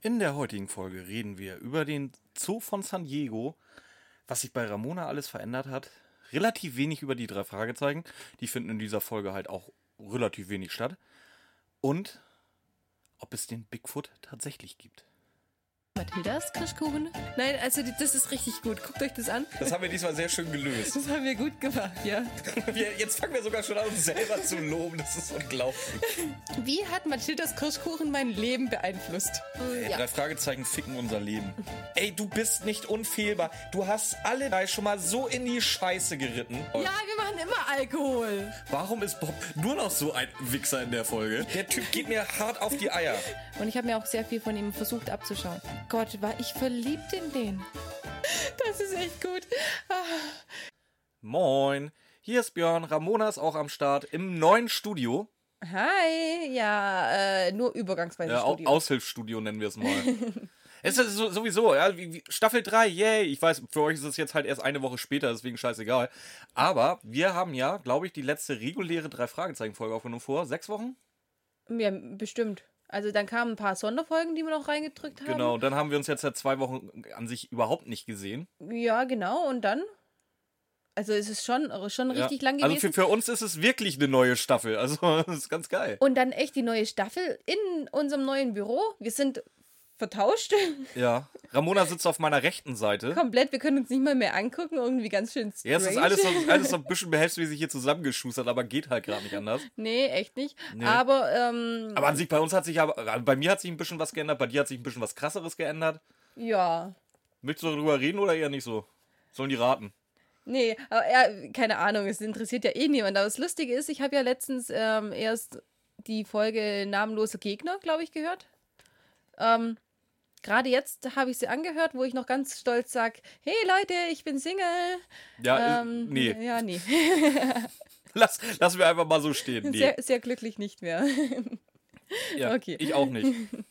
In der heutigen Folge reden wir über den Zoo von San Diego, was sich bei Ramona alles verändert hat. Relativ wenig über die drei Fragezeichen. Die finden in dieser Folge halt auch relativ wenig statt. Und ob es den Bigfoot tatsächlich gibt. Mathildas Kirschkuchen? Nein, also die- das ist richtig gut. Guckt euch das an. Das haben wir diesmal sehr schön gelöst. Das haben wir gut gemacht, ja. Wir, jetzt fangen wir sogar schon an, uns selber zu loben. Das ist unglaublich. Wie hat Mathildas Kirschkuchen mein Leben beeinflusst? Ey, Drei Fragezeichen ficken unser Leben. Ey, du bist nicht unfehlbar. Du hast alle drei schon mal so in die Scheiße geritten. Ja, wir machen immer Alkohol. Warum ist Bob nur noch so ein Wichser in der Folge? Der Typ geht mir hart auf die Eier. Und ich habe mir auch sehr viel von ihm versucht abzuschauen. Gott, war ich verliebt in den. Das ist echt gut. Ah. Moin, hier ist Björn. Ramona ist auch am Start im neuen Studio. Hi, ja, äh, nur übergangsweise Ja, Au Studio. Aushilfsstudio nennen wir es mal. es ist so, sowieso, ja, Staffel 3, yay. Ich weiß, für euch ist es jetzt halt erst eine Woche später, deswegen scheißegal. Aber wir haben ja, glaube ich, die letzte reguläre Drei-Fragezeichen-Folge aufgenommen vor sechs Wochen. Ja, bestimmt. Also dann kamen ein paar Sonderfolgen, die wir noch reingedrückt haben. Genau, dann haben wir uns jetzt seit zwei Wochen an sich überhaupt nicht gesehen. Ja, genau. Und dann? Also es ist schon, schon richtig lang Also gewesen. für, für uns ist es wirklich eine neue Staffel. Also das ist ganz geil. Und dann echt die neue Staffel in unserem neuen Büro. Wir sind vertauscht. Ja. Ramona sitzt auf meiner rechten Seite. Komplett. Wir können uns nicht mal mehr angucken. Irgendwie ganz schön strange. Ja, es ist alles so, alles so ein bisschen behelfsmäßig hier zusammengeschustert, aber geht halt gerade nicht anders. Nee, echt nicht. Nee. Aber, ähm, Aber an sich, bei uns hat sich aber, bei mir hat sich ein bisschen was geändert, bei dir hat sich ein bisschen was krasseres geändert. ja. Möchtest du darüber reden oder eher nicht so? Sollen die raten? Nee, aber ja, keine Ahnung, es interessiert ja eh niemand. Aber das Lustige ist, ich habe ja letztens ähm, erst die Folge Namenloser Gegner, glaube ich, gehört. Ähm, Gerade jetzt habe ich sie angehört, wo ich noch ganz stolz sage, hey Leute, ich bin Single. Ja, Ähm, äh, nee. Ja, nee. Lass, lass wir einfach mal so stehen. Nee. Sehr, sehr glücklich nicht mehr. ja, okay. Ich auch nicht.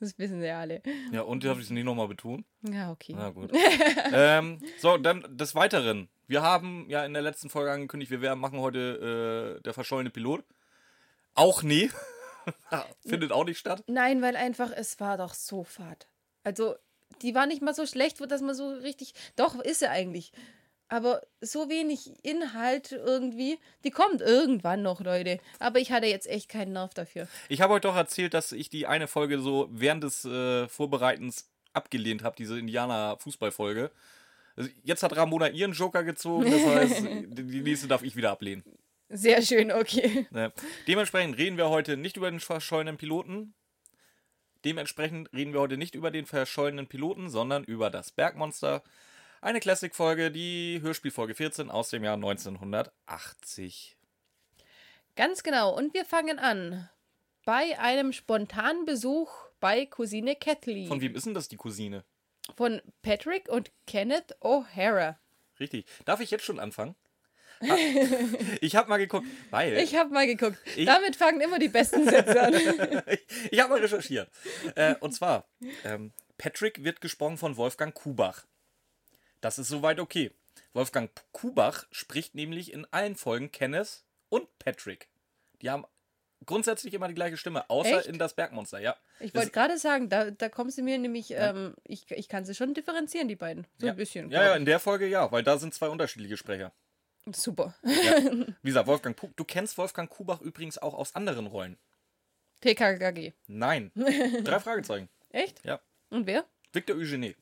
Das wissen sie ja alle. Ja, und darf ich es nicht nochmal betonen? Ja, okay. Na gut. ähm, so, dann des Weiteren. Wir haben ja in der letzten Folge angekündigt, wir werden, machen heute äh, der verschollene Pilot. Auch nee. Findet auch nicht statt. Nein, weil einfach, es war doch so fad. Also, die war nicht mal so schlecht, dass man so richtig. Doch, ist sie eigentlich. Aber so wenig Inhalt irgendwie. Die kommt irgendwann noch, Leute. Aber ich hatte jetzt echt keinen Nerv dafür. Ich habe euch doch erzählt, dass ich die eine Folge so während des äh, Vorbereitens abgelehnt habe, diese Indianer-Fußballfolge. Also jetzt hat Ramona ihren Joker gezogen, das heißt, die nächste darf ich wieder ablehnen. Sehr schön, okay. Ne? Dementsprechend reden wir heute nicht über den verschollenen Piloten. Dementsprechend reden wir heute nicht über den verschollenen Piloten, sondern über das Bergmonster. Eine Classic-Folge, die Hörspielfolge 14 aus dem Jahr 1980. Ganz genau. Und wir fangen an. Bei einem spontanen Besuch bei Cousine Kathleen. Von wem ist denn das die Cousine? Von Patrick und Kenneth O'Hara. Richtig. Darf ich jetzt schon anfangen? Ah, ich habe mal geguckt, weil Ich habe mal geguckt. Ich- Damit fangen immer die besten Sätze an. ich, habe mal recherchiert. Äh, und zwar, ähm, Patrick wird gesprochen von Wolfgang Kubach. Das ist soweit okay. Wolfgang Kubach spricht nämlich in allen Folgen Kenneth und Patrick. Die haben grundsätzlich immer die gleiche Stimme, außer Echt? in das Bergmonster, ja. Ich wollte gerade sagen, da, da kommen sie mir nämlich, ähm, ich, ich kann sie schon differenzieren, die beiden. So ja. ein bisschen. Ja, ja, in der Folge ja, weil da sind zwei unterschiedliche Sprecher. Super. Wie gesagt, Wolfgang, Pu- du kennst Wolfgang Kubach übrigens auch aus anderen Rollen. TKKG. Nein. Drei Fragezeichen. Echt? Ja. Und wer? Victor Eugene.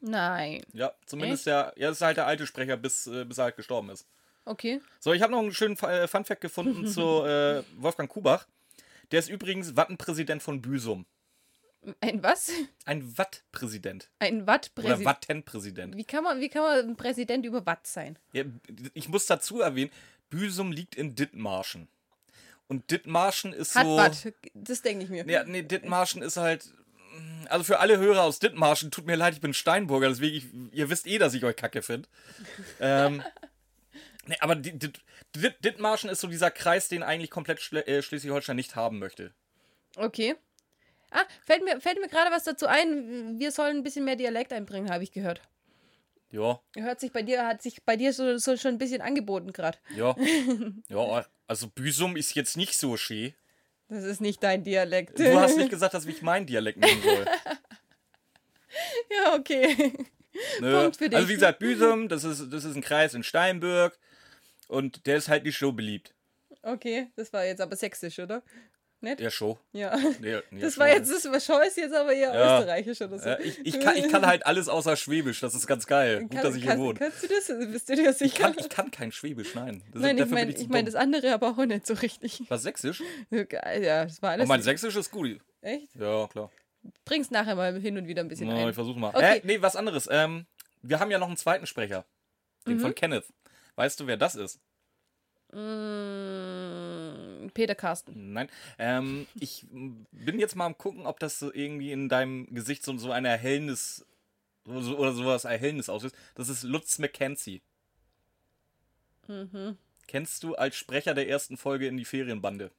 Nein. Ja, zumindest der, ja, das ist halt der alte Sprecher, bis, äh, bis er halt gestorben ist. Okay. So, ich habe noch einen schönen äh, Funfact gefunden zu äh, Wolfgang Kubach. Der ist übrigens Wattenpräsident von Büsum. Ein was? Ein Wattpräsident. Ein Oder Watt-Präsident. Wattenpräsident. Wie kann, man, wie kann man ein Präsident über Watt sein? Ja, ich muss dazu erwähnen, Büsum liegt in Dithmarschen. Und Dithmarschen ist Hat so. Watt. Das denke ich mir. Ja, nee, Dithmarschen ist halt. Also für alle Hörer aus Dithmarschen, tut mir leid, ich bin Steinburger, deswegen, ich, ihr wisst eh, dass ich euch kacke finde. ähm, nee, aber Di- Di- Di- Dithmarschen ist so dieser Kreis, den eigentlich komplett äh, Schleswig-Holstein nicht haben möchte. Okay. Ah, fällt mir, fällt mir gerade was dazu ein. Wir sollen ein bisschen mehr Dialekt einbringen, habe ich gehört. Ja, Hört sich bei dir, hat sich bei dir so, so schon ein bisschen angeboten gerade. ja. ja, also Büsum ist jetzt nicht so schön. Das ist nicht dein Dialekt. Du hast nicht gesagt, dass ich meinen Dialekt nehmen soll. okay. Ne? Punkt für dich. Also wie gesagt, Büsum, das ist, das ist ein Kreis in Steinburg und der ist halt nicht so beliebt. Okay, das war jetzt aber sächsisch, oder? Nicht? Ja, schon. Ja. Ja, ja, Das schon. war jetzt, das war Scheiß jetzt aber eher Ja. österreichisch oder so. Ja, ich, ich, kann, ich kann halt alles außer Schwäbisch, das ist ganz geil. Gut, Kann- dass ich hier kannst, wohne. Kannst du das? Bist du dir sicher? Ich kann, ich kann kein Schwäbisch, nein. Das, Nein, ich dafür meine ich ich mein das andere aber auch nicht so richtig. Was Sächsisch? Geil, ja, das war alles. Oh, mein Sächsisch ist gut. Echt? Ja, klar. Bring's nachher mal hin und wieder ein bisschen Na, ich ein. versuch mal. Okay. Äh, nee, was anderes. Ähm, wir haben ja noch einen zweiten Sprecher. Den Mhm. von Kenneth. Weißt du, wer das ist? Mm, Peter Carsten. Nein. Ähm, ich bin jetzt mal am gucken, ob das so irgendwie in deinem Gesicht so, so ein Erhellnis so, so- oder sowas Erhellnis auslöst. Das ist Lutz McKenzie. Mhm. Kennst du als Sprecher der ersten Folge in die Ferienbande?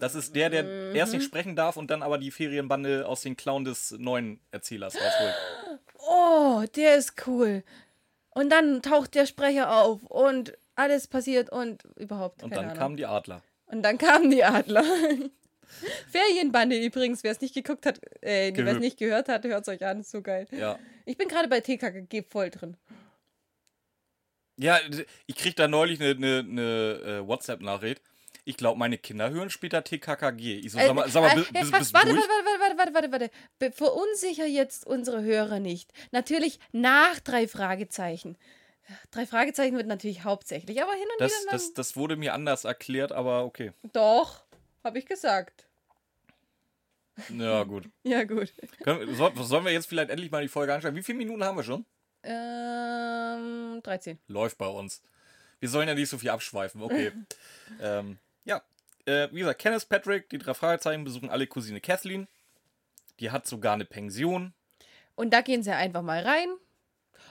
Das ist der, der Mhm. erst nicht sprechen darf und dann aber die Ferienbande aus den Klauen des neuen Erzählers rausholt. Oh, der ist cool. Und dann taucht der Sprecher auf und alles passiert und überhaupt. Und dann Ahnung. kamen die Adler. Und dann kamen die Adler. Ferienbande übrigens, wer es nicht geguckt hat, äh, wer es nicht gehört hat, hört es euch an, ist so geil. Ja. Ich bin gerade bei TKG voll drin. Ja, ich krieg da neulich eine, eine, eine äh, WhatsApp-Nachricht. Ich glaube, meine Kinder hören später TKKG. Ich so, sag mal, sag mal, Äh, bist, äh, bist, warte, warte, warte, warte, warte, warte, warte. Verunsicher jetzt unsere Hörer nicht. Natürlich nach drei Fragezeichen. Drei Fragezeichen wird natürlich hauptsächlich, aber hin und Das, wieder das, das wurde mir anders erklärt, aber okay. Doch, habe ich gesagt. Ja, gut. Ja, gut. Können, soll, sollen wir jetzt vielleicht endlich mal die Folge anschauen? Wie viele Minuten haben wir schon? Ähm, 13. Läuft bei uns. Wir sollen ja nicht so viel abschweifen, okay. ähm, ja, äh, wie gesagt, Kenneth Patrick, die drei Fragezeichen besuchen alle Cousine Kathleen. Die hat sogar eine Pension. Und da gehen sie einfach mal rein.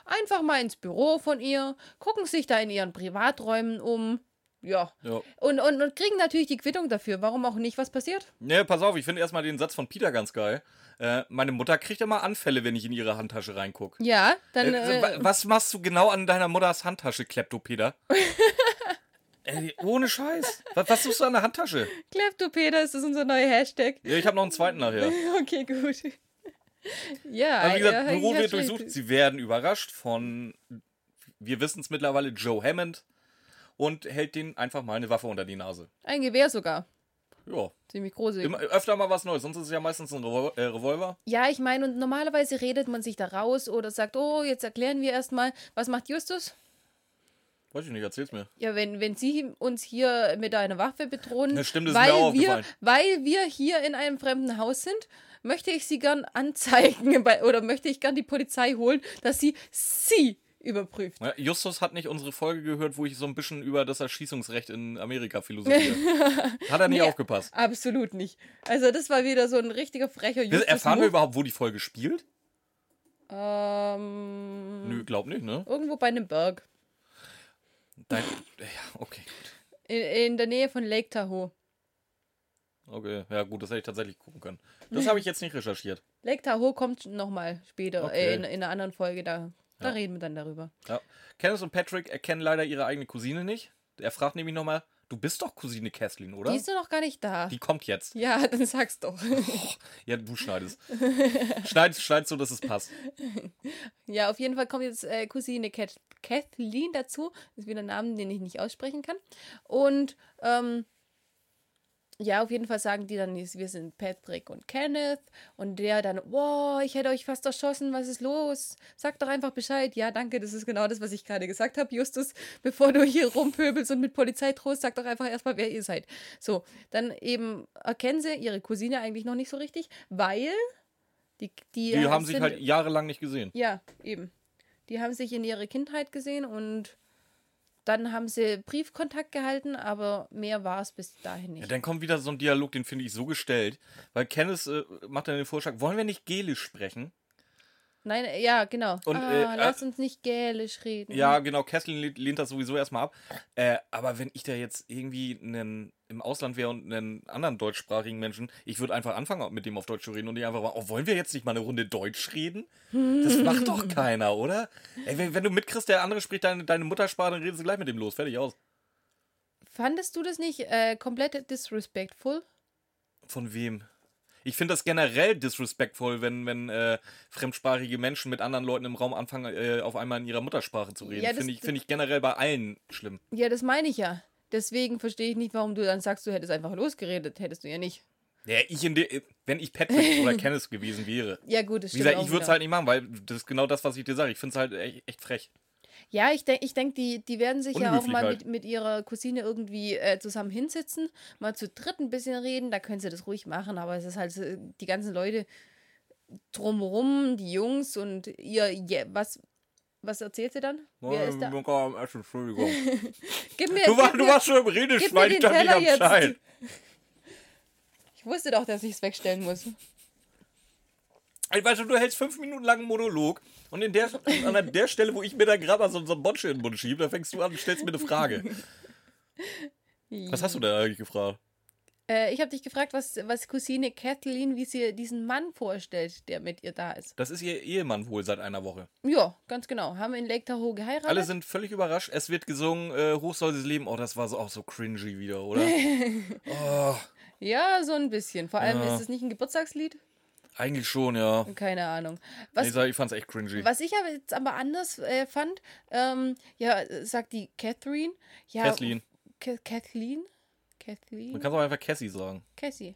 Einfach mal ins Büro von ihr, gucken sich da in ihren Privaträumen um. Ja. Ja. Und, und, und kriegen natürlich die Quittung dafür. Warum auch nicht? Was passiert? Ne, pass auf, ich finde erstmal den Satz von Peter ganz geil. Äh, meine Mutter kriegt immer Anfälle, wenn ich in ihre Handtasche reingucke. Ja, dann. Äh, Äh, wa- was machst du genau an deiner Mutters Handtasche, Kleptopeter? Ey, ohne Scheiß. Was, was suchst du an der Handtasche? Kleptopeter ist das unser neuer Hashtag. Ja, ich habe noch einen zweiten nachher. Okay, gut. Ja, Also wie gesagt, ja, Büro wird durchsucht. Sie werden überrascht von, wir wissen es mittlerweile, Joe Hammond und hält denen einfach mal eine Waffe unter die Nase. Ein Gewehr sogar. Ja, Ziemlich groß. immer, öfter mal was Neues. Sonst ist es ja meistens ein Revol äh, Revolver. Ja, ich meine, und normalerweise redet man sich da raus oder sagt, oh, jetzt erklären wir erstmal, was macht Justus? Weiß ich nicht, erzähl's mir. Ja, wenn, wenn Sie uns hier mit einer Waffe bedrohen, Ja, stimmt, das ist weil, mir auch wir, weil wir hier in einem fremden Haus sind, möchte ich Sie gern anzeigen oder möchte ich gern die Polizei holen, dass sie Sie überprüft. Ja, Justus hat nicht unsere Folge gehört, wo ich so ein bisschen über das Erschießungsrecht in Amerika philosophiere. hat er nicht Nee, aufgepasst. Absolut nicht. Also das war wieder so ein richtiger frecher Justus. Erfahren wir Move. überhaupt, wo die Folge spielt? Ähm, Nö, glaub nicht, ne? irgendwo bei einem Berg. Dein, ja, okay. In, in der Nähe von Lake Tahoe. Okay, ja gut, das hätte ich tatsächlich gucken können. Das habe ich jetzt nicht recherchiert. Lake Tahoe kommt nochmal später, Okay. äh, in, in einer anderen Folge, da, da Ja. reden wir dann darüber. Ja. Kenneth und Patrick erkennen leider ihre eigene Cousine nicht. Er fragt nämlich nochmal, du bist doch Cousine Kathleen, oder? Die ist doch noch gar nicht da. Die kommt jetzt. Ja, dann sag's doch. Ja, du schneidest. Schneid, schneid so, dass es passt. ja, auf jeden Fall kommt jetzt äh, Cousine Kat Kathleen dazu. Das ist wieder ein Name, den ich nicht aussprechen kann. Und ähm, ja, auf jeden Fall sagen die dann, wir sind Patrick und Kenneth. Und der dann, wow, ich hätte euch fast erschossen, was ist los? Sag doch einfach Bescheid. Ja, danke, das ist genau das, was ich gerade gesagt habe, Justus. Bevor du hier rumpöbelst und mit Polizei drohst, sag doch einfach erstmal, wer ihr seid. So, dann eben erkennen sie ihre Cousine eigentlich noch nicht so richtig, weil die, die, Die haben sich halt jahrelang nicht gesehen. ja, eben. Die haben sich in ihre Kindheit gesehen und dann haben sie Briefkontakt gehalten, aber mehr war es bis dahin Ja, nicht. dann kommt wieder so ein Dialog, den finde ich so gestellt. Weil Kenneth äh, macht dann den Vorschlag, wollen wir nicht Gelisch sprechen? Nein, äh, ja, genau. Und, ah, äh, lass äh, uns nicht gälisch reden. Ja, genau, lehnt, lehnt das sowieso erstmal ab. Äh, aber wenn ich da jetzt irgendwie einen, im Ausland wäre und einen anderen deutschsprachigen Menschen, ich würde einfach anfangen, mit dem auf Deutsch zu reden und die einfach mal, oh, wollen wir jetzt nicht mal eine Runde Deutsch reden? Das macht doch keiner, oder? Ey, wenn, wenn du mitkriegst, der andere spricht deine, deine Muttersprache, dann redest du gleich mit dem los. Fertig aus. Fandest du das nicht äh, komplett disrespectful? Von wem? Ich finde das generell disrespectful, wenn, wenn äh, fremdsprachige Menschen mit anderen Leuten im Raum anfangen, äh, auf einmal in ihrer Muttersprache zu reden. Ja, das- finde ich, find ich generell bei allen schlimm. Ja, das meine ich ja. Deswegen verstehe ich nicht, warum du dann sagst, du hättest einfach losgeredet. Hättest du ja nicht. Ja, ich in de, wenn ich Patrick oder Kenneth gewesen wäre. Ja, gut, das Wie stimmt. gesagt, auch ich würde es halt nicht machen, weil das ist genau das, was ich dir sage. Ich finde es halt echt, echt frech. Ja, ich denke, ich denk, die, die werden sich ja auch mal halt. mit, mit ihrer Cousine irgendwie äh, zusammen hinsitzen, mal zu dritt ein bisschen reden. Da können sie das ruhig machen, aber es ist halt so, die ganzen Leute drumherum, die Jungs und ihr, ja, was, was erzählt sie dann? Wer ist da? Entschuldigung. Gib mir, Du, war, gib du mir, warst schon im Redeschwein, ich dachte, ich hab jetzt. Bescheid. Ich wusste doch, dass ich es wegstellen muss. Ey, Weißt du, du hältst fünf Minuten lang einen Monolog und in der, an der Stelle, wo ich mir da gerade mal so, so ein Bonsche in den Mund schiebe, da fängst du an und stellst mir eine Frage. Was hast du da eigentlich gefragt? Äh, ich habe dich gefragt, was, was Cousine Kathleen, wie sie diesen Mann vorstellt, der mit ihr da ist. Das ist ihr Ehemann wohl seit einer Woche. Ja, ganz genau. Haben in Lake Tahoe geheiratet. Alle sind völlig überrascht. Es wird gesungen, äh, hoch soll sie leben. Oh, das war so, auch so cringy wieder, oder? oh, ja, so ein bisschen. Vor allem Ja. ist es nicht ein Geburtstagslied. Eigentlich schon, ja. Keine Ahnung. Ich, Was, sag, ich fand's echt cringy. was ich aber jetzt aber anders äh, fand, ähm, ja, sagt die Catherine. Ja, Kathleen. Ka Kathleen? Kathleen? Man kann es auch einfach Cassie sagen. Cassie.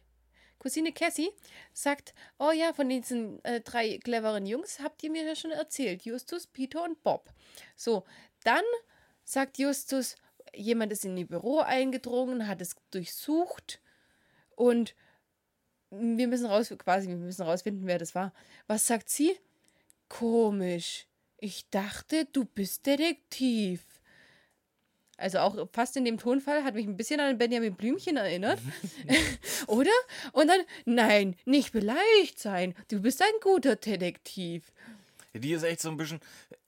Cousine Cassie sagt, oh ja, von diesen äh, drei cleveren Jungs habt ihr mir ja schon erzählt. Justus, Peter und Bob. So, dann sagt Justus, jemand ist in ihr Büro eingedrungen, hat es durchsucht und wir müssen raus, quasi, wir müssen rausfinden, wer das war. Was sagt sie? Komisch. Ich dachte, du bist Detektiv. Also auch fast in dem Tonfall hat mich ein bisschen an Benjamin Blümchen erinnert. Oder? Und dann, nein, nicht beleidigt sein. Du bist ein guter Detektiv. Die ist echt so ein bisschen.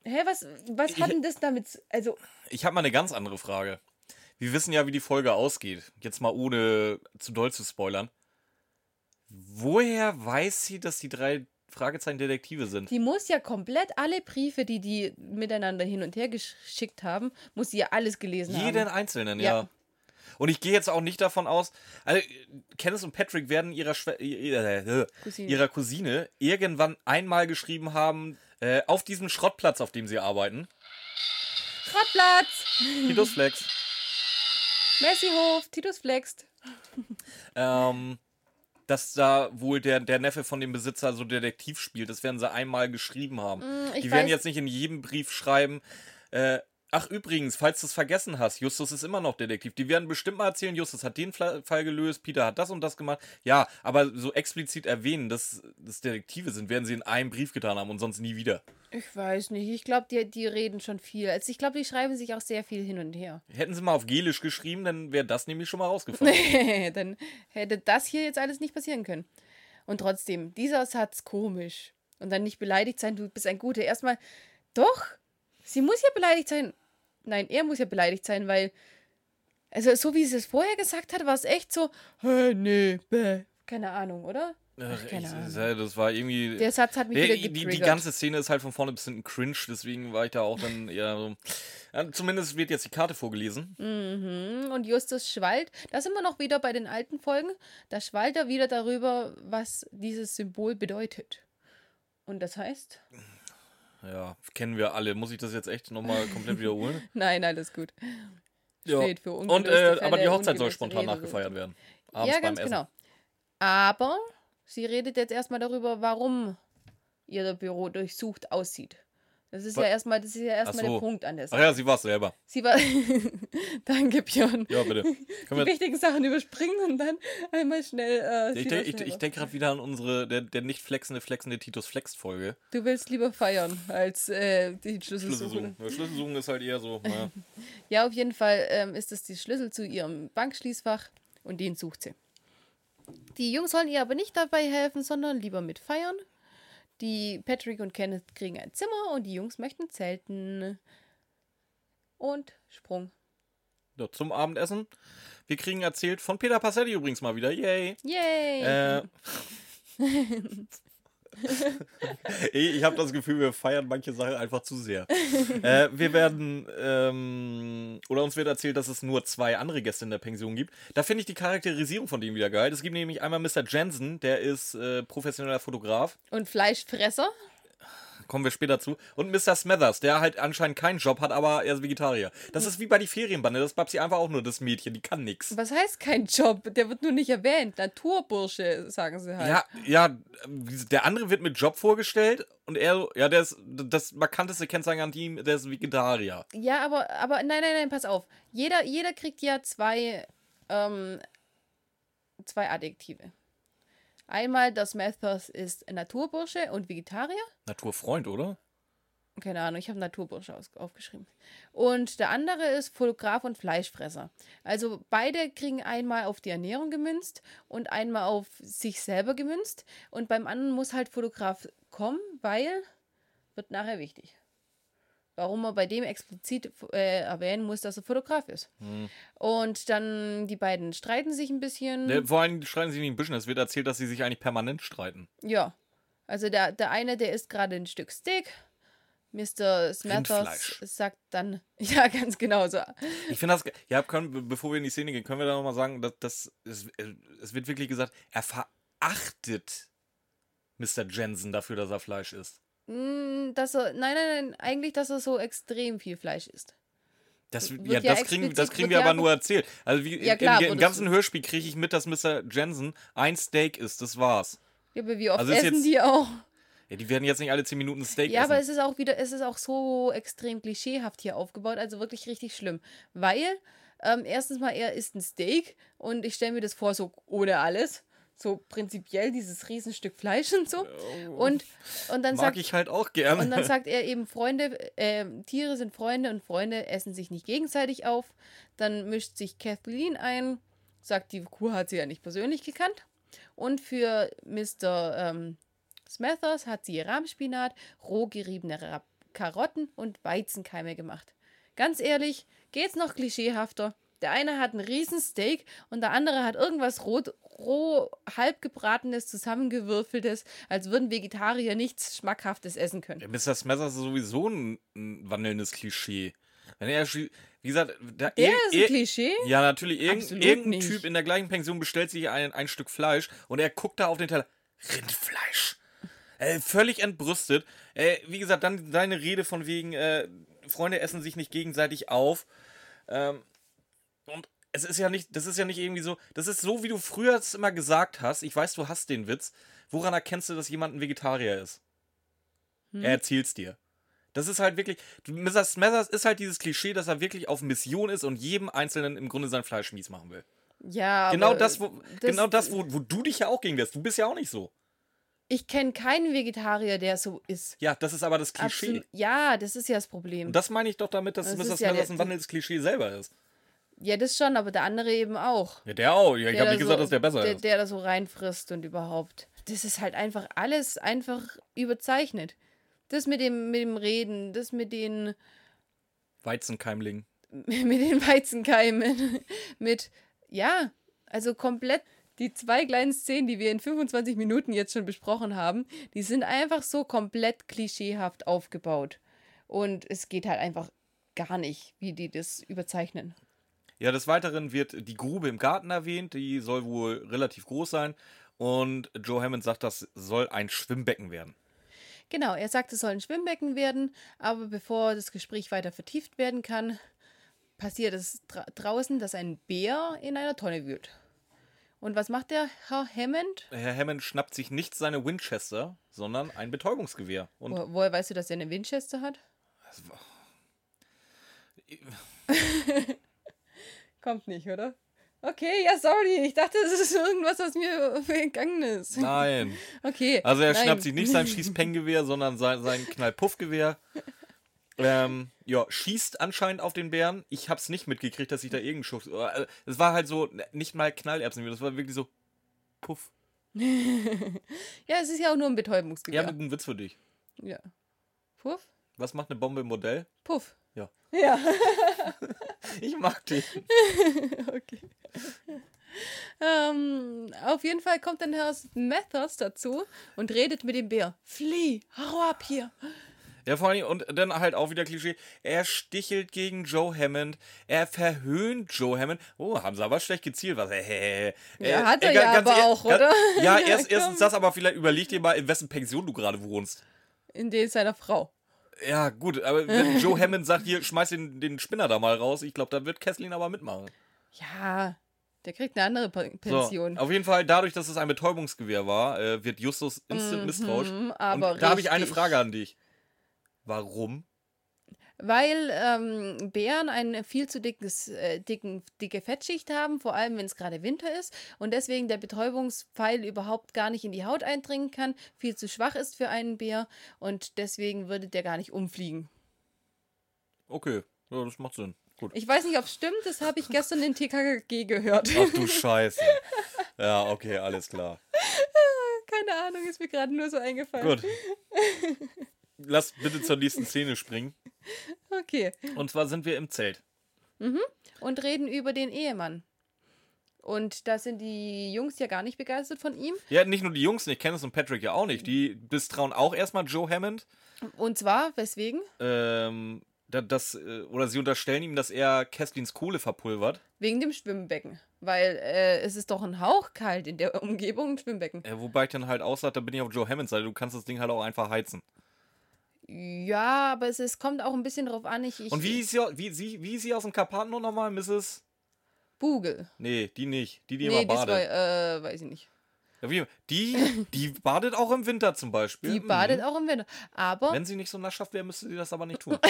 Hä, was, was hat denn das damit? zu- Also, Ich habe mal eine ganz andere Frage. Wir wissen ja, wie die Folge ausgeht. Jetzt mal ohne zu doll zu spoilern. Woher weiß sie, dass die drei Fragezeichen Detektive sind? die muss ja komplett alle Briefe, die die miteinander hin und her geschickt haben, muss sie ja alles gelesen Jeden haben. einzelnen, Ja. ja. Und ich gehe jetzt auch nicht davon aus, also Kenneth und Patrick werden ihrer, Schwe äh, Cousine. ihrer Cousine irgendwann einmal geschrieben haben, äh, auf diesem Schrottplatz, auf dem sie arbeiten. Schrottplatz! Titus Flex. Messihof, Titus flext. ähm, dass da wohl der, der Neffe von dem Besitzer so Detektiv spielt. Das werden sie einmal geschrieben haben. Mm, Die werden jetzt nicht in jedem Brief schreiben, äh, ach übrigens, falls du es vergessen hast, Justus ist immer noch Detektiv. Die werden bestimmt mal erzählen, Justus hat den Fall gelöst, Peter hat das und das gemacht. Ja, aber so explizit erwähnen, dass das Detektive sind, werden sie in einem Brief getan haben und sonst nie wieder. Ich weiß nicht. Ich glaube, die, die reden schon viel. Also ich glaube, die schreiben sich auch sehr viel hin und her. Hätten sie mal auf Gelisch geschrieben, dann wäre das nämlich schon mal rausgefallen. Dann hätte das hier jetzt alles nicht passieren können. Und trotzdem, dieser Satz komisch. Und dann nicht beleidigt sein, du bist ein Guter. Erstmal, doch, sie muss ja beleidigt sein. Nein, er muss ja beleidigt sein, weil, also so wie sie es vorher gesagt hat, war es echt so, hä, nee, bäh. Keine Ahnung, oder? Ach, keine Ich- Ahnung. Das war irgendwie. Der Satz hat mich Ja, wieder die, die ganze Szene ist halt von vorne bis hinten cringe, deswegen war ich da auch dann eher so. Ja, zumindest wird jetzt die Karte vorgelesen. Mhm, Und Justus schwallt, da sind wir noch wieder bei den alten Folgen, da schwallt er wieder darüber, was dieses Symbol bedeutet. Und das heißt? Ja, kennen wir alle. Muss ich das jetzt echt nochmal komplett wiederholen? Nein, alles gut. ja. Steht für Und, äh, aber Fälle, die Hochzeit soll spontan Rede, nachgefeiert werden. Abends ja, beim ganz Essen. genau. Aber sie redet jetzt erstmal darüber, warum ihr Büro durchsucht aussieht. Das ist ja erstmal, das ist ja erstmal Ach so. der Punkt an der Ach Sache. ja, sie war es selber. Sie war. Danke, Björn. Ja, bitte. Können Die wir, wichtigen Sachen überspringen und dann einmal schnell. Äh, ich denke selber. denk gerade wieder an unsere, der, der nicht flexende, flexende Titus Flex-Folge. Du willst lieber feiern als äh, die Schlüssel suchen. Ja, Schlüsselsuchen ist halt eher so, naja. Ja, auf jeden Fall ähm, ist das die Schlüssel zu ihrem Bankschließfach und den sucht sie. Die Jungs sollen ihr aber nicht dabei helfen, sondern lieber mit feiern. Die Patrick und Kenneth kriegen ein Zimmer und die Jungs möchten zelten. Und Sprung. Ja, zum Abendessen. Wir kriegen erzählt von Peter Passetti übrigens mal wieder. Yay. Yay! Äh, ich habe das Gefühl, wir feiern manche Sachen einfach zu sehr. äh, wir werden, ähm, oder uns wird erzählt, dass es nur zwei andere Gäste in der Pension gibt. Da finde ich die Charakterisierung von denen wieder geil. Es gibt nämlich einmal Mr. Jensen, der ist äh, professioneller Fotograf. Und Fleischfresser? Kommen wir später zu. Und Mr. Smethers, der halt anscheinend keinen Job hat, aber er ist Vegetarier. Das ist wie bei die Ferienbande. Das bleibt sie einfach auch nur das Mädchen, die kann nichts. Was heißt kein Job? Der wird nur nicht erwähnt. Naturbursche, sagen sie halt. Ja, ja, der andere wird mit Job vorgestellt und er, ja, der ist das markanteste Kennzeichen an ihm, der ist Vegetarier. Ja, aber, aber nein, nein, nein, pass auf. Jeder, jeder kriegt ja zwei, ähm, zwei Adjektive. Einmal, das Mathos ist Naturbursche und Vegetarier. Naturfreund, oder? Keine Ahnung, ich habe Naturbursche aufgeschrieben. Und der andere ist Fotograf und Fleischfresser. Also beide kriegen einmal auf die Ernährung gemünzt und einmal auf sich selber gemünzt. Und beim anderen muss halt Fotograf kommen, weil wird nachher wichtig warum man bei dem explizit äh, erwähnen muss, dass er Fotograf ist. Hm. Und dann die beiden streiten sich ein bisschen. Ja, vor allem streiten sie nicht ein bisschen. Es wird erzählt, dass sie sich eigentlich permanent streiten. Ja. Also der, der eine, der isst gerade ein Stück Steak. Mr. Smathers sagt dann, ja, ganz genau so. Ich finde das, ja, können, bevor wir in die Szene gehen, können wir da nochmal sagen, dass, dass es, es wird wirklich gesagt, er verachtet Mr. Jensen dafür, dass er Fleisch isst. Mm, dass er, nein, nein, nein, eigentlich, dass er so extrem viel Fleisch isst. Das, ja, ja, das kriegen, das kriegen wir aber nur erzählt. Also wie, ja, klar, im, im ganzen Hörspiel kriege ich mit, dass Mr. Jensen ein Steak isst. Das war's. Ja, aber wie oft also essen jetzt, die auch? Ja, die werden jetzt nicht alle 10 Minuten Steak ja, essen. Ja, aber es ist auch wieder, es ist auch so extrem klischeehaft hier aufgebaut. Also wirklich richtig schlimm. Weil, ähm, erstens mal, er isst ein Steak und ich stelle mir das vor, so ohne alles so prinzipiell dieses Riesenstück Fleisch und so. Und, und dann Mag sagt, ich halt auch gerne. Und dann sagt er eben, Freunde, äh, Tiere sind Freunde und Freunde essen sich nicht gegenseitig auf. Dann mischt sich Kathleen ein, sagt, die Kuh hat sie ja nicht persönlich gekannt. Und für Mr. Ähm, Smathers hat sie Rahmspinat, roh geriebene Karotten und Weizenkeime gemacht. Ganz ehrlich, geht's noch klischeehafter? Der eine hat ein Riesensteak und der andere hat irgendwas rot, roh, halb gebratenes, zusammengewürfeltes, als würden Vegetarier nichts Schmackhaftes essen können. Ja, Mr. Smesser ist sowieso ein, ein wandelndes Klischee. Wenn er, wie gesagt, da der ist ein Klischee? Ja, natürlich. Irgend, irgendein nicht. Typ in der gleichen Pension bestellt sich ein, ein Stück Fleisch und er guckt da auf den Teller. Rindfleisch. Äh, völlig entbrüstet. Äh, wie gesagt, dann deine Rede von wegen, äh, Freunde essen sich nicht gegenseitig auf. Ähm, es ist ja nicht, das ist ja nicht irgendwie so, das ist so, wie du früher es immer gesagt hast. Ich weiß, du hast den Witz. Woran erkennst du, dass jemand ein Vegetarier ist? Hm. Er erzählt's dir. Das ist halt wirklich, Mr. Smathers ist halt dieses Klischee, dass er wirklich auf Mission ist und jedem Einzelnen im Grunde sein Fleisch mies machen will. Ja, genau das, wo, das, genau das, wo, wo du dich ja auch gegen wirst. Du bist ja auch nicht so. Ich kenne keinen Vegetarier, der so ist. Ja, das ist aber das Klischee. Absolut. Ja, das ist ja das Problem. Und das meine ich doch damit, dass das Mr. Ja ein wandelndes Klischee selber ist. Ja, das schon, aber der andere eben auch. Ja, der auch. Ja, ich habe nicht gesagt, dass der besser der, ist. Der da so reinfrisst und überhaupt. Das ist halt einfach alles einfach überzeichnet. Das mit dem, mit dem Reden, das mit den Weizenkeimlingen. Mit den Weizenkeimen. mit, ja, also komplett die zwei kleinen Szenen, die wir in 25 Minuten jetzt schon besprochen haben, die sind einfach so komplett klischeehaft aufgebaut. Und es geht halt einfach gar nicht, wie die das überzeichnen. Ja, des Weiteren wird die Grube im Garten erwähnt, die soll wohl relativ groß sein. Und Joe Hammond sagt, das soll ein Schwimmbecken werden. Genau, er sagt, es soll ein Schwimmbecken werden, aber bevor das Gespräch weiter vertieft werden kann, passiert es dra draußen, dass ein Bär in einer Tonne wühlt. Und was macht der Herr Hammond? Herr Hammond schnappt sich nicht seine Winchester, sondern ein Betäubungsgewehr. Und Wo, woher weißt du, dass er eine Winchester hat? Kommt nicht, oder? Okay, ja, sorry. Ich dachte, das ist irgendwas, was mir entgangen ist. Nein. Okay. Also er nein. schnappt sich nicht sein Schießpenggewehr, sondern sein, sein Knallpuffgewehr. Ähm, ja, schießt anscheinend auf den Bären. Ich hab's nicht mitgekriegt, dass ich da irgendeinen Schuss. Äh, es war halt so, nicht mal Knallerbsen, das war wirklich so Puff. ja, es ist ja auch nur ein Betäubungsgewehr. Ja, mit einem Witz für dich. Ja. Puff? Was macht eine Bombe im Modell? Puff. Ja. Ja. Ich mag dich. okay. ähm, auf jeden Fall kommt dann Herr Mathers dazu und redet mit dem Bär. Flieh, hau ab hier. Ja, vor allem, und dann halt auch wieder Klischee, er stichelt gegen Joe Hammond, er verhöhnt Joe Hammond. Oh, haben sie aber schlecht gezielt, was? Äh, Ja, hat er ja aber auch, oder? Ja, erst, erstens das, aber vielleicht überleg dir mal, in wessen Pension du gerade wohnst. In der seiner Frau. Ja, gut, aber wenn Joe Hammond sagt, hier, schmeiß den, den Spinner da mal raus, ich glaube, da wird Kesslin aber mitmachen. Ja, der kriegt eine andere Pe- So, Pension. auf jeden Fall, dadurch, dass es ein Betäubungsgewehr war, äh, wird Justus instant misstrauisch. Mhm, aber Und da habe ich eine. Frage an dich. Warum? Weil ähm, Bären eine viel zu dickes, äh, dicken, dicke Fettschicht haben, vor allem wenn es gerade Winter ist und deswegen der Betäubungspfeil überhaupt gar nicht in die Haut eindringen kann, viel zu schwach ist für einen Bär und deswegen würde der gar nicht umfliegen. Okay, ja, das macht Sinn. Gut. Ich weiß nicht, ob es stimmt, das habe ich gestern in TKG gehört. Ach du Scheiße. Ja, okay, alles klar. Keine Ahnung, ist mir gerade nur so eingefallen. Gut. Lass bitte zur nächsten Szene springen. Okay. Und zwar sind wir im Zelt. Und reden über den Ehemann. Und da sind die Jungs ja gar nicht begeistert von ihm. Ja, nicht nur die Jungs nicht, Kenneth und Patrick ja auch nicht. Die misstrauen auch erstmal Joe Hammond. Und zwar, weswegen? Ähm, da- das, äh, oder sie unterstellen ihm, dass er Kesslins Kohle verpulvert. Wegen dem Schwimmbecken. Weil äh, es ist doch ein Hauch kalt in der Umgebung, ein Schwimmbecken. Äh, wobei ich dann halt aussage, da bin ich auf Joe Hammonds Seite. Du kannst das Ding halt auch einfach heizen. Ja, aber es, es kommt auch ein bisschen drauf an. Ich, ich, Und wie ist sie, wie, sie, wie ist sie aus dem Karpaten noch nochmal, Mrs.? Bugel. Nee, die nicht. Die, die nee, immer das badet. war, äh, weiß ich nicht. Ja, wie, die, die badet auch im Winter zum Beispiel. Die Mhm. badet auch im Winter. Aber Wenn sie nicht so naschhaft wäre, müsste sie das aber nicht tun.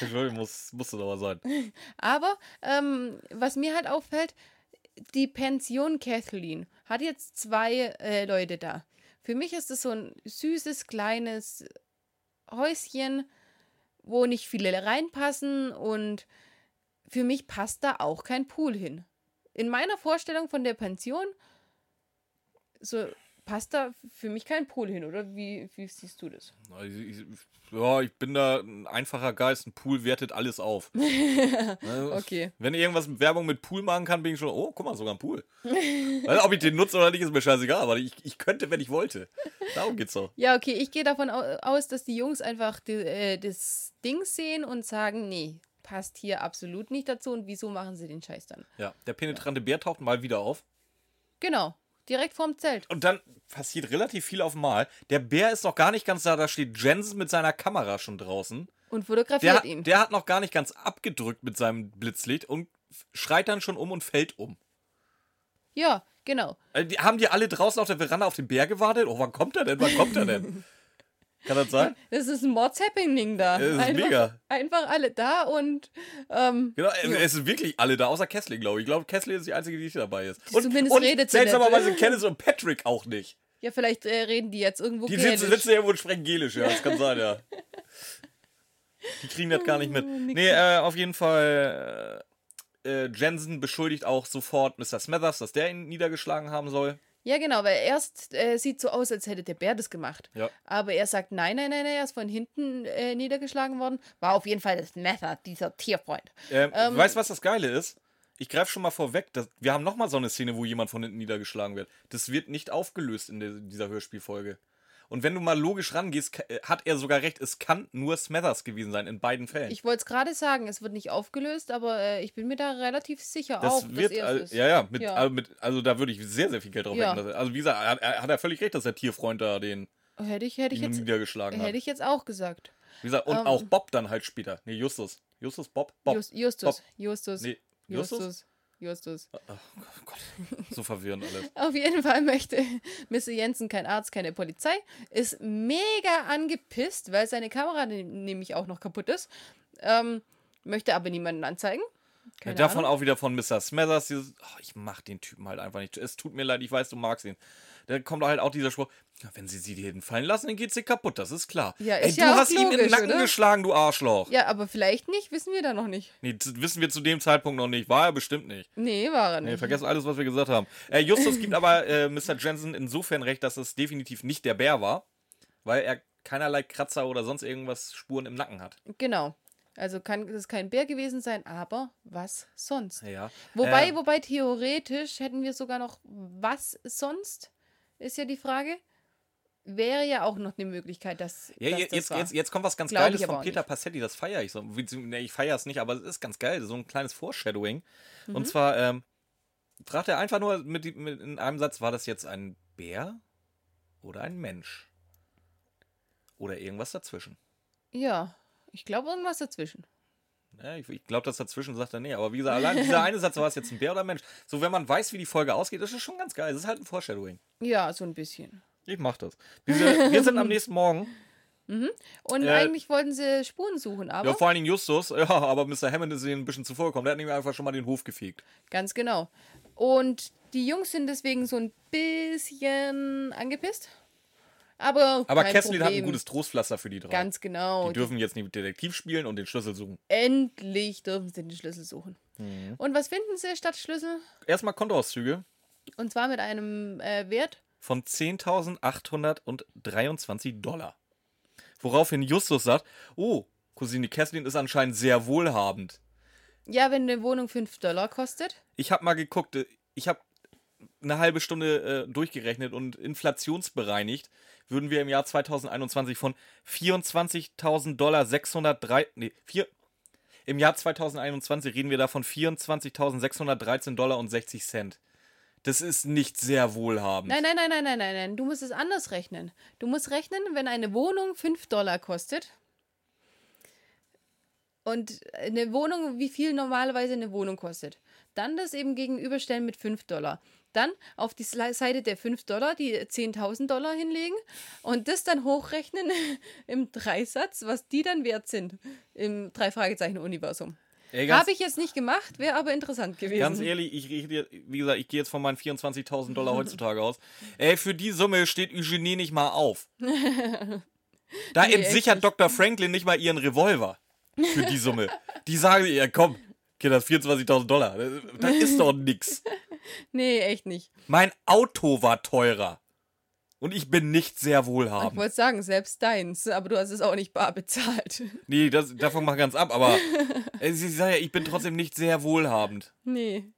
Entschuldigung, muss, musste doch mal sein. Aber ähm, was mir halt auffällt, die Pension Kathleen hat jetzt zwei äh, Leute da. Für mich ist es so ein süßes, kleines Häuschen, wo nicht viele reinpassen und für mich passt da auch kein Pool hin. In meiner Vorstellung von der Pension so passt da für mich kein Pool hin, oder? Wie, wie siehst du das? Also ich- Ja, ich bin da ein einfacher Geist. Ein Pool wertet alles auf. Ne? Okay. Wenn irgendwas mit Werbung mit Pool machen kann, bin ich schon, oh, guck mal, sogar ein Pool. Weil, ob ich den nutze oder nicht, ist mir scheißegal. Aber ich, ich könnte, wenn ich wollte. Darum geht's doch. Ja, okay, ich gehe davon au- aus, dass die Jungs einfach die, äh, das Ding sehen und sagen, nee, passt hier absolut nicht dazu und wieso machen sie den Scheiß dann? Ja, der penetrante Bär taucht mal wieder auf. Genau, direkt vorm Zelt. Und dann passiert relativ viel auf Mal. Der Bär ist noch gar nicht ganz da. Da steht Jensen mit seiner Kamera schon draußen. Und fotografiert Der, hat- ihn. der hat noch gar nicht ganz abgedrückt mit seinem Blitzlicht und schreit dann schon um und fällt um. ja, genau. Also die, haben die alle draußen auf der Veranda auf den Bär gewartet? Oh, wann kommt er denn? Wann kommt er denn? Kann das sein? Das ist ein Mords-Happening da. Das ist einfach, mega. Einfach alle da und ähm, Genau, äh, es sind wirklich alle da, außer Kessling, glaube ich. Ich glaube, Kessling ist die einzige, die nicht dabei ist. Und, Zumindest und redet sie seltsamerweise. Kenneth und Patrick auch nicht. ja, vielleicht äh, reden die jetzt irgendwo Die sitzen, sitzen irgendwo und sprechen Gelisch, ja, das kann sein, ja. Die kriegen das gar nicht mit. nix. Nee, äh, auf jeden Fall, äh, äh, Jensen beschuldigt auch sofort Mr. Smathers, dass der ihn niedergeschlagen haben soll. Ja, genau, weil erst äh, sieht so aus, als hätte der Bär das gemacht. Ja. Aber er sagt, nein, nein, nein, nein, er ist von hinten äh, niedergeschlagen worden. War auf jeden Fall das Method, dieser Tierfreund. Ähm, Ähm, weißt du, was das Geile ist? Ich greife schon mal vorweg, dass, wir haben nochmal so eine Szene, wo jemand von hinten niedergeschlagen wird. Das wird nicht aufgelöst in der, dieser Hörspielfolge. Und wenn du mal logisch rangehst, äh, hat er sogar recht, es kann nur Smathers gewesen sein, in beiden Fällen. Ich wollte es gerade sagen, es wird nicht aufgelöst, aber äh, ich bin mir da relativ sicher das auch, wird, dass er es ist. ja, ja, mit, Ja. Also, mit, also da würde ich sehr, sehr viel Geld drauf Ja. er- Also wie gesagt, er hat er völlig recht, dass der Tierfreund da den Hätte ich, hätte ich, jetzt, niedergeschlagen hat. hätte ich jetzt auch gesagt. Wie gesagt, und ähm, auch Bob dann halt später. Nee, Justus. Justus, Bob, Bob. Just, Justus, Bob. Justus, Nee, Justus? Justus, Justus. Oh Gott, so verwirrend alles. Auf jeden Fall möchte Mr. Jensen kein Arzt, keine Polizei. Ist mega angepisst, weil seine Kamera ne- nämlich auch noch kaputt ist. Ähm, möchte aber niemanden anzeigen. Keine Davon Ahnung. auch wieder von Mr. Smathers. Dieses, oh, ich mach den Typen halt einfach nicht. Es tut mir leid, ich weiß, du magst ihn. Da kommt halt auch dieser Spruch, ja, wenn sie sie hinten fallen lassen, dann geht's dir kaputt, das ist klar. Ja, Ey, ist du ja auch hast ihm in den logisch, Nacken oder? geschlagen, du Arschloch. Ja, aber vielleicht nicht, wissen wir da noch nicht. Nee, das wissen wir zu dem Zeitpunkt noch nicht. War er bestimmt nicht. Nee, war er Nee, nicht. vergessen alles, was wir gesagt haben. Äh, Justus gibt aber äh, Mr. Jensen insofern recht, dass es definitiv nicht der Bär war, weil er keinerlei Kratzer oder sonst irgendwas Spuren im Nacken hat. Genau. Also kann es kein Bär gewesen sein, aber was sonst? Ja. Wobei, Äh, wobei theoretisch hätten wir sogar noch was sonst, ist ja die Frage. Wäre ja auch noch eine Möglichkeit, dass. Ja, dass jetzt, das jetzt, jetzt, jetzt kommt was ganz Glaub Geiles von Peter nicht. Passetti, das feiere ich so. Nee, ich feiere es nicht, aber es ist ganz geil. So ein kleines Foreshadowing. Mhm. Und zwar ähm, fragt er einfach nur mit, mit in einem Satz, war das jetzt ein Bär oder ein Mensch? Oder irgendwas dazwischen? Ja, ich glaube irgendwas dazwischen. Ja, ich ich glaube, das dazwischen sagt er nee. Aber wie gesagt, allein dieser eine Satz, war es jetzt ein Bär oder ein Mensch? So, wenn man weiß, wie die Folge ausgeht, das ist schon ganz geil. Das ist halt ein Foreshadowing. Ja, so ein bisschen. Ich mach das. Wir, sind- wir sind am nächsten Morgen. Und Äh, eigentlich wollten sie Spuren suchen, aber Ja, vor allen Dingen Justus. Ja, aber Mr. Hammond ist ihnen ein bisschen zuvor gekommen. Der hat nämlich einfach schon mal den Hof gefegt. ganz genau. Und die Jungs sind deswegen so ein bisschen angepisst. Aber, Aber Kesslin hat ein gutes Trostpflaster für die drei. Ganz genau. die dürfen jetzt nicht Detektiv spielen und den Schlüssel suchen. Endlich dürfen sie den Schlüssel suchen. Mhm. Und was finden sie statt Schlüssel? Erstmal Kontoauszüge Und zwar mit einem äh, Wert. Von 10.823 Dollar. Woraufhin Justus sagt, oh, Cousine Kesslin ist anscheinend sehr wohlhabend. Ja, wenn eine Wohnung 5 Dollar kostet. Ich habe mal geguckt, ich habe eine halbe Stunde äh, durchgerechnet und inflationsbereinigt würden wir im Jahr 2021 von 24.000 Dollar 603, nee, vier, im Jahr 2021 reden wir da von 24.613 Dollar und 60 Cent. Das ist nicht sehr wohlhabend. Nein, nein, nein, nein, nein, nein, nein. Du musst es anders rechnen. Du musst rechnen, wenn eine Wohnung 5 Dollar kostet. Und eine Wohnung, wie viel normalerweise eine Wohnung kostet. Dann das eben gegenüberstellen mit 5 Dollar. Dann auf die Seite der 5 Dollar die 10.000 Dollar hinlegen und das dann hochrechnen im Dreisatz, was die dann wert sind im Drei-Fragezeichen-Universum. Habe ich jetzt nicht gemacht, wäre aber interessant gewesen. ganz ehrlich, ich rede, dir- wie gesagt, ich gehe jetzt von meinen 24.000 Dollar heutzutage aus. Ey, für die Summe steht Eugenie nicht mal auf. Da Nee, entsichert. Dr. Franklin nicht mal ihren Revolver für die Summe. Die sagen, ja komm, Kinder, 24.000 Dollar. Das ist doch nix. Nee, echt nicht. Mein Auto war teurer. Und ich bin nicht sehr Ich wohlhabend. wollte sagen, selbst deins, aber du hast es auch nicht bar bezahlt. Nee, das, davon mal ganz ab, aber äh, ich sage ja, ich bin trotzdem nicht sehr wohlhabend. Nee.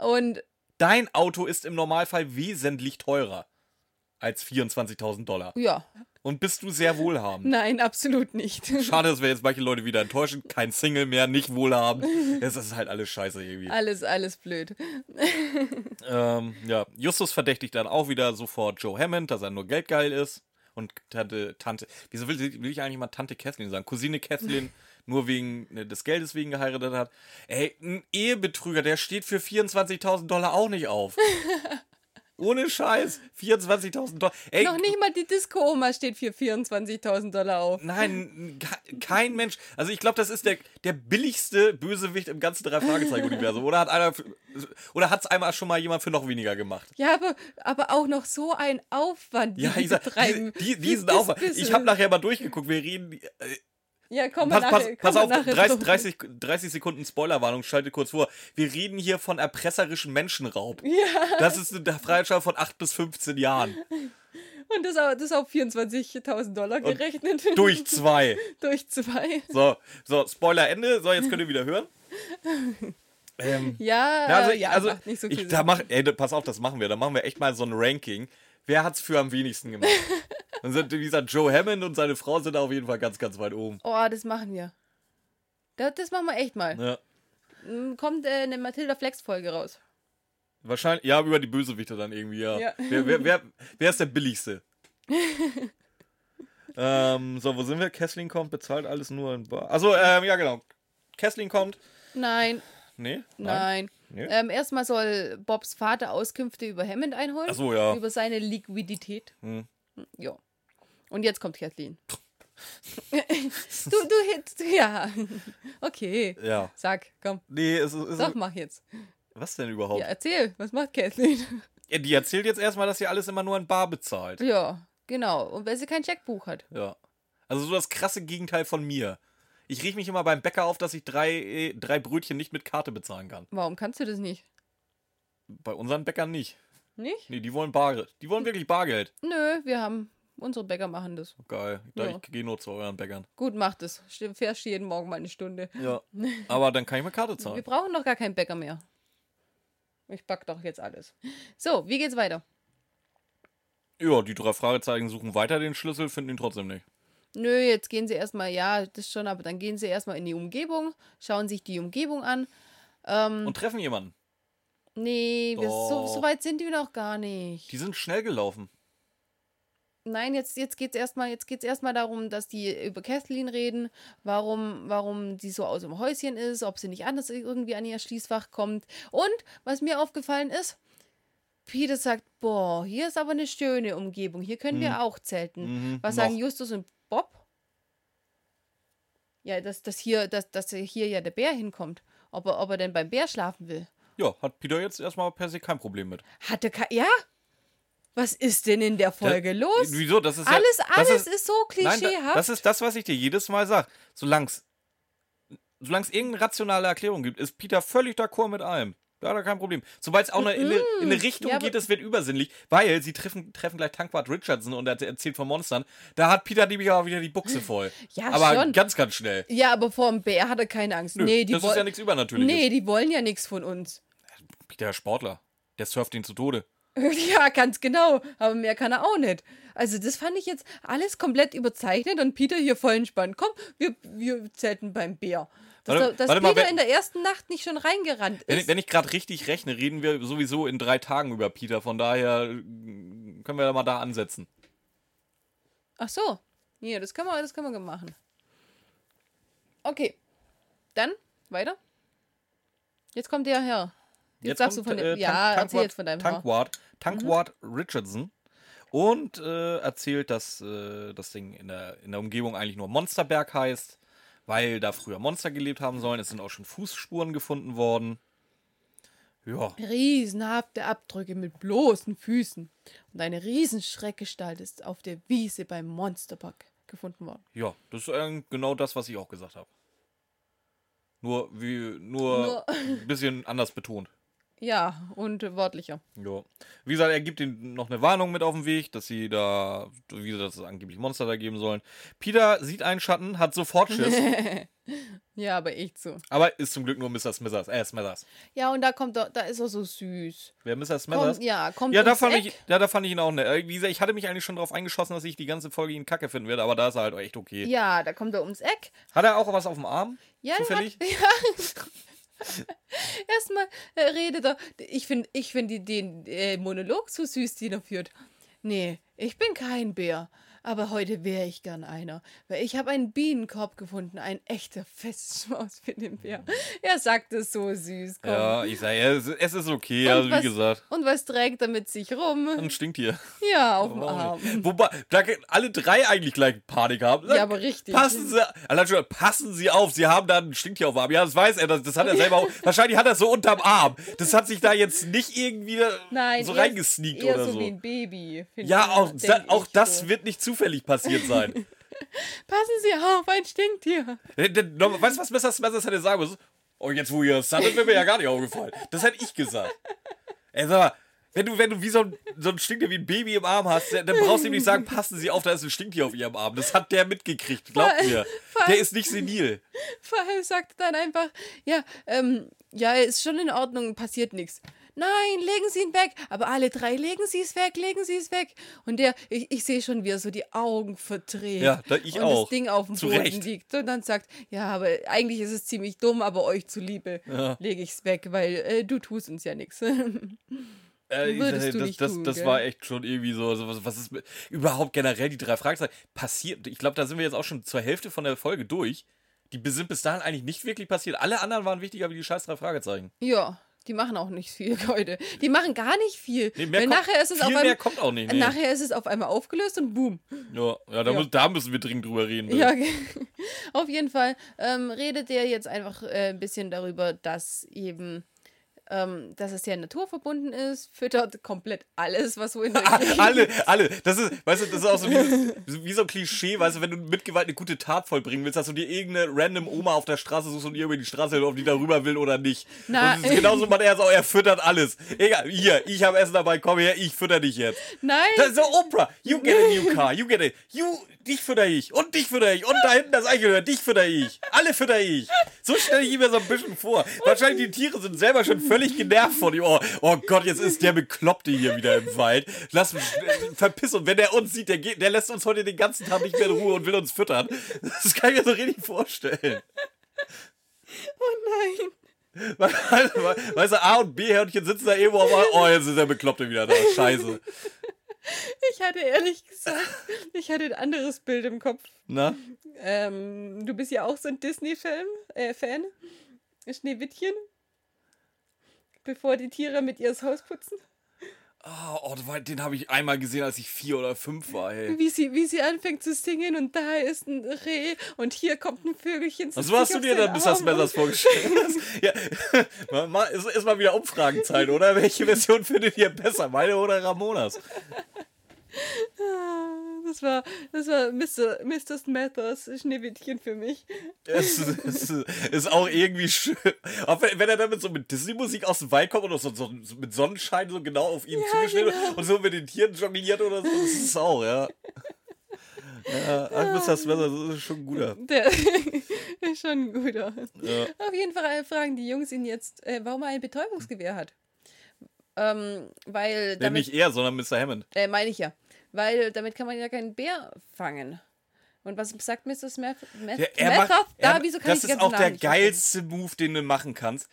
Und Dein Auto ist im Normalfall wesentlich teurer als 24.000 Dollar. ja, Und bist du sehr wohlhabend. nein, absolut nicht. Schade, dass wir jetzt manche Leute wieder enttäuschen. Kein Single mehr, nicht wohlhabend. Das ist halt alles scheiße irgendwie. Alles, alles blöd. Ähm, ja, Justus verdächtigt dann auch wieder sofort Joe Hammond, dass er nur geldgeil ist. Und Tante, Tante, wieso will, will ich eigentlich mal Tante Kathleen sagen? Cousine Kathleen nur wegen ne, des Geldes wegen geheiratet hat. Ey, ein Ehebetrüger, der steht für 24.000 Dollar auch nicht auf. Ohne Scheiß. 24.000 Dollar. Ey, Noch nicht mal die Disco-Oma steht für 24.000 Dollar auf. Nein, ke- kein Mensch. Also ich glaube, das ist der, der billigste Bösewicht im ganzen Drei-Fragezeichen-Universum. Oder hat einer, oder hat es einmal schon mal jemand für noch weniger gemacht? Ja, aber, aber auch noch so ein Aufwand, Ja, ich sag, betreiben. die, diesen Aufwand. Ich habe nachher mal durchgeguckt. Wir reden. Ja, komm pass, mal pass, nachher. pass komm auf, mal nachher 30, drauf. 30, 30 Sekunden Spoilerwarnung, schalte kurz vor. Wir reden hier von erpresserischen Menschenraub. Ja, Das ist eine Freiheitsstrafe von 8 bis 15 Jahren. und das, das auf 24.000 Dollar gerechnet. Durch zwei. Durch zwei. So, so, Spoiler Ende. So, jetzt könnt ihr wieder hören. Ähm, Ja, also, ja also macht nicht so viel ich, da mach, ey, pass auf, das machen wir. Da machen wir echt mal so ein Ranking. Wer hat's für am wenigsten gemacht? Dann sind, wie gesagt, Joe Hammond und seine Frau sind auf jeden Fall ganz, ganz weit oben. Oh, das machen wir. Das, das machen wir echt mal. Ja. Mm, Kommt äh, eine Matilda Flex-Folge raus. Wahrscheinlich, ja, über die Bösewichte dann irgendwie, ja. Ja. Wer, wer, wer, wer ist der billigste? ähm, so, wo sind wir? Kessling kommt, bezahlt alles nur in Bar. Also, ähm, ja, genau. Kessling kommt. Nein, Nee? nein. Nee? Ähm, erstmal soll Bobs Vater Auskünfte über Hammond einholen. Ach so, ja. Über seine Liquidität. Hm. Ja. Und jetzt kommt Kathleen. du, du, du, ja. Okay. Ja. Sag, komm. Nee, es ist. Ist mach jetzt. was denn überhaupt? Ja, erzähl. Was macht Kathleen? Ja, die erzählt jetzt erstmal, dass sie alles immer nur in Bar bezahlt. Ja, genau. Und weil sie kein Checkbuch hat. Ja. Also so das krasse Gegenteil von mir. Ich riech mich immer beim Bäcker auf, dass ich drei, äh, drei Brötchen nicht mit Karte bezahlen kann. Warum kannst du das nicht? Bei unseren Bäckern nicht. Nicht? Nee, die wollen Bargeld. Die wollen wirklich Bargeld. Nö, wir haben unsere Bäcker machen das. Geil. Da Ja. Ich gehe nur zu euren Bäckern. Gut, macht es. Fährst jeden Morgen mal eine Stunde. Ja. Aber dann kann ich mit Karte Wir zahlen. brauchen doch gar keinen Bäcker mehr. Ich back doch jetzt alles. So, wie geht's weiter? Ja, die drei Fragezeichen suchen weiter den Schlüssel, finden ihn trotzdem nicht. Nö, jetzt gehen sie erstmal, ja, das schon, aber dann gehen sie erstmal in die Umgebung, schauen sich die Umgebung an. Ähm, Und treffen jemanden. nee, wir, so, so weit sind wir noch gar nicht. Die sind schnell gelaufen. Nein, jetzt, jetzt geht es erstmal erstmal darum, dass die über Kathleen reden, warum, warum die so aus dem Häuschen ist, ob sie nicht anders irgendwie an ihr Schließfach kommt. Und was mir aufgefallen ist, Peter sagt, boah, hier ist aber eine schöne Umgebung, hier können wir auch zelten. Mhm, Was noch. sagen Justus und Bob? Ja, dass, dass, hier, dass, dass hier ja der Bär hinkommt. Ob er, ob er denn beim Bär schlafen will. Ja, hat Peter jetzt erstmal per se kein Problem mit. Hatte kein. Ja? Was ist denn in der Folge Da- los? Wieso? Das ist ja, alles, das alles ist, ist, so Nein, klischeehaft. das ist das, was ich dir jedes Mal sage. Solange es irgendeine rationale Erklärung gibt, ist Peter völlig d'accord mit allem. Da hat er kein Problem. Sobald es auch noch in, eine, in eine Richtung Ja, geht, das wird übersinnlich, weil sie treffen, treffen gleich Tankwart Richardson und er erzählt von Monstern. Da hat Peter nämlich auch wieder die Buchse voll. Ja, Aber schon. ganz, ganz schnell. ja, aber vor dem Bär hat er keine Angst. Nö, nee, die das ist ja nichts Übernatürliches. Nee, die wollen ja nichts von uns. Peter ist Sportler. Der surft ihn zu Tode. Ja, ganz genau. Aber mehr kann er auch nicht. Also, das fand ich jetzt alles komplett überzeichnet und Peter hier voll entspannt. Komm, wir, wir zelten beim Bär. Dass, Warte- dass warte mal, Peter wenn- in der ersten Nacht nicht schon reingerannt Wenn, ist. ich- wenn ich gerade richtig rechne, reden wir sowieso in drei Tagen über Peter. Von daher äh, können wir mal da ansetzen. Ach so. Ja, das können wir, das können wir machen. Okay. Dann weiter. Jetzt kommt der Herr. Jetzt, sagst du von dem. äh, ja, Tank- erzähl jetzt von deinem. Tankwart, Tankwart Richardson und äh, erzählt, dass äh, das Ding in der, in der Umgebung eigentlich nur Monsterberg heißt, weil da früher Monster gelebt haben sollen. Es sind auch schon Fußspuren gefunden worden. Ja, Riesenhafte Abdrücke mit bloßen Füßen. Und eine Riesenschreckgestalt ist auf der Wiese beim Monsterpark gefunden worden. ja, das ist äh, genau das, was ich auch gesagt habe. Nur, wie, nur, Nur- ein bisschen anders betont. Ja, und wörtlicher. Ja. Wie gesagt, er gibt ihnen noch eine Warnung mit auf den Weg, dass sie da, wie sie das angeblich Monster da geben sollen. Peter sieht einen Schatten, hat sofort Schiss, Ja, aber echt so. aber ist zum Glück nur Mr. Smithers. Äh, Smithers. Ja, und da kommt da ist er so süß. Wer Mr. Smithers? Kommt, ja, kommt ja, da fand, Eck. ich, ja, da fand ich ihn auch nett. Äh, Wie gesagt, ich hatte mich eigentlich schon darauf eingeschossen, dass ich die ganze Folge ihn kacke finden werde, aber da ist er halt echt okay. Ja, da kommt er ums Eck. Hat er auch was auf dem Arm? Ja, Zufällig? Erstmal äh, redet er. Ich finde ich find den äh, Monolog so süß, den er führt. Nee, ich bin kein Bär. Aber heute wäre ich gern einer. Weil ich habe einen Bienenkorb gefunden. Ein echter Festschmaus für den Bär. Er sagt es so süß. Komm. Ja, ich sage, es, es ist okay, Und also wie was- gesagt. Und was trägt er mit sich rum? Ein Stinktier. Ja, auf dem Warum Arm. nicht? Wobei, da alle drei eigentlich gleich Panik haben. Ja, aber richtig. Passen Sie, allein schon, passen Sie auf, Sie haben da ein Stinktier auf dem Arm. Ja, das weiß er, das, das hat er selber auch. Wahrscheinlich hat er es so unterm Arm. Das hat sich da jetzt nicht irgendwie Nein, so eher- reingesneakt eher oder so so. wie ein Baby. Ja, auch, da, auch das so. wird nicht zufällig passiert sein. Passen Sie auf, ein Stinktier. Äh, weißt du, was Mr. Smithers hätte sagen müssen? Oh, jetzt wo ihr das hattet, wäre mir ja gar nicht aufgefallen. Das hätte ich gesagt. Ey, sag mal, wenn du, wenn du wie so ein, so ein Stinktier wie ein Baby im Arm hast, dann brauchst du ihm nicht sagen, passen Sie auf, da ist ein Stinktier auf Ihrem Arm. Das hat der mitgekriegt, glaubt mir. Der ist nicht senil. Vor allem sagt dann einfach, ja, ähm, ja, ist schon in Ordnung, passiert nichts. Nein, legen Sie ihn weg. Aber alle drei, legen Sie es weg, legen Sie es weg. Und der, ich, ich sehe schon, wie er so die Augen verdreht. Ja, da- ich und auch. das Ding auf dem Zu Boden Recht. liegt. Und dann sagt, ja, aber eigentlich ist es ziemlich dumm, aber euch zuliebe lege ich es weg, weil äh, du tust uns ja nichts. Äh, Würdest du das, das, tun, das gell? war echt schon irgendwie so, so was, was ist mit, überhaupt generell die drei Fragezeichen passiert. Ich glaube, da sind wir jetzt auch schon zur Hälfte von der Folge durch. Die sind bis dahin eigentlich nicht wirklich passiert. Alle anderen waren wichtiger wie die scheiß drei Fragezeichen. ja, die machen auch nicht viel heute. Die machen gar nicht viel. Nee, mehr weil kommt- nachher ist es viel auf mehr einmal, kommt auch nicht. Nee. nachher ist es auf einmal aufgelöst und boom. Ja, ja, da, Ja. Muss, da müssen wir dringend drüber reden. Ja, ge- auf jeden Fall ähm, redet er jetzt einfach äh, ein bisschen darüber, dass eben ähm, dass es sehr naturverbunden ist, füttert komplett alles, was so in der Gegend alle, alle. Das ist, weißt du, das ist auch so wie, wie so ein Klischee, weißt du, wenn du mit Gewalt eine gute Tat vollbringen willst, dass du dir irgendeine random Oma auf der Straße suchst und ihr über die Straße hilft, ob die da rüber will oder nicht. Na, und das ist genauso macht er es auch, er füttert alles. Egal, hier, ich habe Essen dabei, komm her, ich fütter dich jetzt. Nein! Das ist so Oprah. You get a new car, you get it. You, dich fütter ich und dich fütter ich und da hinten das Eichhörnchen, dich fütter ich. Alle fütter ich. So stelle ich mir so ein bisschen vor. Wahrscheinlich die Tiere sind selber schon völlig genervt von ihm. Oh, oh Gott, jetzt ist der Bekloppte hier wieder im Wald. Lass mich äh, verpiss und wenn der uns sieht, der, geht, der lässt uns heute den ganzen Tag nicht mehr in Ruhe und will uns füttern. Das kann ich mir so richtig vorstellen. oh nein! Weißt du, A und B-Hörnchen sitzen da irgendwo, aber oh, jetzt ist der Bekloppte wieder da. Scheiße. Ich hatte ehrlich gesagt, ich hatte ein anderes Bild im Kopf. Na? Ähm, du bist ja auch so ein Disney-Fan, äh. Schneewittchen. Bevor die Tiere mit ihr das Haus putzen. Oh, oh, war- den habe ich einmal gesehen, als ich vier oder fünf war, ey. Wie sie, wie sie anfängt zu singen und da ist ein Reh und hier kommt ein Vögelchen. Also, was hast du dir dann bis das Messers vorgestellt? ja, mal- ist, ist mal wieder Umfragenzeit, oder? Welche Version findet ihr besser, meine oder Ramonas? Das war, das war Mr. Mr. Smathers Schneewittchen für mich. Es, es ist auch irgendwie schön. Auch wenn, wenn er dann mit so mit Disney-Musik aus dem Wald kommt und so, so, mit Sonnenschein so genau auf ihn Ja, zugeschnitten genau. und so mit den Tieren jongliert oder so, das ist auch, ja. Ja, ach, Mr. Smithers, das ist schon ein guter. Der ist schon ein guter. Ja. Auf jeden Fall fragen die Jungs ihn jetzt, äh, warum er ein Betäubungsgewehr hat. Ähm, weil Nee, damit, nicht er, sondern Mr. Hammond. äh, meine ich ja, weil damit kann man ja keinen Bär fangen. Und was sagt Mr. Smith? Der, er macht, da, er, wieso kann das ich ist auch der Namen merken? geilste Move, den du machen kannst.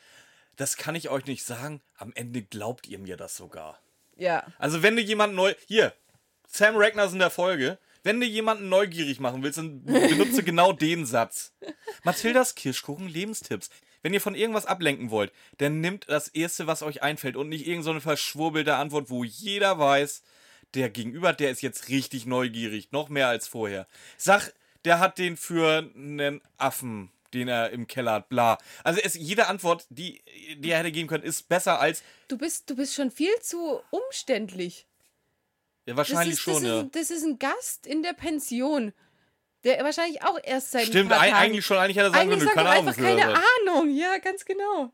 Das kann ich euch nicht sagen. Am Ende glaubt ihr mir das sogar. Ja. Also wenn du jemanden neu... Hier, Sam Ragnar in der Folge. Wenn du jemanden neugierig machen willst, dann benutze genau den Satz. Mathildas Kirschkuchen Lebenstipps. Wenn ihr von irgendwas ablenken wollt, dann nimmt das Erste, was euch einfällt und nicht irgendeine so eine verschwurbelte Antwort, wo jeder weiß, der Gegenüber, der ist jetzt richtig neugierig, noch mehr als vorher. Sag, der hat den für einen Affen, den er im Keller hat, bla. Also es, jede Antwort, die, die er hätte geben können, ist besser als, Du bist, du bist schon viel zu umständlich. ja Das wahrscheinlich ist, schon, das, ja. ist, das ist ein Gast in der Pension, der wahrscheinlich auch erst seit Stimmt, ein eigentlich schon, eigentlich hätte er sagen können, keine Ahnung. einfach keine. Ahnung. Ja, ganz genau.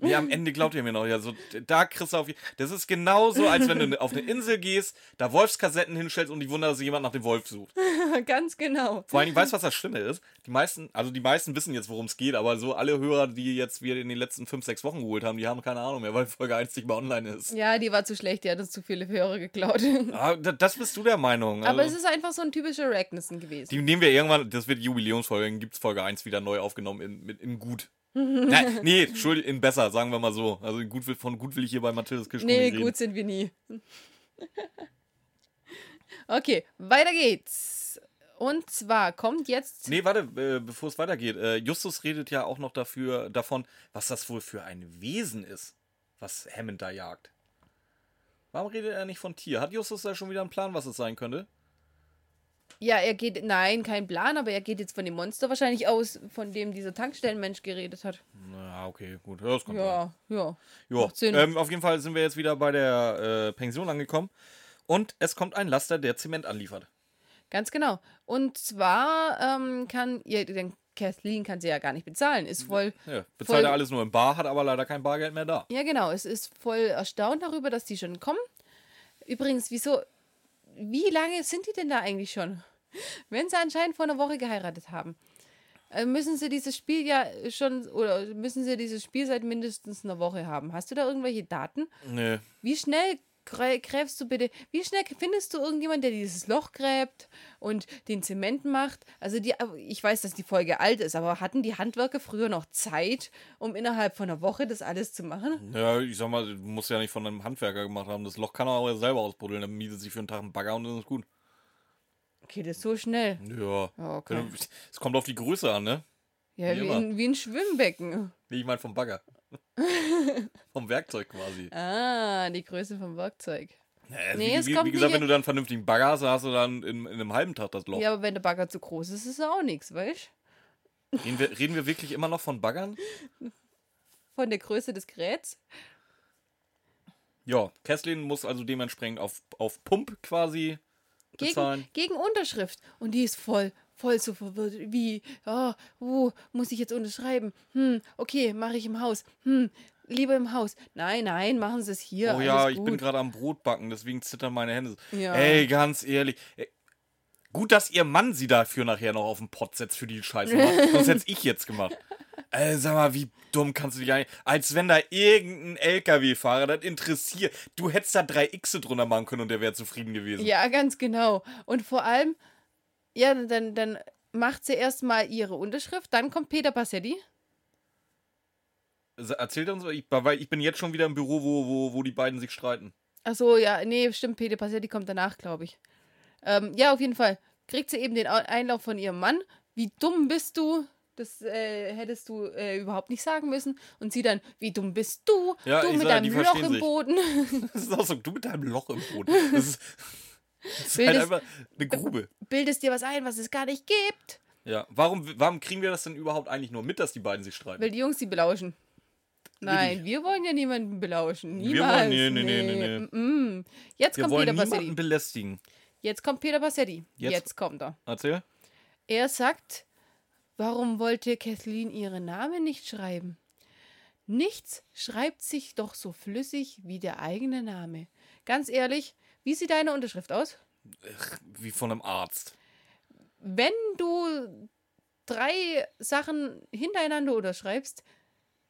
Nee, am Ende glaubt ihr mir noch. Ja, so, da kriegst du auf. Das ist genauso, als wenn du auf eine Insel gehst, da Wolfskassetten hinstellst und dich wundert, dass jemand nach dem Wolf sucht. ganz genau. Vor allem, weißt du, was das Schlimme ist? Die meisten, also die meisten wissen jetzt, worum es geht, aber so alle Hörer, die jetzt wir in den letzten 5, 6 Wochen geholt haben, die haben keine Ahnung mehr, weil Folge 1 nicht mal online ist. Ja, die war zu schlecht, die hat uns zu viele Hörer geklaut. Ah, da- das bist du der Meinung. Aber Also, es ist einfach so ein typischer Ragnarsson gewesen. die nehmen wir irgendwann, das wird Jubiläumsfolge, dann gibt es Folge 1 wieder neu aufgenommen in, mit, in gut. Nein, nee, Entschuldigung, in besser, sagen wir mal so. Also in gut, will- von gut will ich hier bei Mathildes Kirschkuchen Nee, reden. gut sind wir nie. Okay, weiter geht's. Und zwar kommt jetzt. Nee, warte, äh, bevor es weitergeht. Äh, Justus redet ja auch noch dafür, davon, was das wohl für ein Wesen ist, was Hammond da jagt. Warum redet er nicht von Tier? Hat Justus da schon wieder einen Plan, was es sein könnte? Ja, er geht. Nein, kein Plan, aber er geht jetzt von dem Monster wahrscheinlich aus, von dem dieser Tankstellenmensch geredet hat. Na, okay, gut. Ja, das sein. Ja, ja. Ja, ähm, auf jeden Fall sind wir jetzt wieder bei der äh, Pension angekommen. Und es kommt ein Laster, der Zement anliefert. Ganz genau. Und zwar ähm, kann ihr, denn Kathleen kann sie ja gar nicht bezahlen. Ist voll. Ja, bezahlt Voll- er alles nur im Bar, hat aber leider kein Bargeld mehr da. Ja, genau. Es ist voll erstaunt darüber, dass die schon kommen. Übrigens, wieso. Wie lange sind die denn da eigentlich schon? Wenn sie anscheinend vor einer Woche geheiratet haben, äh, müssen sie dieses Spiel ja schon. Oder müssen sie dieses Spiel seit mindestens einer Woche haben. Hast du da irgendwelche Daten? Nee. Wie schnell gräbst du bitte, wie schnell findest du irgendjemand, der dieses Loch gräbt und den Zement macht? Also die, ich weiß, dass die Folge alt ist, aber hatten die Handwerker früher noch Zeit, um innerhalb von einer Woche das alles zu machen? Ja, ich sag mal, du musst ja nicht von einem Handwerker gemacht haben. Das Loch kann er auch selber ausbuddeln. Dann mietet sich für einen Tag einen Bagger und dann ist gut. Okay, das ist so schnell. Ja. Okay. Du- Es kommt auf die Größe an, ne? Ja, Wie wie, ein, wie ein Schwimmbecken. Nee, ich meine vom Bagger. vom Werkzeug quasi. Ah, die Größe vom Werkzeug. Ja, Nee, wie, es wie, kommt wie gesagt, nicht- wenn du dann einen vernünftigen Bagger hast, hast du dann in, in einem halben Tag das Loch. Ja, aber wenn der Bagger zu groß ist, ist er auch nichts, weißt Reden, wir, reden wir wirklich immer noch von Baggern? von der Größe des Geräts. Ja, Kesslin muss also dementsprechend auf, auf Pump quasi bezahlen. Gegen, gegen Unterschrift. Und die ist voll, voll so verwirrt. Wie, oh, wo muss ich jetzt unterschreiben? Hm, okay, mache ich im Haus. Hm, lieber im Haus. Nein, nein, machen Sie es hier. oh ja, ich bin gerade am Brotbacken, deswegen zittern meine Hände. Ja. Ey, ganz ehrlich. ey, Gut, dass ihr Mann sie dafür nachher noch auf den Pott setzt für die Scheiße. macht. Sonst hätte ich jetzt gemacht. Ey, sag mal, wie dumm kannst du dich eigentlich. Als wenn da irgendein LKW-Fahrer das interessiert. Du hättest da drei Xe drunter machen können und der wäre zufrieden gewesen. Ja, ganz genau. Und vor allem, ja, dann, dann macht sie erstmal ihre Unterschrift, dann kommt Peter Passetti. Erzählt uns, weil ich bin jetzt schon wieder im Büro, wo, wo, wo die beiden sich streiten. Achso, ja, nee, stimmt, Peter Passetti kommt danach, glaube ich. Ähm, ja, auf jeden Fall. Kriegt sie eben den Au- Einlauf von ihrem Mann. Wie dumm bist du? Das äh, hättest du äh, überhaupt nicht sagen müssen. Und sie dann, wie dumm bist du? Ja, du mit sag, deinem Loch im sich. Boden. Das ist auch so, du mit deinem Loch im Boden. Das ist, das ist halt Bildest- einfach eine Grube. Bildest dir was ein, was es gar nicht gibt. Ja, warum, warum kriegen wir das denn überhaupt eigentlich nur mit, dass die beiden sich streiten? Weil die Jungs sie belauschen. Nein, wir wollen ja niemanden belauschen. Wir Niemals. wollen- nee, nee, nee, nee, nee. Mm-mm. Jetzt wir kommt wollen Peter niemanden belästigen. Jetzt kommt Peter Passetti. Jetzt- Jetzt kommt er. Erzähl. Er sagt, warum wollte Kathleen ihren Namen nicht schreiben? Nichts schreibt sich doch so flüssig wie der eigene Name. Ganz ehrlich, wie sieht deine Unterschrift aus? Wie von einem Arzt. Wenn du drei Sachen hintereinander unterschreibst,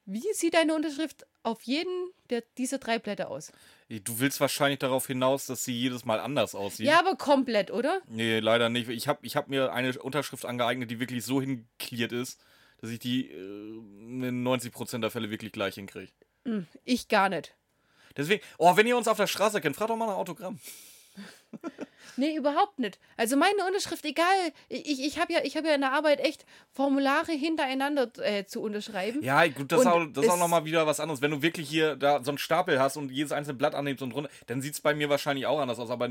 wie sieht deine Unterschrift auf jeden der, dieser drei Blätter aus? Du willst wahrscheinlich darauf hinaus, dass sie jedes Mal anders aussieht. Ja, aber komplett, oder? Nee, leider nicht. Ich habe ich hab mir eine Unterschrift angeeignet, die wirklich so hinkliert ist, dass ich die äh, in 90% der Fälle wirklich gleich hinkriege. Ich gar nicht. Deswegen, oh, wenn ihr uns auf der Straße kennt, fragt doch mal nach Autogramm. Nee, überhaupt nicht. Also meine Unterschrift, egal. Ich, ich habe ja, ich hab ja in der Arbeit echt Formulare hintereinander äh, zu unterschreiben. Ja, gut, das Und auch, das ist auch nochmal wieder was anderes. Wenn du wirklich hier da so einen Stapel hast und jedes einzelne Blatt annimmst und runter, dann sieht es bei mir wahrscheinlich auch anders aus, aber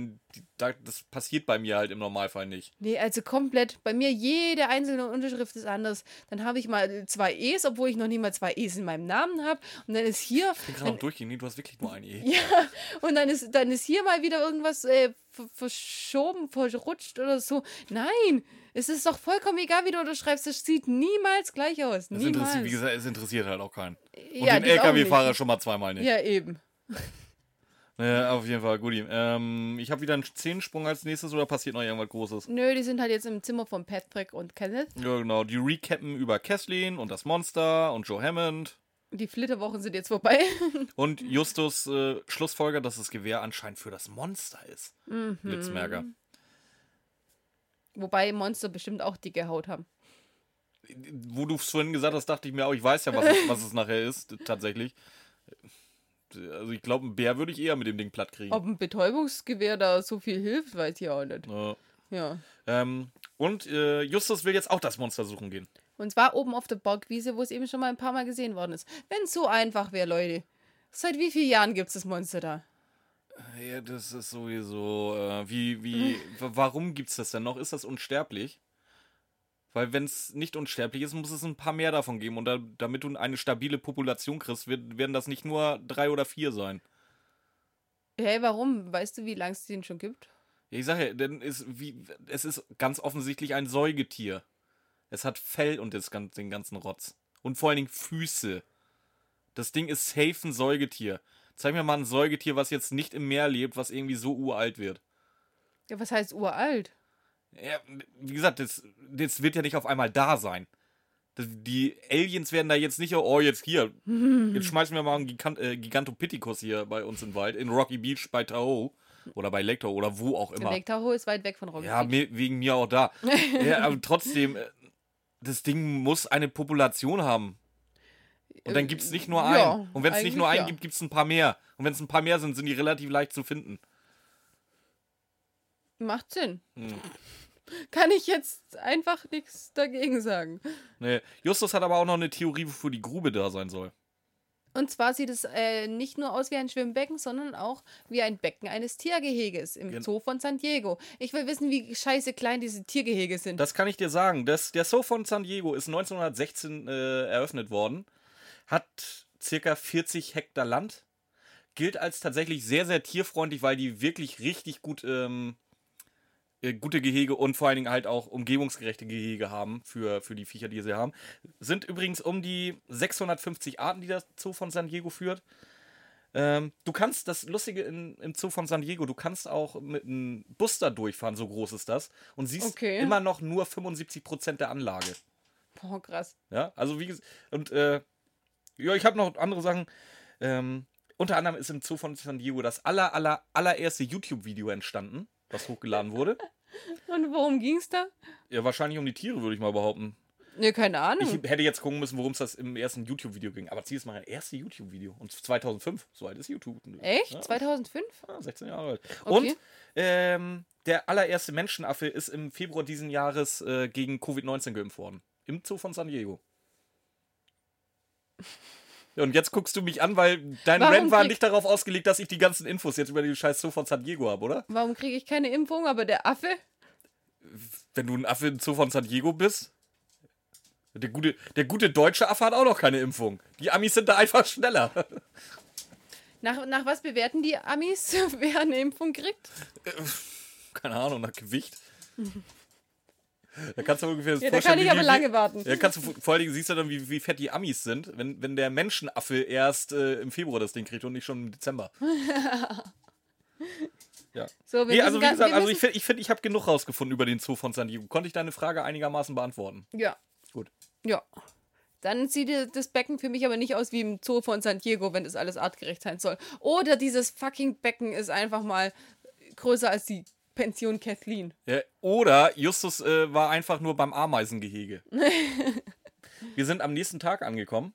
das passiert bei mir halt im Normalfall nicht. Nee, also komplett. Bei mir jede einzelne Unterschrift ist anders. Dann habe ich mal zwei E's, obwohl ich noch nie mal zwei E's in meinem Namen habe. Und dann ist hier. Ich bin gerade noch durchgehen, nee, du hast wirklich nur ein E. Ja, und dann ist, dann ist hier mal wieder irgendwas äh, verschoben, verrutscht oder so. Nein, es ist doch vollkommen egal, wie du unterschreibst. Das sieht niemals gleich aus. Niemals. wie gesagt, es interessiert halt auch keinen. Und Ja, den LKW-Fahrer schon mal zweimal nicht. Ja, eben. Ja, auf jeden Fall, guti. Ähm, ich habe wieder einen Zehensprung als nächstes oder passiert noch irgendwas Großes? Nö, die sind halt jetzt im Zimmer von Patrick und Kenneth. Ja, genau. Die recappen über Kathleen und das Monster und Joe Hammond. Die Flitterwochen sind jetzt vorbei. Und Justus äh, Schlussfolger, dass das Gewehr anscheinend für das Monster ist. Mhm. Blitzmerker. Wobei Monster bestimmt auch dicke Haut haben. Wo du es vorhin gesagt hast, dachte ich mir auch, ich weiß ja, was es, was es nachher ist, tatsächlich. Also ich glaube, einen Bär würde ich eher mit dem Ding platt kriegen. Ob ein Betäubungsgewehr da so viel hilft, weiß ich auch nicht. Ja. Ja. Ähm, und äh, Justus will jetzt auch das Monster suchen gehen. Und zwar oben auf der Borgwiese, wo es eben schon mal ein paar Mal gesehen worden ist. Wenn es so einfach wäre, Leute. Seit wie vielen Jahren gibt es das Monster da? Ja, das ist sowieso. Äh, wie, wie, wa- warum gibt's das denn noch? Ist das unsterblich? Weil wenn es nicht unsterblich ist, muss es ein paar mehr davon geben. Und da, damit du eine stabile Population kriegst, wird, werden das nicht nur drei oder vier sein. Hey, warum? Weißt du, wie lange es den schon gibt? Ich sage ja, denn ist wie, es ist ganz offensichtlich ein Säugetier. Es hat Fell und das, den ganzen Rotz. Und vor allen Dingen Füße. Das Ding ist safe ein Säugetier. Zeig mir mal ein Säugetier, was jetzt nicht im Meer lebt, was irgendwie so uralt wird. Ja, was heißt uralt? Ja, wie gesagt, das, das wird ja nicht auf einmal da sein. Das, die Aliens werden da jetzt nicht, oh, jetzt hier, jetzt schmeißen wir mal einen Gigant, äh, Gigantopithecus hier bei uns im Wald, in Rocky Beach bei Tahoe oder bei Lake Tahoe oder wo auch immer. Lake Tahoe ist weit weg von Rocky Ja, Beach. me- wegen mir auch da. ja, aber trotzdem, äh, das Ding muss eine Population haben. Und dann gibt es nicht nur einen. ja, Und wenn es nicht nur einen ja. gibt, gibt es ein paar mehr. Und wenn es ein paar mehr sind, sind die relativ leicht zu finden. Macht Sinn. Hm. Kann ich jetzt einfach nichts dagegen sagen. Nee. Justus hat aber auch noch eine Theorie, wofür die Grube da sein soll. Und zwar sieht es äh, nicht nur aus wie ein Schwimmbecken, sondern auch wie ein Becken eines Tiergeheges im Gen- Zoo von San Diego. Ich will wissen, wie scheiße klein diese Tiergehege sind. Das kann ich dir sagen. Das, der Zoo von San Diego ist 1916 äh, eröffnet worden. Hat circa 40 Hektar Land. Gilt als tatsächlich sehr, sehr tierfreundlich, weil die wirklich richtig gut ähm, äh, gute Gehege und vor allen Dingen halt auch umgebungsgerechte Gehege haben für, für die Viecher, die sie haben. Sind übrigens um die 650 Arten, die der Zoo von San Diego führt. Ähm, du kannst, das Lustige in, im Zoo von San Diego, du kannst auch mit einem Bus da durchfahren, so groß ist das, und siehst Okay. immer noch nur 75% der Anlage. Boah, krass. Ja, also wie gesagt, und äh, ja, ich habe noch andere Sachen. Ähm, unter anderem ist im Zoo von San Diego das aller, aller, allererste YouTube-Video entstanden, was hochgeladen wurde. Und worum ging's da? Ja, wahrscheinlich um die Tiere, würde ich mal behaupten. Ne, keine Ahnung. Ich hätte jetzt gucken müssen, worum es das im ersten YouTube-Video ging. Aber zieh es mal ein erstes YouTube-Video. Und 2005, so alt ist YouTube. Echt? Ja, 2005? ja, 16 Jahre alt. Okay. Und ähm, der allererste Menschenaffe ist im Februar diesen Jahres äh, gegen Covid-19 geimpft worden. Im Zoo von San Diego. Und jetzt guckst du mich an, weil dein Warum Rant war nicht darauf ausgelegt, dass ich die ganzen Infos jetzt über den scheiß Zoo von San Diego habe, oder? Warum kriege ich keine Impfung, aber der Affe? Wenn du ein Affe im Zoo von San Diego bist. Der gute, der gute deutsche Affe hat auch noch keine Impfung. Die Amis sind da einfach schneller. Nach, nach was bewerten die Amis, wer eine Impfung kriegt? Keine Ahnung, nach Gewicht. Da kannst du ungefähr Ja, da vorstellen, kann ich aber wie- lange warten. Ja, kannst du vor allen Dingen siehst du dann, wie, wie fett die Amis sind, wenn, wenn der Menschenaffe erst äh, im Februar das Ding kriegt und nicht schon im Dezember. ja. So, Nee, also wie gesagt, also ich finde, ich, find, ich habe genug rausgefunden über den Zoo von San Diego. Konnte ich deine Frage einigermaßen beantworten? Ja. Gut. Ja. Dann sieht das Becken für mich aber nicht aus wie im Zoo von San Diego, wenn das alles artgerecht sein soll. Oder dieses fucking Becken ist einfach mal größer als die Pension Kathleen. Ja, oder Justus äh, war einfach nur beim Ameisengehege. Wir sind am nächsten Tag angekommen.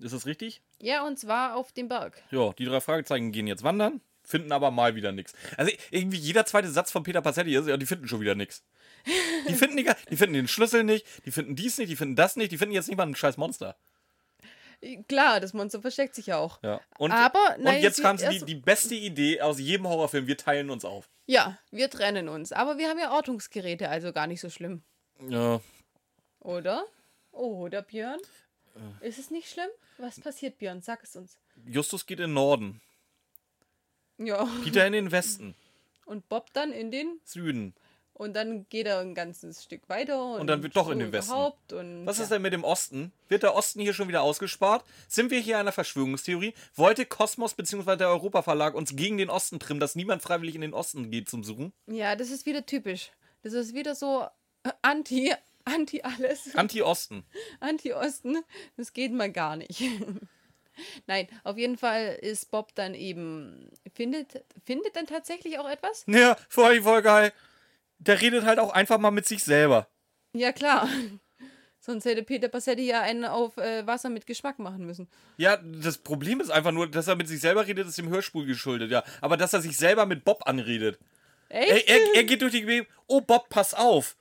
Ist das richtig? Ja, und zwar auf dem Berg. Ja, die drei Fragezeichen gehen jetzt wandern, finden aber mal wieder nichts. Also irgendwie jeder zweite Satz von Peter Passetti ist, ja, die finden schon wieder nichts. Die finden, die, die finden den Schlüssel nicht, die finden dies nicht, die finden das nicht, die finden jetzt nicht mal ein scheiß Monster. Klar, das Monster versteckt sich ja auch. Ja. Und, Aber, und nein, jetzt sie- kam die, die beste Idee aus jedem Horrorfilm, wir teilen uns auf. Ja, wir trennen uns. Aber wir haben ja Ortungsgeräte, also gar nicht so schlimm. Ja. Oder? Oder, Björn? Äh. Ist es nicht schlimm? Was passiert, Björn? Sag es uns. Justus geht in den Norden, Ja. Peter in den Westen, Und Bob dann in den. Süden. Und dann geht er ein ganzes Stück weiter. Und, dann wird doch in den Westen. Und, Was ist denn mit dem Osten? Wird der Osten hier schon wieder ausgespart? Sind wir hier einer Verschwörungstheorie? Wollte Kosmos bzw. der Europa Verlag uns gegen den Osten trimmen, dass niemand freiwillig in den Osten geht zum Suchen? Ja, das ist wieder typisch. Das ist wieder so äh, anti, anti alles, Anti-Osten. anti Osten. Das geht mal gar nicht. Nein, auf jeden Fall ist Bob dann eben findet findet dann tatsächlich auch etwas? Ja, voll, voll geil. Der redet halt auch einfach mal mit sich selber. Ja klar. Sonst hätte Peter Passetti ja einen auf äh, Wasser mit Geschmack machen müssen. Ja, das Problem ist einfach nur, dass er mit sich selber redet, ist dem Hörspiel geschuldet, ja. Aber dass er sich selber mit Bob anredet. Echt? Er, er, er geht durch die Gegend. Oh, Bob, pass auf.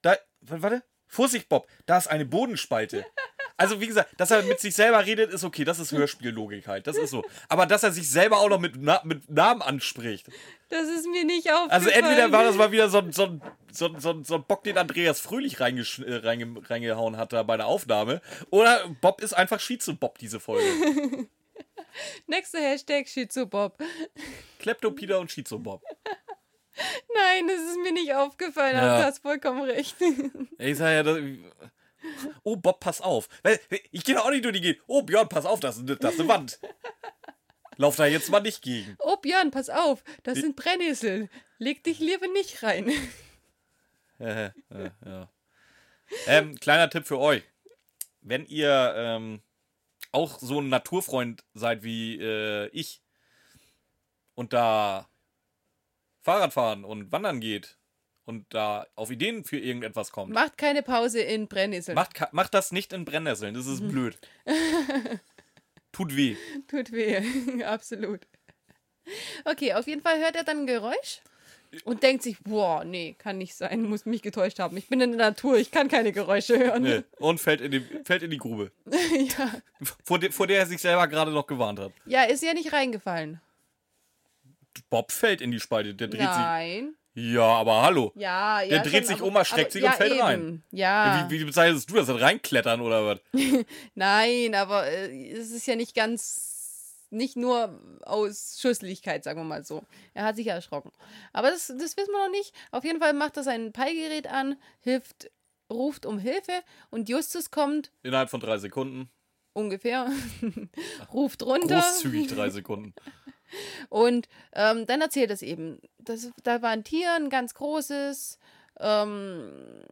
Da, warte, warte. Vorsicht, Bob. Da ist eine Bodenspalte. Also, wie gesagt, dass er mit sich selber redet, ist okay. Das ist Hörspiellogik halt. Das ist so. Aber dass er sich selber auch noch mit, Na mit Namen anspricht. Das ist mir nicht aufgefallen. Also, entweder war das mal wieder so ein, so ein, so ein, so ein, so ein Bock, den Andreas Fröhlich reingesch- äh, reinge reingehauen hat da bei der Aufnahme. Oder Bob ist einfach Schizo-Bob, diese Folge. Nächster Hashtag Schizo-Bob. Klepto-Peter und Schizo-Bob. Nein, das ist mir nicht aufgefallen, aber Ja. du hast vollkommen recht. Ich sag ja, das, oh Bob, pass auf. Ich gehe doch auch nicht durch die Gegend. Oh Björn, pass auf, das, ist- das ist eine Wand. Lauf da jetzt mal nicht gegen. Oh Björn, pass auf, das sind Brennnesseln. Leg dich lieber nicht rein. Äh, äh, ja. ähm, kleiner Tipp für euch. Wenn ihr ähm, auch so ein Naturfreund seid wie äh, ich und da Fahrrad fahren und wandern geht und da auf Ideen für irgendetwas kommt, Macht keine Pause in Brennnesseln. macht, macht das nicht in Brennnesseln. Das ist blöd. Tut weh. Tut weh, absolut. Okay, auf jeden Fall hört er dann ein Geräusch und denkt sich, boah, nee, kann nicht sein, muss mich getäuscht haben. Ich bin in der Natur, ich kann keine Geräusche hören. Nee. Und fällt in, die, fällt in die Grube. ja. Vor, de, vor der er sich selber gerade noch gewarnt hat. ja, ist ja nicht reingefallen. Bob fällt in die Spalte. Der dreht sich. Nein. Ja, aber hallo. Ja, ja. Der dreht schon, sich um, erschreckt aber- sich ja, und fällt eben. rein. Ja. Wie, wie bezeichnest du das? Reinklettern oder was? Nein, aber äh, es ist ja nicht ganz. Nicht nur aus Schusseligkeit, sagen wir mal so. Er hat sich ja erschrocken. Aber das, das wissen wir noch nicht. Auf jeden Fall macht er sein Peilgerät an, hilft, ruft um Hilfe und Justus kommt Innerhalb von drei Sekunden. ungefähr, ruft runter. Großzügig drei Sekunden. Und ähm, dann erzählt es eben. Das, da war ein Tier, ein ganz großes, ähm,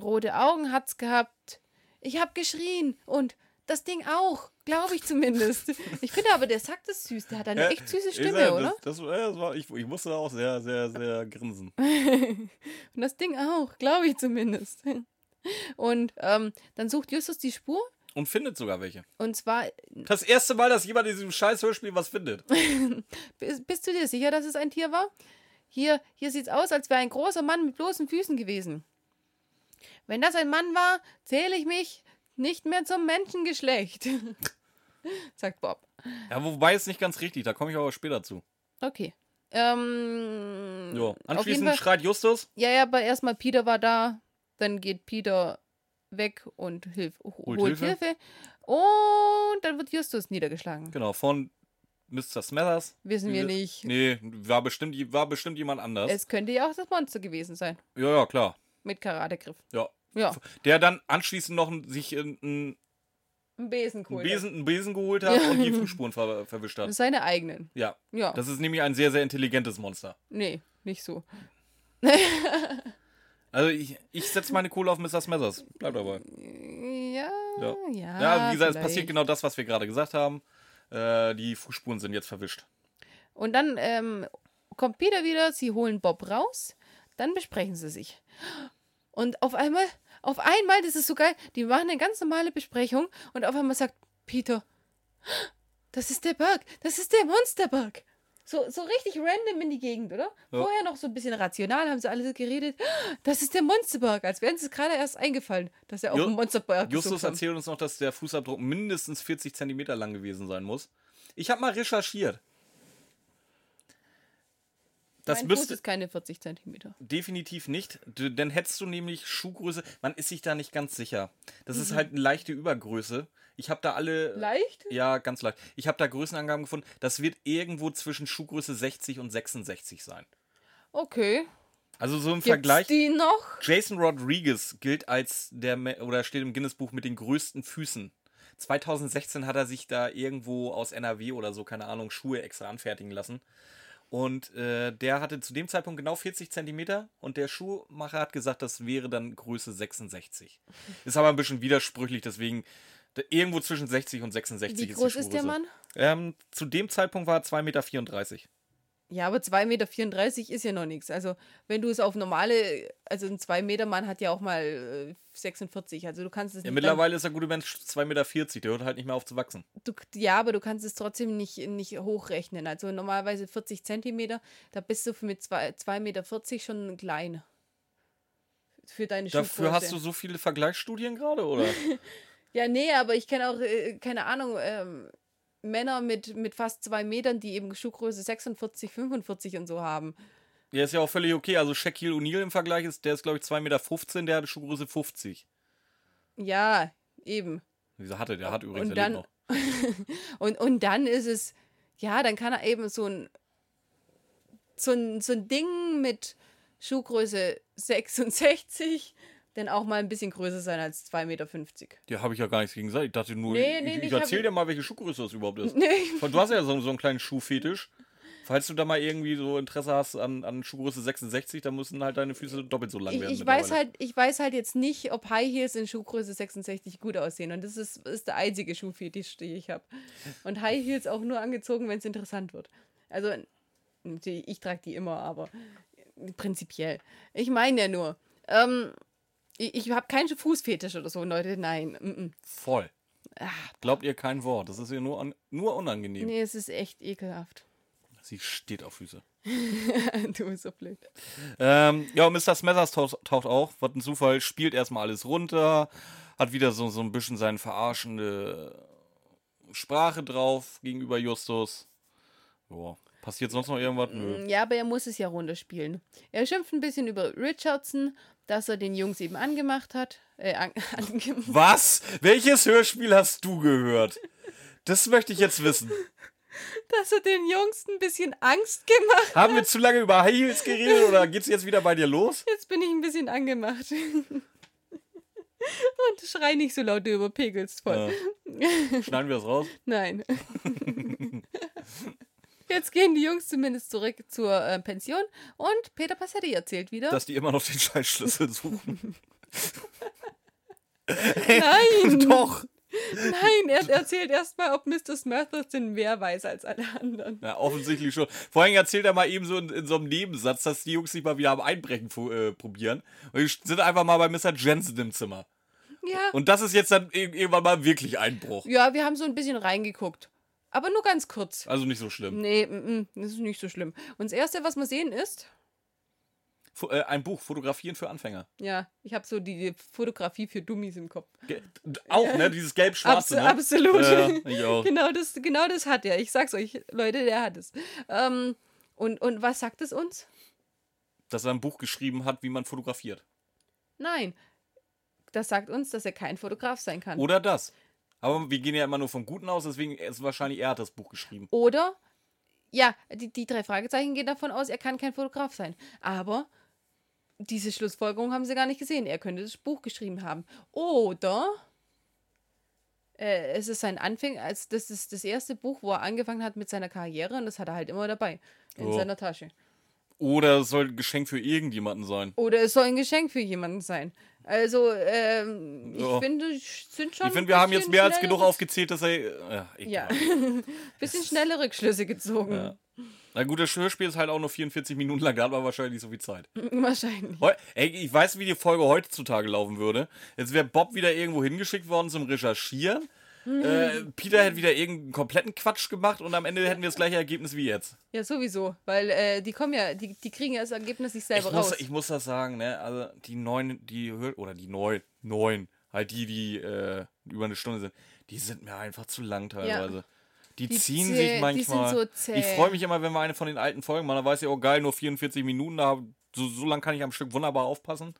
rote Augen hat's gehabt. Ich hab geschrien und das Ding auch, glaube ich zumindest. Ich finde aber, der sagt es süß. Der hat eine echt süße Stimme, sag, oder? Das, das, ja, das war, ich, ich musste auch sehr, sehr, sehr grinsen. Und das Ding auch, glaube ich zumindest. Und ähm, dann sucht Justus die Spur. Und findet sogar welche. Und zwar, Das erste Mal, dass jemand in diesem scheiß Hörspiel was findet. bist, du dir sicher, dass es ein Tier war? Hier, hier sieht's aus, als wäre ein großer Mann mit bloßen Füßen gewesen. Wenn das ein Mann war, zähle ich mich nicht mehr zum Menschengeschlecht. Sagt Bob. Ja, wobei ist nicht ganz richtig, da komme ich aber später zu. Okay. Ähm, Jo. Anschließend Fall, schreit Justus. ja, ja, aber erstmal Peter war da, dann geht Peter weg und hilf, holt, Hilfe. Hilfe. Und dann wird Justus niedergeschlagen. Genau, von Mr. Smathers. Wissen wir nicht. Nee, war bestimmt, war bestimmt jemand anders. Es könnte ja auch das Monster gewesen sein. ja, ja, klar. Mit Karategriff. Ja. Ja, Der dann anschließend noch sich in- einen ein Besen einen. Besen, einen Besen geholt hat Ja. und die Fußspuren ver verwischt hat. Seine eigenen. Ja. Ja. Das ist nämlich ein sehr, sehr intelligentes Monster. nee, nicht so. Also ich, ich setze meine Kohle auf Mr. Smathers. Bleib dabei. Ja, Ja. ja. Ja, wie gesagt, es vielleicht. passiert genau das, was wir gerade gesagt haben. Äh, die Fußspuren sind jetzt verwischt. Und dann ähm, kommt Peter wieder, sie holen Bob raus, dann besprechen sie sich. Und auf einmal, auf einmal, das ist so geil, die machen eine ganz normale Besprechung und auf einmal sagt Peter, das ist der Berg, das ist der Monsterberg. So, so richtig random in die Gegend, oder? Ja. Vorher noch so ein bisschen rational, haben sie alle geredet. Das ist der Monsterberg, als wären sie es gerade erst eingefallen, dass er Ju- dem Monsterberg Justus gesucht haben. erzählt uns noch, dass der Fußabdruck mindestens 40 Zentimeter lang gewesen sein muss. Ich habe mal recherchiert. Das mein Fuß müsste ist keine 40 Zentimeter. definitiv nicht, d- denn hättest du nämlich Schuhgröße, man ist sich da nicht ganz sicher. Das Mhm. ist halt eine leichte Übergröße. Ich habe da alle Leicht? Ja, ganz leicht. Ich habe da Größenangaben gefunden. Das wird irgendwo zwischen Schuhgröße 60 und 66 sein. Okay. Also so im Gibt's Vergleich. die noch? Jason Rodriguez gilt als der oder steht im Guinness-Buch mit den größten Füßen. 2016 hat er sich da irgendwo aus NRW oder so, keine Ahnung, Schuhe extra anfertigen lassen. Und äh, der hatte zu dem Zeitpunkt genau 40 Zentimeter und der Schuhmacher hat gesagt, das wäre dann Größe 66. Ist aber ein bisschen widersprüchlich, deswegen irgendwo zwischen 60 und 66 Wie ist groß die ist der Schuhgröße. Mann? Ähm, zu dem Zeitpunkt war er 2,34 Meter. Ja, aber 2,34 Meter ist ja noch nichts. Also, wenn du es auf normale, also ein 2-Meter-Mann hat ja auch mal äh, 46. Also, du kannst es Ja, nicht. mittlerweile ist der gute Mensch 2,40 Meter, der hört halt nicht mehr auf zu wachsen. Du, ja, aber du kannst es trotzdem nicht, nicht hochrechnen. Also, normalerweise 40 Zentimeter, da bist du mit 2,40 Meter schon klein. Für deine Dafür hast du so viele Vergleichsstudien gerade, oder? Ja, nee, aber ich kenne auch, äh, keine Ahnung, ähm, Männer mit, mit fast zwei Metern, die eben Schuhgröße 46, 45 und so haben. ja, ist ja auch völlig okay. Also Shaquille O'Neal im Vergleich ist, der ist glaube ich 2,15 Meter, der hat Schuhgröße 50. Ja, eben. Wieso hatte der? Hat übrigens Und dann- noch. Und, und dann ist es, ja, dann kann er eben so ein, so ein, so ein Ding mit Schuhgröße 66 dann auch mal ein bisschen größer sein als 2,50 Meter. Ja, habe ich ja gar nichts gegen gesagt. Ich dachte nur, Nee, nee, ich, ich ich erzähl dir mal, welche Schuhgröße das überhaupt ist. Nee, Du hast ja so, so einen kleinen Schuhfetisch. Falls du da mal irgendwie so Interesse hast an, an Schuhgröße 66, dann müssen halt deine Füße doppelt so lang ich, werden. ich, weiß mittlerweile. halt, ich weiß halt jetzt nicht, ob High Heels in Schuhgröße 66 gut aussehen. Und das ist, ist der einzige Schuhfetisch, den ich habe. Und High Heels auch nur angezogen, wenn es interessant wird. Also, natürlich, ich trage die immer, aber prinzipiell. Ich meine ja nur. Ähm, ich ich habe keinen Fußfetisch oder so, Leute. Nein. Mm -mm. Voll. Glaubt ihr kein Wort. Das ist ihr nur, an, nur unangenehm. Nee, es ist echt ekelhaft. Sie steht auf Füße. du bist so blöd. Ähm, ja, Mr. Smethers taucht, taucht auch. Was ein Zufall. Spielt erstmal alles runter. Hat wieder so, so ein bisschen seine verarschende Sprache drauf gegenüber Justus. Ja. Passiert sonst noch irgendwas? Nö. Ja, aber er muss es ja runterspielen. Er schimpft ein bisschen über Richardson, dass er den Jungs eben angemacht hat. Äh, an, angemacht. Was? Welches Hörspiel hast du gehört? Das möchte ich jetzt wissen. Dass er den Jungs ein bisschen Angst gemacht Haben wir zu lange über High Heels geredet oder geht's jetzt wieder bei dir los? Jetzt bin ich ein bisschen angemacht. Und schrei nicht so laut, du überpegelst voll. Ja. Schneiden wir das raus? Nein. Jetzt gehen die Jungs zumindest zurück zur äh, Pension und Peter Passetti erzählt wieder. Dass die immer noch den Scheißschlüssel suchen. Nein! Doch! Nein, er erzählt erstmal, ob Mr. Denn mehr weiß als alle anderen. Ja, offensichtlich schon. Vor allem erzählt er mal eben so in, in so einem Nebensatz, dass die Jungs sich mal wieder am Einbrechen äh, probieren. Und die sind einfach mal bei Mr. Jensen im Zimmer. Ja. Und das ist jetzt dann irgendwann mal wirklich Einbruch. Ja, wir haben so ein bisschen reingeguckt. Aber nur ganz kurz. Also nicht so schlimm. Nee, m -m, das ist nicht so schlimm. Und das Erste, was wir sehen, ist. F äh, ein Buch, Fotografieren für Anfänger. Ja, ich habe so die Fotografie für Dummies im Kopf. Ge auch, ne? Dieses gelb-schwarze. Abs ne? Absolut. Ja, ich auch. genau, das, genau das hat er. Ich sag's euch, Leute, der hat es. Ähm, und, und was sagt es uns? Dass er ein Buch geschrieben hat, wie man fotografiert. Nein. Das sagt uns, dass er kein Fotograf sein kann. Oder das. Aber wir gehen ja immer nur vom Guten aus, deswegen ist wahrscheinlich er hat das Buch geschrieben. Oder, ja, die, die drei Fragezeichen gehen davon aus, er kann kein Fotograf sein. Aber diese Schlussfolgerung haben sie gar nicht gesehen. Er könnte das Buch geschrieben haben. Oder äh, es ist sein Anfang, als das ist das erste Buch, wo er angefangen hat mit seiner Karriere und das hat er halt immer dabei in Oh. seiner Tasche. Oder es soll ein Geschenk für irgendjemanden sein. Oder es soll ein Geschenk für jemanden sein. Also, ähm, ich Ja. finde, sind schon. Ich finde, wir haben jetzt mehr als genug aufgezählt, dass er. äh, Ja. Ja, bisschen schnelle Rückschlüsse gezogen. Ja. Na gut, das Hörspiel ist halt auch nur 44 Minuten lang, da hat man wahrscheinlich nicht so viel Zeit. Wahrscheinlich. Ey, ich weiß, wie die Folge heutzutage laufen würde. Jetzt wäre Bob wieder irgendwo hingeschickt worden zum Recherchieren. Äh, Peter hätte wieder irgendeinen kompletten Quatsch gemacht und am Ende hätten wir das gleiche Ergebnis wie jetzt. Ja, sowieso. Weil äh, die kommen ja, die, die kriegen ja das Ergebnis nicht selber Ich muss, raus. ich muss das sagen, ne? Also die neun, die oder die neun, neun, halt die, die äh, über eine Stunde sind, die sind mir einfach zu lang teilweise. Die, Die ziehen zäh- sich die manchmal. sind so zäh. Ich freue mich immer, wenn wir eine von den alten Folgen machen. Da weiß ich, oh geil, nur 44 Minuten, da, so, so lange kann ich am Stück wunderbar aufpassen.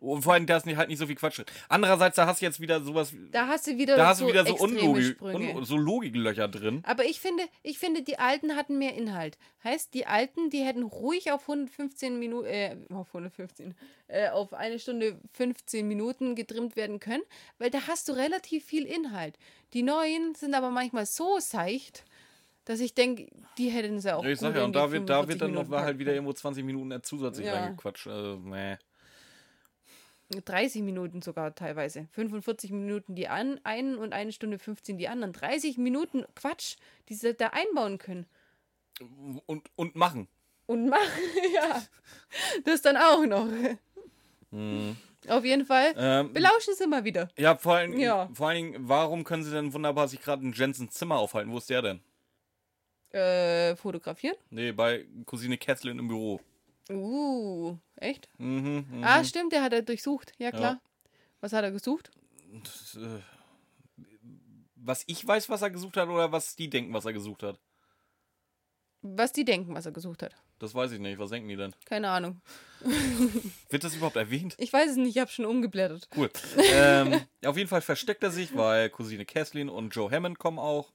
Und vor allem, da ist nicht, halt nicht so viel Quatsch drin. Andererseits, da hast du jetzt wieder sowas, da hast du wieder, da hast so du wieder so, Unlogik, un, so Logiklöcher drin. Aber ich finde, ich finde, die Alten hatten mehr Inhalt. Heißt, die Alten, die hätten ruhig auf 115 Minuten, äh, auf 115, äh, auf eine Stunde 15 Minuten getrimmt werden können, weil da hast du relativ viel Inhalt. Die Neuen sind aber manchmal so seicht, dass ich denke, die hätten sie auch Ich sag ja, und da wird, da 45 wird dann noch halt wieder irgendwo 20 Minuten zusätzlich Ja. reingequatscht. Also, nee. können. 30 Minuten sogar teilweise. 45 Minuten die an, einen und eine Stunde 15 die anderen. 30 Minuten Quatsch, die sie da einbauen können. Und, und machen. Und machen, ja. Das dann auch noch. Auf jeden Fall. Ähm, Belauschen sie mal wieder. ja, vor allen, Ja. vor allen Dingen, warum können sie denn wunderbar sich gerade in Jensens Zimmer aufhalten? Wo ist der denn? Äh, fotografieren? Nee, bei Cousine Kathleen im Büro. Uh, echt? Mhm, mhm. Ah, stimmt, der hat er durchsucht. Ja, klar. Ja. Was hat er gesucht? Das, äh, was ich weiß, was er gesucht hat, oder was die denken, was er gesucht hat? Was die denken, was er gesucht hat. Das weiß ich nicht. Was denken die denn? Keine Ahnung. Wird das überhaupt erwähnt? Ich weiß es nicht, ich habe schon umgeblättert. Cool. ähm, auf jeden Fall versteckt er sich, weil Cousine Kathleen und Joe Hammond kommen auch.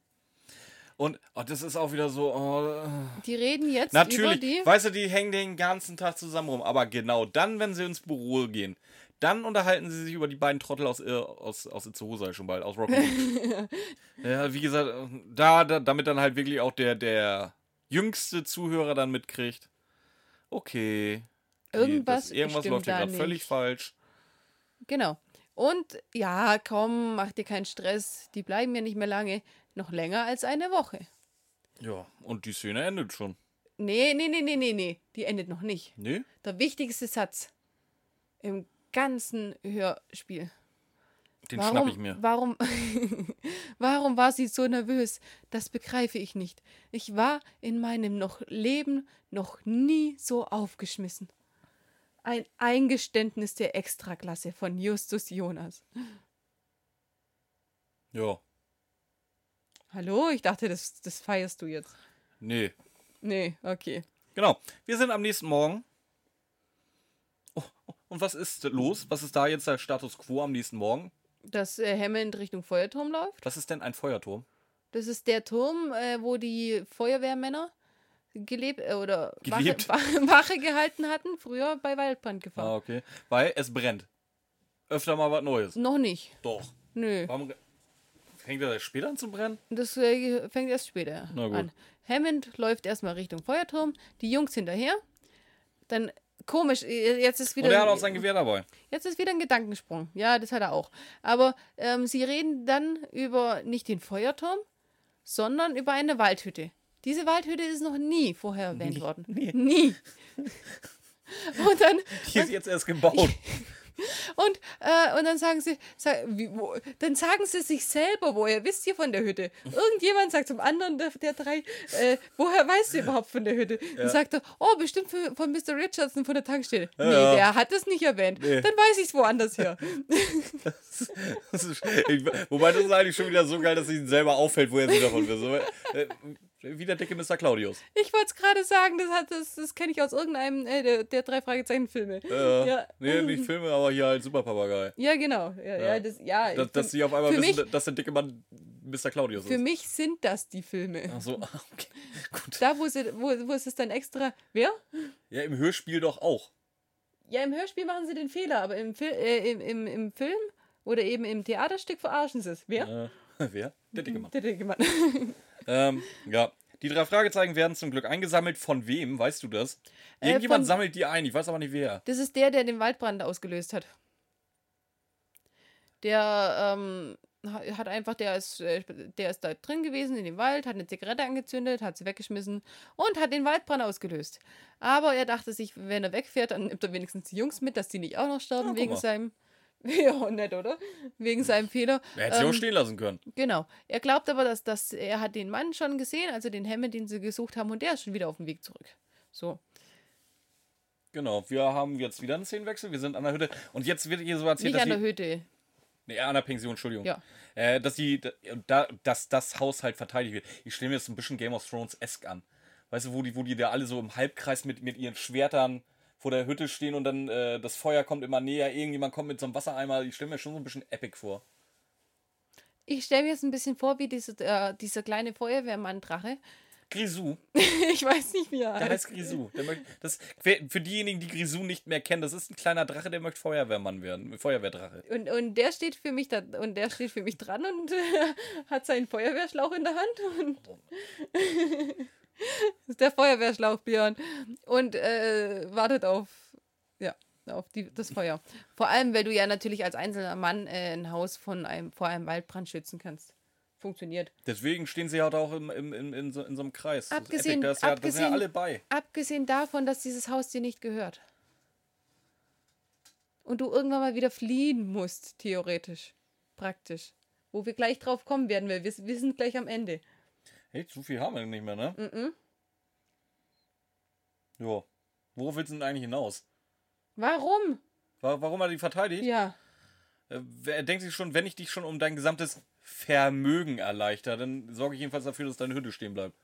Und oh, das ist auch wieder so. Oh, Die reden jetzt natürlich. über die. Weißt du, die hängen den ganzen Tag zusammen rum. Aber genau dann, wenn sie ins Büro gehen, dann unterhalten sie sich über die beiden Trottel aus, äh, aus, aus Itzehoe, schon bald, aus Rock'n'Roll. ja, wie gesagt, da, da, damit dann halt wirklich auch der, der jüngste Zuhörer dann mitkriegt. Okay. Irgendwas irgendwas stimmt läuft hier gerade völlig falsch. Genau. Und ja, komm, mach dir keinen Stress. Die bleiben ja nicht mehr lange. Noch länger als eine Woche. Ja, und die Szene endet schon. Nee, nee, nee, nee, nee, nee. Die endet noch nicht. Nee? Der wichtigste Satz im ganzen Hörspiel. Den warum, schnapp ich mir. Warum, warum war sie so nervös? Das begreife ich nicht. Ich war in meinem noch Leben noch nie so aufgeschmissen. Ein Eingeständnis der Extraklasse von Justus Jonas. Ja. Hallo? Ich dachte, das, das feierst du jetzt. Nee. Nee, okay. Genau. Wir sind am nächsten Morgen. Oh, oh, und was ist los? Was ist da jetzt der Status quo am nächsten Morgen? Dass äh, Hammond Richtung Feuerturm läuft. Was ist denn ein Feuerturm? Das ist der Turm, äh, wo die Feuerwehrmänner gelebt äh, oder Gelebt. Wache, Wache gehalten hatten, früher bei Waldbrandgefahr. Ah, okay. Weil es brennt. Öfter mal was Neues. Noch nicht. Doch. Nö. Warum fängt er später an zu brennen? Das äh, fängt erst später Na gut. an. Hammond läuft erstmal Richtung Feuerturm, die Jungs hinterher. Dann komisch, äh, jetzt ist wieder Und er hat auch sein Gewehr dabei. jetzt ist wieder ein Gedankensprung. Ja, das hat er auch. Aber ähm, sie reden dann über nicht den Feuerturm, sondern über eine Waldhütte. Diese Waldhütte ist noch nie vorher erwähnt Nie. worden. Nie. Nie. Und dann Die ist jetzt erst gebaut. Und, äh, und dann sagen sie, sag, wie, wo, dann sagen sie sich selber, woher wisst ihr von der Hütte? Irgendjemand sagt zum anderen der, der drei, äh, woher weißt du überhaupt von der Hütte? Dann sagt er, oh, bestimmt von, von Mr. Richardson von der Tankstelle. nee, ja. der hat es nicht erwähnt. Nee. Dann weiß ich es woanders her. Das ist, ich, wobei das ist eigentlich schon wieder so geil, dass ihm selber auffällt, woher sie davon wissen. Wie der dicke Mr. Claudius. Ich wollte es gerade sagen, das, hat, das, das kenne ich aus irgendeinem äh, der, der drei Fragezeichen-Filme. Äh, Ja. Nee, nicht Filme, aber hier halt Superpapagei. Ja, genau. Ja, ja. Ja. das, ja Dass, ich dass sie auf einmal für wissen, mich, dass der dicke Mann Mr. Claudius Für ist. mich sind das die Filme. Ach so, okay. Gut. Da, wo, sie, wo, wo ist es dann extra. Wer? Ja, im Hörspiel doch auch. Ja, im Hörspiel machen sie den Fehler, aber im, Fil äh, im, im, im Film oder eben im Theaterstück verarschen sie es. Wer? Äh, wer? Der dicke Mann. Der dicke Mann. Ähm, ja. Die drei Fragezeichen werden zum Glück eingesammelt. Von wem? Weißt du das? Äh, Irgendjemand von- sammelt die ein. Ich weiß aber nicht wer. Das ist der, der den Waldbrand ausgelöst hat. Der ähm, ha- hat einfach, der ist, äh, der ist da drin gewesen in dem Wald, hat eine Zigarette angezündet, hat sie weggeschmissen und hat den Waldbrand ausgelöst. Aber er dachte sich, wenn er wegfährt, dann nimmt er wenigstens die Jungs mit, dass die nicht auch noch sterben Ja, guck wegen seinem. Ja, nett, oder? Wegen seinem Fehler. Er hätte sie auch Ähm, stehen lassen können. Genau. Er glaubt aber, dass, dass er hat den Mann schon gesehen, also den Hammond, den sie gesucht haben, und der ist schon wieder auf dem Weg zurück. So. Genau. Wir haben jetzt wieder einen Szenenwechsel. Wir sind an der Hütte. Und jetzt wird hier so erzählt, Nicht dass an der die, Hütte. nee, an der Pension, Entschuldigung. Ja. Äh, dass die, da, dass das Haus halt verteidigt wird. Ich stelle mir das so ein bisschen Game of Thrones-esk an. Weißt du, wo die, wo die da alle so im Halbkreis mit, mit ihren Schwertern vor der Hütte stehen und dann äh, das Feuer kommt immer näher, irgendjemand kommt mit so einem Wassereimer. Ich stelle mir schon so ein bisschen epic vor. Ich stelle mir jetzt ein bisschen vor, wie diese, äh, dieser kleine Feuerwehrmann-Drache. Grisou, ich weiß nicht, wie er der heißt. heißt Grisou. Der möchte, das, für diejenigen, die Grisou nicht mehr kennen, das ist ein kleiner Drache, der möchte Feuerwehrmann werden. Feuerwehrdrache. Und, und der steht für mich da und der steht für mich dran und hat seinen Feuerwehrschlauch in der Hand und ist der Feuerwehrschlauch Björn und äh, wartet auf ja auf die, das Feuer. Vor allem, weil du ja natürlich als einzelner Mann äh, ein Haus von einem vor einem Waldbrand schützen kannst. Funktioniert. Deswegen stehen sie halt auch im, im, im, in, so, in so einem Kreis. Das ist Abgesehen- epic. Da, ist ja, da sind ja abgesehen- alle bei. Abgesehen davon, dass dieses Haus dir nicht gehört. Und du irgendwann mal wieder fliehen musst, theoretisch. Praktisch. Wo wir gleich drauf kommen werden, weil wir, wir sind gleich am Ende. Hey, zu viel haben wir nicht mehr, ne? Mhm. Ja. Worauf willst du denn eigentlich hinaus? Warum? Wa- Warum hat er die verteidigt? Ja. Äh, Er denkt sich schon, wenn ich dich schon um dein gesamtes Vermögen erleichter, dann sorge ich jedenfalls dafür, dass deine Hütte stehen bleibt.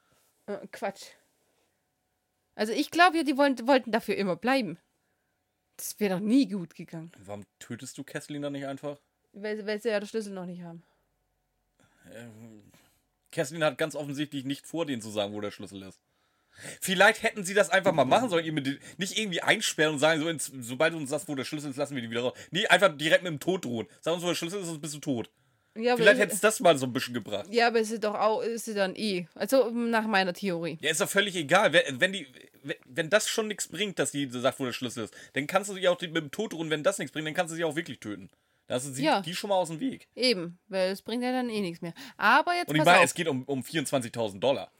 Äh, Quatsch. Also ich glaube ja, die wollen, wollten dafür immer bleiben. Das wäre doch nie gut gegangen. Warum tötest du Kesslin dann nicht einfach? Weil, weil sie ja den Schlüssel noch nicht haben. Kesslin hat ganz offensichtlich nicht vor, denen zu sagen, wo der Schlüssel ist. Vielleicht hätten sie das einfach mal machen sollen, nicht irgendwie einsperren und sagen, so, ins, sobald du uns sagst, wo der Schlüssel ist, lassen wir die wieder raus. Nee, einfach direkt mit dem Tod drohen. Sag uns, wo der Schlüssel ist, sonst bist du tot. Ja, Vielleicht hätte es das mal so ein bisschen gebracht. ja, aber ist sie doch auch, ist sie dann eh. Also nach meiner Theorie. Ja, ist doch völlig egal. Wenn, wenn, die, wenn- das schon nichts bringt, dass die sagt, wo der Schlüssel ist, dann kannst du sie auch mit dem Tod drohen. Wenn das nichts bringt, dann kannst du sie auch wirklich töten. Du sie, Ja. die schon mal aus dem Weg. Eben, weil es bringt ja dann eh nichts mehr. Aber jetzt Und ich meine, auf. es geht um, um 24.000 Dollar.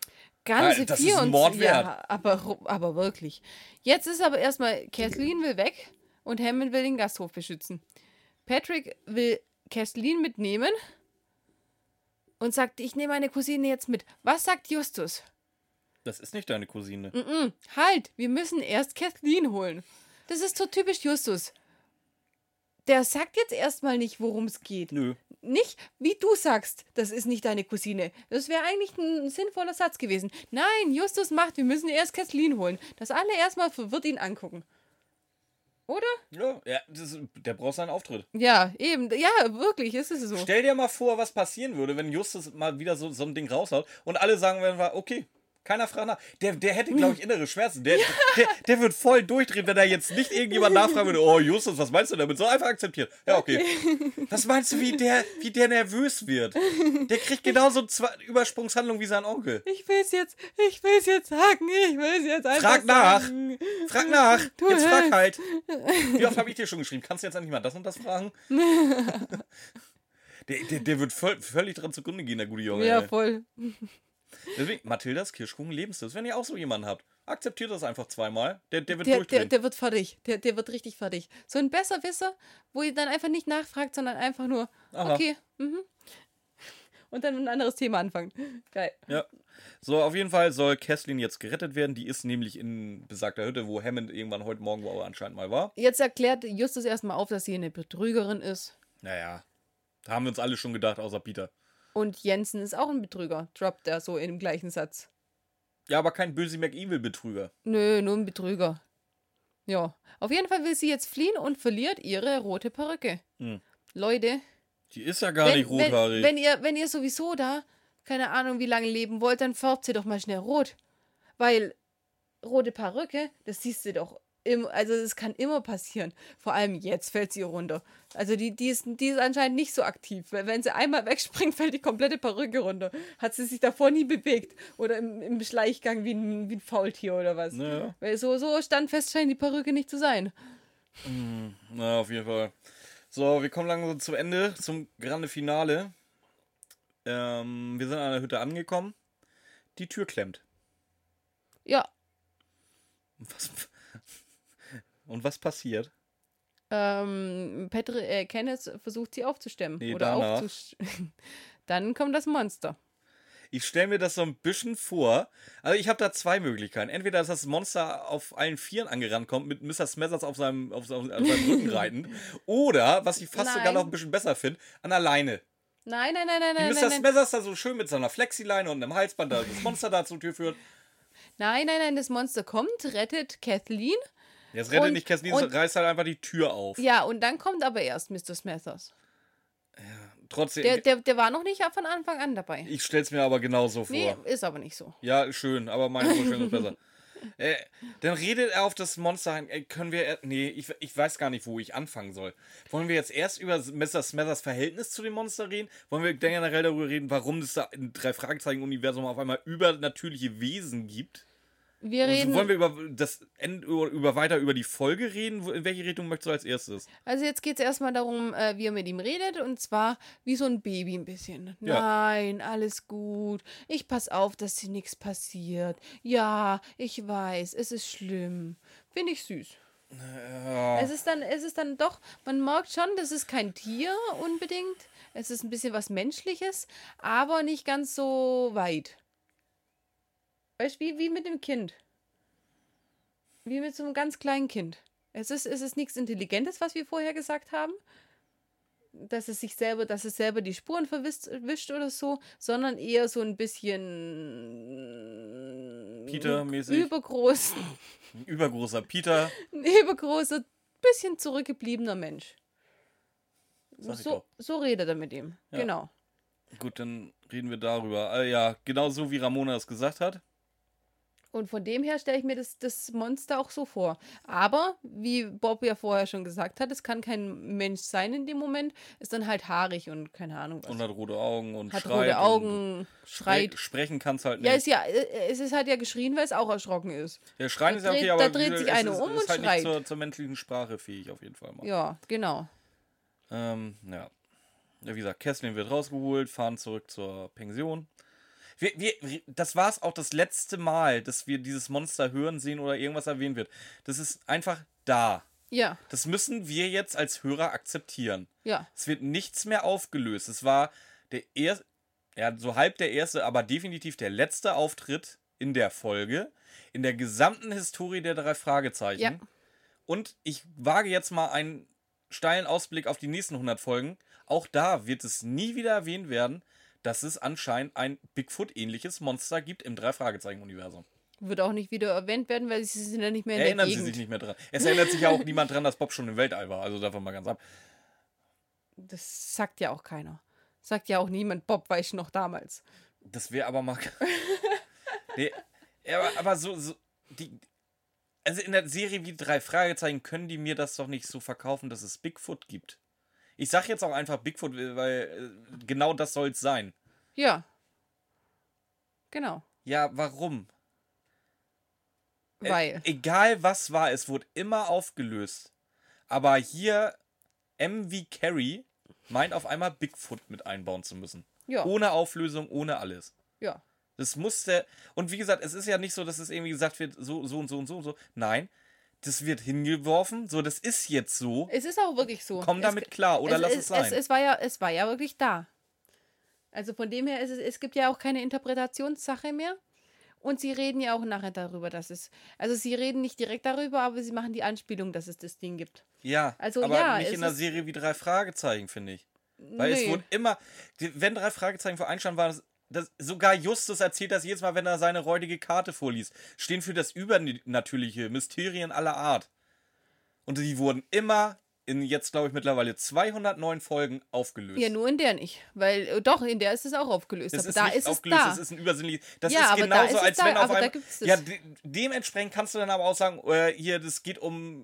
Ganze Ja, das ist ein 24 Mord wert. Ja, aber, aber wirklich. Jetzt ist aber erstmal, Kathleen will weg und Hammond will den Gasthof beschützen. Patrick will Kathleen mitnehmen und sagt, ich nehme meine Cousine jetzt mit. Was sagt Justus? Das ist nicht deine Cousine. Mm, halt, wir müssen erst Kathleen holen. Das ist so typisch Justus. Der sagt jetzt erstmal nicht, worum es geht. Nö. Nicht, wie du sagst, das ist nicht deine Cousine. Das wäre eigentlich ein sinnvoller Satz gewesen. Nein, Justus macht, wir müssen erst Kathleen holen. Das alle erstmal verwirrt ihn angucken. Oder? Ja, ja ist, der braucht seinen Auftritt. Ja, eben. Ja, wirklich, ist es so. Stell dir mal vor, was passieren würde, wenn Justus mal wieder so, so ein Ding raushaut und alle sagen werden, okay, keiner fragt nach. Der, der hätte, glaube ich, innere Schmerzen. Der, der, der wird voll durchdrehen, wenn er jetzt nicht irgendjemand nachfragen würde, oh Justus, was meinst du damit? So einfach akzeptiert. Ja, okay. Was meinst du, wie der, wie der nervös wird? Der kriegt genauso zwei Übersprungshandlungen wie sein Onkel. Ich will es jetzt, ich will es jetzt sagen, ich will es jetzt einfach Frag nach. sagen. Frag nach. Du Jetzt frag halt. Wie oft habe ich dir schon geschrieben? Kannst du jetzt endlich mal das und das fragen? Der, der, der wird voll, völlig dran zugrunde gehen, der gute Junge. Ja, ey. voll. Deswegen, Mathildas Kirschkuchen Lebenslust. Wenn ihr auch so jemanden habt, akzeptiert das einfach zweimal. Der, der wird Der, der, der wird fertig. Der, der wird richtig fertig. So ein Besserwisser, wo ihr dann einfach nicht nachfragt, sondern einfach nur, Aha. okay, mhm. Und dann ein anderes Thema anfangen. Geil. ja. So, auf jeden Fall soll Kesslin jetzt gerettet werden. Die ist nämlich in besagter Hütte, wo Hammond irgendwann heute Morgen wo er anscheinend mal war. Jetzt erklärt Justus erstmal auf, dass sie eine Betrügerin ist. Naja, da haben wir uns alle schon gedacht, außer Peter. Und Jensen ist auch ein Betrüger, droppt er so in dem gleichen Satz. Ja, aber kein böse McEvil-Betrüger. Nö, nur ein Betrüger. Ja. Auf jeden Fall will sie jetzt fliehen und verliert ihre rote Perücke. Hm. Leute, Die ist ja gar wenn, nicht wenn, rothaarig. wenn, ihr, wenn ihr sowieso da, keine Ahnung, wie lange leben wollt, dann färbt sie doch mal schnell rot. Weil rote Perücke, das siehst du doch immer, also das kann immer passieren. Vor allem jetzt fällt sie runter. Also die, die, ist, die ist anscheinend nicht so aktiv. Weil wenn sie einmal wegspringt, fällt die komplette Perücke runter. Hat sie sich davor nie bewegt. Oder im, im Schleichgang wie ein, wie ein Faultier oder was. Naja. Weil so, so standfest scheint die Perücke nicht zu sein. Na, auf jeden Fall. So, wir kommen langsam zum Ende, zum grande Finale. Ähm, wir sind an der Hütte angekommen. Die Tür klemmt. Ja, was, und was passiert? ähm, Petri, äh, Kenneth versucht sie aufzustemmen. Nee, oder aufzusch Dann kommt das Monster. Ich stelle mir das so ein bisschen vor. Also ich habe da zwei Möglichkeiten. Entweder, dass das Monster auf allen Vieren angerannt kommt, mit Mr. Smethers auf seinem, auf seinem, auf seinem Rücken reitend. Oder, was ich fast sogar Nein. noch ein bisschen besser finde, an der Leine. Nein, nein, nein, nein, Wie nein, Mr. nein. Smethers da so schön mit seiner Flexileine und einem Halsband da das Monster da zur Tür führt. Nein, nein, nein, das Monster kommt, rettet Kathleen. Jetzt rettet Und- nicht Kathleen, reißt halt einfach die Tür auf. Ja, und dann kommt aber erst Mr. Smethers. Trotzdem, Der, der, der war noch nicht von Anfang an dabei. ich stell's mir aber genauso vor. Nee, ist aber nicht so. Ja, schön, aber meine Vorstellung ist besser. Äh, dann redet er auf das Monster ein. Äh, können wir. Nee, ich, ich weiß gar nicht, wo ich anfangen soll. Wollen wir jetzt erst über Mr. Smethers Verhältnis zu dem Monster reden? Wollen wir generell darüber reden, warum es da im Drei-Fragezeichen-Universum auf einmal übernatürliche Wesen gibt? Wir Also reden. wollen wir über das End, über, über weiter über die Folge reden? In welche Richtung möchtest du als erstes? Also jetzt geht es erstmal darum, äh, wie er mit ihm redet und zwar wie so ein Baby ein bisschen. Ja. Nein, alles gut. Ich pass auf, dass dir nichts passiert. Ja, ich weiß, es ist schlimm. Finde ich süß. Ja. Es ist dann, es ist dann doch, man merkt schon, das ist kein Tier unbedingt. Es ist ein bisschen was Menschliches, aber nicht ganz so weit. Weißt du, wie, wie mit dem Kind. Wie mit so einem ganz kleinen Kind. Es ist, es ist nichts Intelligentes, was wir vorher gesagt haben. Dass es sich selber, dass es selber die Spuren verwischt wischt oder so, sondern eher so ein bisschen Peter-mäßig? übergroß, Ein übergroßer Peter. ein übergroßer, bisschen zurückgebliebener Mensch. So, so redet er mit ihm. Ja. Genau. Gut, dann reden wir darüber. Ah, ja, genau so wie Ramona es gesagt hat. Und von dem her stelle ich mir das, das Monster auch so vor. Aber, wie Bob ja vorher schon gesagt hat, es kann kein Mensch sein in dem Moment, ist dann halt haarig und keine Ahnung was. Und hat rote Augen und hat schreit. rote Augen, schreit. Spre sprechen kann es halt nicht. Ja, ist ja, äh, es ist halt ja geschrien, weil es auch erschrocken ist. Der Schreien da ist ja okay, aber da dreht sich eine ist, um ist und halt schreit. nicht zur, zur menschlichen Sprache fähig auf jeden Fall mal. Ja, genau. Ähm, ja. ja. Wie gesagt, Kesslin wird rausgeholt, fahren zurück zur Pension. Wir, wir, das war es auch das letzte Mal, dass wir dieses Monster hören, sehen oder irgendwas erwähnt wird. Das ist einfach da. Ja, Das müssen wir jetzt als Hörer akzeptieren. ja. Es wird nichts mehr aufgelöst. Es war der erste, ja, so halb der erste, aber definitiv der letzte Auftritt in der Folge, in der gesamten Historie der drei Fragezeichen. Ja. Und ich wage jetzt mal ein, steilen Ausblick auf die nächsten 100 Folgen. Auch da wird es nie wieder erwähnt werden, dass es anscheinend ein Bigfoot-ähnliches Monster gibt im Drei-Fragezeichen-Universum. Wird auch nicht wieder erwähnt werden, weil sie sind ja nicht mehr in Erinnern der Sie Gegend. sich nicht mehr dran. Es erinnert sich ja auch niemand dran, dass Bob schon im Weltall war. Also davon mal ganz ab. Das sagt ja auch keiner. Sagt ja auch niemand, Bob weiß noch damals. Das wäre aber mal. nee, aber, aber so, so. Die, also in der Serie wie drei Fragezeichen können die mir das doch nicht so verkaufen, dass es Bigfoot gibt. Ich sag jetzt auch einfach Bigfoot, weil äh, genau das soll es sein. Ja. Genau. Ja, warum? Äh, Weil. egal was war, es wurde immer aufgelöst. Aber hier MV Carey meint auf einmal Bigfoot mit einbauen zu müssen. Ja. Ohne Auflösung, ohne alles. Ja. Das musste. Und wie gesagt, es ist ja nicht so, dass es irgendwie gesagt wird, so, so und so und so und so. Nein, das wird hingeworfen. So, das ist jetzt so. Es ist auch wirklich so. Komm es, damit klar oder lass es sein. Es, es, war ja, es war ja wirklich da. Also von dem her ist es, es gibt ja auch keine Interpretationssache mehr. Und sie reden ja auch nachher darüber, dass es. Also sie reden nicht direkt darüber, aber sie machen die Anspielung, dass es das Ding gibt. ja, also aber ja, nicht es in einer Serie wie drei Fragezeichen, finde ich. Weil es Nee. wurde immer. Wenn drei Fragezeichen vor einstand, war das. Das, sogar Justus erzählt das jedes Mal, wenn er seine räudige Karte vorliest. Stehen für das Übernatürliche, Mysterien aller Art. Und die wurden immer in jetzt, glaube ich, mittlerweile 209 Folgen aufgelöst. Ja, nur in der nicht. Weil, äh, doch, in der ist es auch aufgelöst. Das aber ist da ist aufgelöst, es da. das ist ein übersinnliches. Das Ja, ist aber da genauso, ist als da, wenn auf einmal. Ja, de dementsprechend kannst du dann aber auch sagen, äh, hier, das geht um.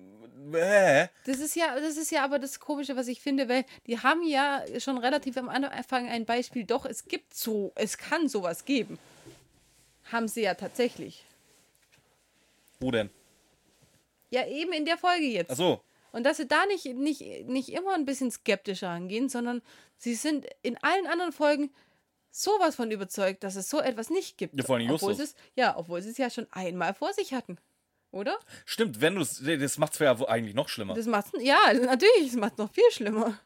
Äh, Das ist ja, das ist ja aber das Komische, was ich finde, weil die haben ja schon relativ am Anfang ein Beispiel, doch, es gibt so, es kann sowas geben. Haben sie ja tatsächlich. wo denn? Ja, eben in der Folge jetzt. Achso. Und dass sie da nicht, nicht, nicht immer ein bisschen skeptischer angehen, sondern sie sind in allen anderen Folgen sowas von überzeugt, dass es so etwas nicht gibt. Ja, vor allem obwohl Justus. sie es, Ja, obwohl sie es ja schon einmal vor sich hatten. Oder? Stimmt, wenn du es. Das macht es ja eigentlich noch schlimmer. Das macht's, ja, natürlich, das macht es noch viel schlimmer.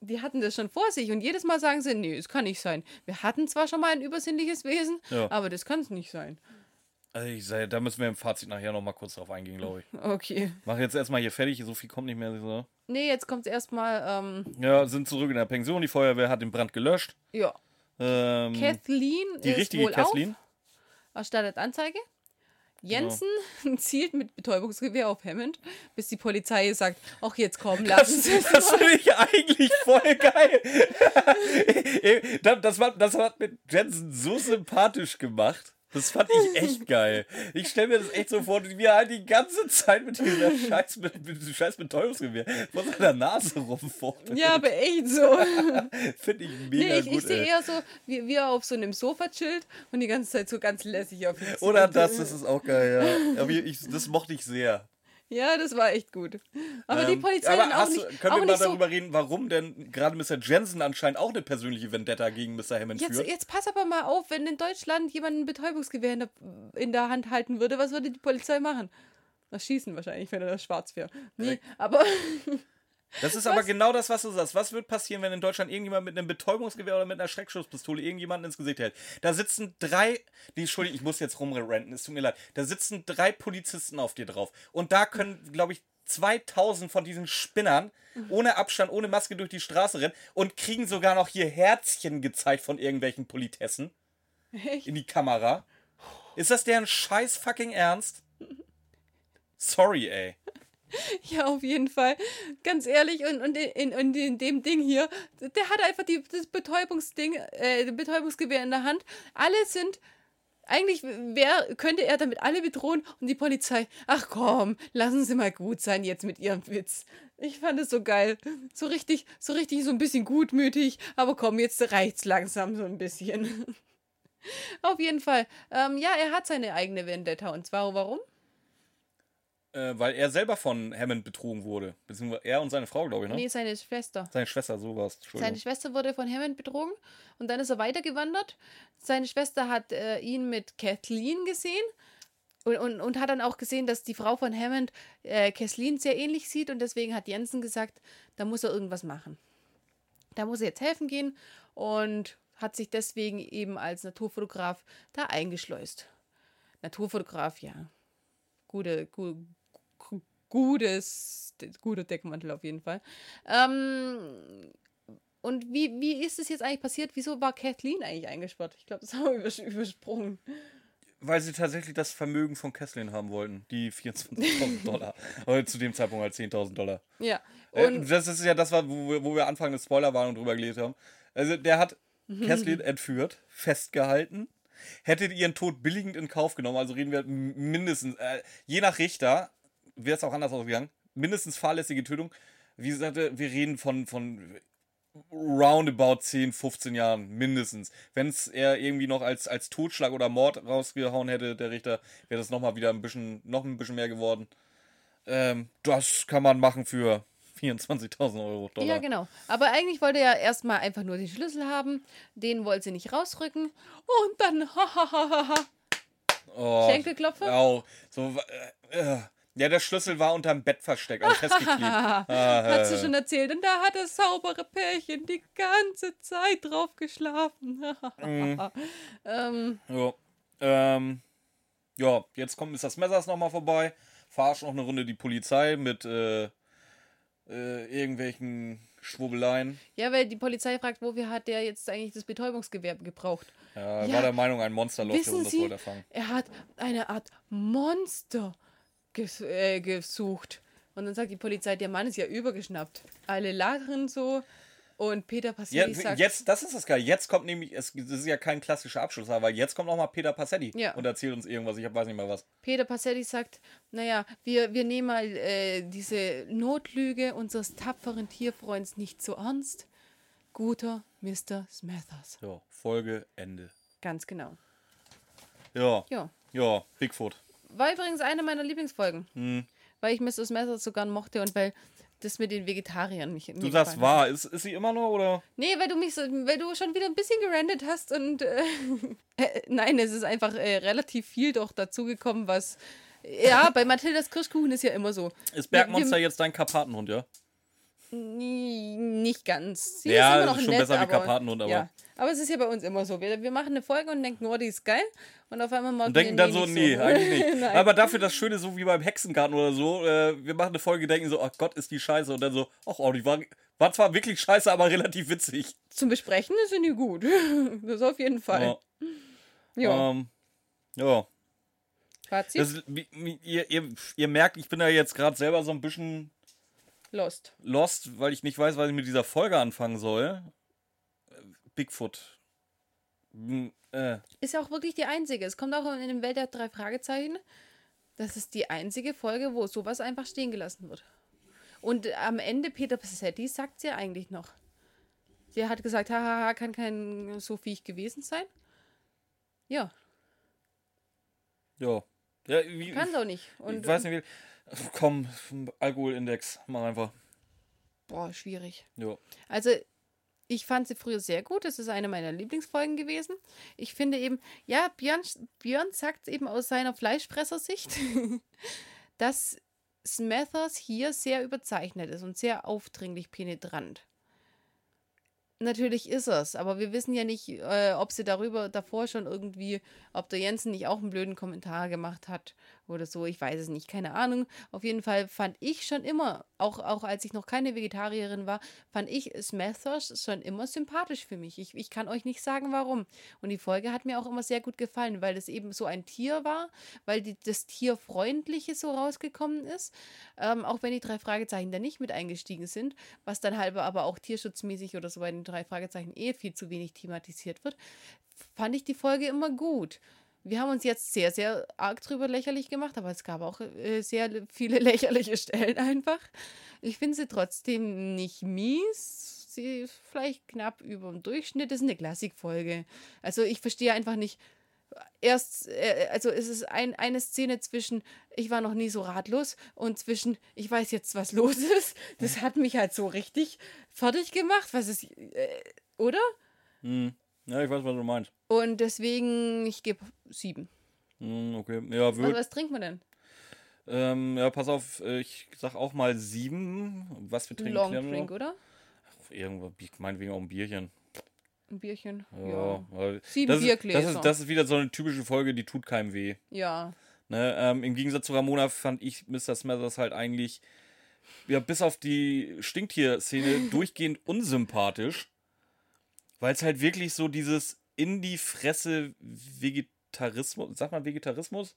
Die hatten das schon vor sich und jedes Mal sagen sie, nee, es kann nicht sein. Wir hatten zwar schon mal ein übersinnliches Wesen, Ja. aber das kann es nicht sein. Also ich sag, da müssen wir im Fazit nachher noch mal kurz drauf eingehen, glaube ich. Okay. Mach jetzt erstmal hier fertig, so viel kommt nicht mehr. So. Nee, jetzt kommt erstmal, ähm, Ja, sind zurück in der Pension. Die Feuerwehr hat den Brand gelöscht. ja, Ähm, Kathleen die ist richtige wohl Kathleen. auf, erstattet Anzeige. Jensen zielt mit Betäubungsgewehr auf Hammond, bis die Polizei sagt, ach jetzt komm, lassen Das, Sie es das mal. finde ich eigentlich voll geil. das, das, war, das hat mit Jensen so sympathisch gemacht. Das fand ich echt geil. Ich stelle mir das echt so vor, wie er halt die ganze Zeit mit dieser scheiß, mit, mit diesem scheiß Betäubungsgewehr vor seiner Nase rumfuchtelt. Ja, aber echt so. Finde ich mega Nee, ich, gut. ich sehe eher so, wie, wie er auf so einem Sofa chillt und die ganze Zeit so ganz lässig auf ihn Oder das, das ist auch geil, ja. Aber ich, das mochte ich sehr. Ja, das war echt gut. Aber die Ähm, Polizei aber dann auch hast nicht, können auch wir mal nicht so. darüber reden, warum denn gerade Mr. Jensen anscheinend auch eine persönliche Vendetta gegen Mr. Hammond Jetzt, führt? jetzt pass aber mal auf, wenn in Deutschland jemand ein Betäubungsgewehr in der, in der Hand halten würde, was würde die Polizei machen? Das Schießen wahrscheinlich, wenn er das schwarz wäre. Nee, aber Das ist aber genau das, was du sagst. Was wird passieren, wenn in Deutschland irgendjemand mit einem Betäubungsgewehr oder mit einer Schreckschusspistole irgendjemanden ins Gesicht hält? Da sitzen drei, die, Entschuldigung, ich muss jetzt rumrenten, es tut mir leid. Da sitzen drei Polizisten auf dir drauf. Und da können, glaube ich, 2000 von diesen Spinnern ohne Abstand, ohne Maske durch die Straße rennen und kriegen sogar noch hier Herzchen gezeigt von irgendwelchen Politessen echt? in die Kamera. Ist das deren scheiß fucking Ernst? Sorry, ey. Ja, auf jeden Fall. Ganz ehrlich, und, und, in, und in dem Ding hier, der hat einfach die, das Betäubungsding, äh, Betäubungsgewehr in der Hand. Alle sind. Eigentlich wär, könnte er damit alle bedrohen und die Polizei, ach komm, lassen Sie mal gut sein jetzt mit Ihrem Witz. Ich fand es so geil. So richtig, so richtig, so ein bisschen gutmütig, aber komm, jetzt reicht's langsam so ein bisschen. Auf jeden Fall. Ähm, ja, er hat seine eigene Vendetta. Und zwar warum? Äh, weil er selber von Hammond betrogen wurde. Beziehungsweise er und seine Frau, glaube ich, ne? Nee, seine Schwester. Seine Schwester, sowas. Seine. Schwester wurde von Hammond betrogen und dann ist er weitergewandert. Seine Schwester hat äh, ihn mit Kathleen gesehen und, und, und hat dann auch gesehen, dass die Frau von Hammond äh, Kathleen sehr ähnlich sieht und deswegen hat Jensen gesagt, da muss er irgendwas machen. Da muss er jetzt helfen gehen und hat sich deswegen eben als Naturfotograf da eingeschleust. Naturfotograf, ja. Gute, gu, gu- gutes guter Deckmantel auf jeden Fall. Ähm, und wie, wie ist es jetzt eigentlich passiert? Wieso war Kathleen eigentlich eingesperrt? Ich glaube, das haben wir übers übersprungen. Weil sie tatsächlich das Vermögen von Kesslin haben wollten, die 24.000 Dollar. Oder zu dem Zeitpunkt halt 10.000 Dollar. Ja. Äh, Und das ist ja das, wo wir, wo wir Anfang des Spoilerwarnung drüber gelesen haben. Also der hat Mhm. Kesslin entführt, festgehalten, hätte ihren Tod billigend in Kauf genommen. Also reden wir mindestens, äh, je nach Richter, wäre es auch anders ausgegangen, mindestens fahrlässige Tötung. Wie gesagt, wir reden von, von roundabout 10, 15 Jahren mindestens. Wenn es er irgendwie noch als, als Totschlag oder Mord rausgehauen hätte, der Richter, wäre das nochmal wieder ein bisschen, noch ein bisschen mehr geworden. Ähm, das kann man machen für 24.000 Euro. Dollar. Ja, genau. Aber eigentlich wollte er erstmal einfach nur den Schlüssel haben. Den wollte sie nicht rausrücken. Und dann, hahaha, Oh, Schenkelklopfer? Au. So, äh, äh. Ja, der Schlüssel war unterm Bett versteckt, also festgeklebt. ah, hat sie äh, schon erzählt. Und da hat das saubere Pärchen die ganze Zeit drauf geschlafen. Mhm. ähm, ja. Ähm, ja, jetzt kommt das Messers nochmal vorbei. Verarsch noch eine Runde die Polizei mit äh, äh, irgendwelchen Schwurbeleien. ja, weil die Polizei fragt, wofür hat der jetzt eigentlich das Betäubungsgewehr gebraucht? Ja, er Ja. war der Meinung, ein Monster läuft und das Sie, wollte er fangen. er hat eine Art Monster ges äh, gesucht. Und dann sagt die Polizei, der Mann ist ja übergeschnappt. Alle lachen so. Und Peter Ja, Passetti sagt, jetzt, das ist das geil. Jetzt kommt nämlich, es, das ist ja kein klassischer Abschluss, aber jetzt kommt nochmal Peter Passetti Ja. und erzählt uns irgendwas. Ich weiß nicht mal was. Peter Passetti sagt, naja, wir, wir nehmen mal äh, diese Notlüge unseres tapferen Tierfreunds nicht so ernst. Guter Mr. Smathers. Ja, Folge Ende. Ganz genau. Ja, Ja. ja, Bigfoot. War übrigens eine meiner Lieblingsfolgen. Hm. Weil ich Mr. Smathers so gern mochte und weil das mit den Vegetariern mich. Du sagst wahr, ist, ist sie immer noch oder? Nee, weil du mich so, weil du schon wieder ein bisschen gerandet hast und äh, äh, nein, es ist einfach äh, relativ viel doch dazugekommen, was. Ja, bei Mathildas Kirschkuchen ist ja immer so. Ist Wir- Bergmonster wir- jetzt dein Karpatenhund, ja? Nicht ganz. Sie Ja, ist immer das noch ist schon nett, besser wie Karpatenhund, aber- Ja. Aber es ist ja bei uns immer so. Wir, wir machen eine Folge und denken, oh, die ist geil. Und auf einmal morgen Und denken dann so, nee, eigentlich nicht. Aber dafür das Schöne, so wie beim Hexengarten oder so, äh, wir machen eine Folge, denken so, ach Gott, ist die scheiße. Und dann so, ach, oh, die war, war zwar wirklich scheiße, aber relativ witzig. Zum Besprechen sind die gut. das auf jeden Fall. Ja. Ja. Ähm, ja. Fazit? Das, ihr, ihr, ihr merkt, ich bin da jetzt gerade selber so ein bisschen Lost. lost, weil ich nicht weiß, was ich mit dieser Folge anfangen soll. Äh, Bigfoot. Hm, äh. Ist ja auch wirklich die einzige. Es kommt auch in dem Welt der drei Fragezeichen. Das ist die einzige Folge, wo sowas einfach stehen gelassen wird. Und am Ende, Peter Passetti sagt sie ja eigentlich noch. Sie hat gesagt, hahaha, kann kein so Viech gewesen sein. Ja, Ja. Ja wie, kann es auch nicht. Und, ich weiß nicht, wie. Komm, Alkoholindex, mach einfach. Boah, schwierig. Ja. Also, ich fand sie früher sehr gut. Das ist eine meiner Lieblingsfolgen gewesen. Ich finde eben, ja, Björn, Björn sagt eben aus seiner Fleischfressersicht, dass Smathers hier sehr überzeichnet ist und sehr aufdringlich penetrant. Natürlich ist es, aber wir wissen ja nicht, äh, ob sie darüber davor schon irgendwie, ob der Jensen nicht auch einen blöden Kommentar gemacht hat oder so. Ich weiß es nicht, keine Ahnung. Auf jeden Fall fand ich schon immer, auch, auch als ich noch keine Vegetarierin war, fand ich Smathers schon immer sympathisch für mich. Ich, ich kann euch nicht sagen, warum. Und die Folge hat mir auch immer sehr gut gefallen, weil es eben so ein Tier war, weil die, das Tierfreundliche so rausgekommen ist. Ähm, auch wenn die drei Fragezeichen da nicht mit eingestiegen sind, was dann halber aber auch tierschutzmäßig oder so bei den drei Fragezeichen eh viel zu wenig thematisiert wird, fand ich die Folge immer gut. Wir haben uns jetzt sehr, sehr arg drüber lächerlich gemacht, aber es gab auch äh, sehr viele lächerliche Stellen einfach. Ich finde sie trotzdem nicht mies. Sie ist vielleicht knapp über dem Durchschnitt. Das ist eine Klassikfolge. Also ich verstehe einfach nicht. Erst, äh, also es ist ein, eine Szene zwischen, ich war noch nie so ratlos und zwischen, ich weiß jetzt, was los ist. Das hat mich halt so richtig fertig gemacht. Was ist, äh, oder? Hm. Ja, ich weiß, was du meinst. Und deswegen, ich gebe sieben. Hm, okay. Ja, Was, wird. was trinkt man denn? Ähm, ja, pass auf, ich sag auch mal sieben. Was wir trinken, Long wir Drink, noch. oder? Irgendwo, meinetwegen auch ein Bierchen. Ein Bierchen. Ja. Ja. Sieben das, ist, das, Biergläser. ist, das ist wieder so eine typische Folge, die tut keinem weh. Ja. Ne? Ähm, Im Gegensatz zu Ramona fand ich Mr. Smathers halt eigentlich ja, bis auf die Stinktier-Szene durchgehend unsympathisch. Weil es halt wirklich so dieses in die Fresse Vegetarismus, sagt man Vegetarismus?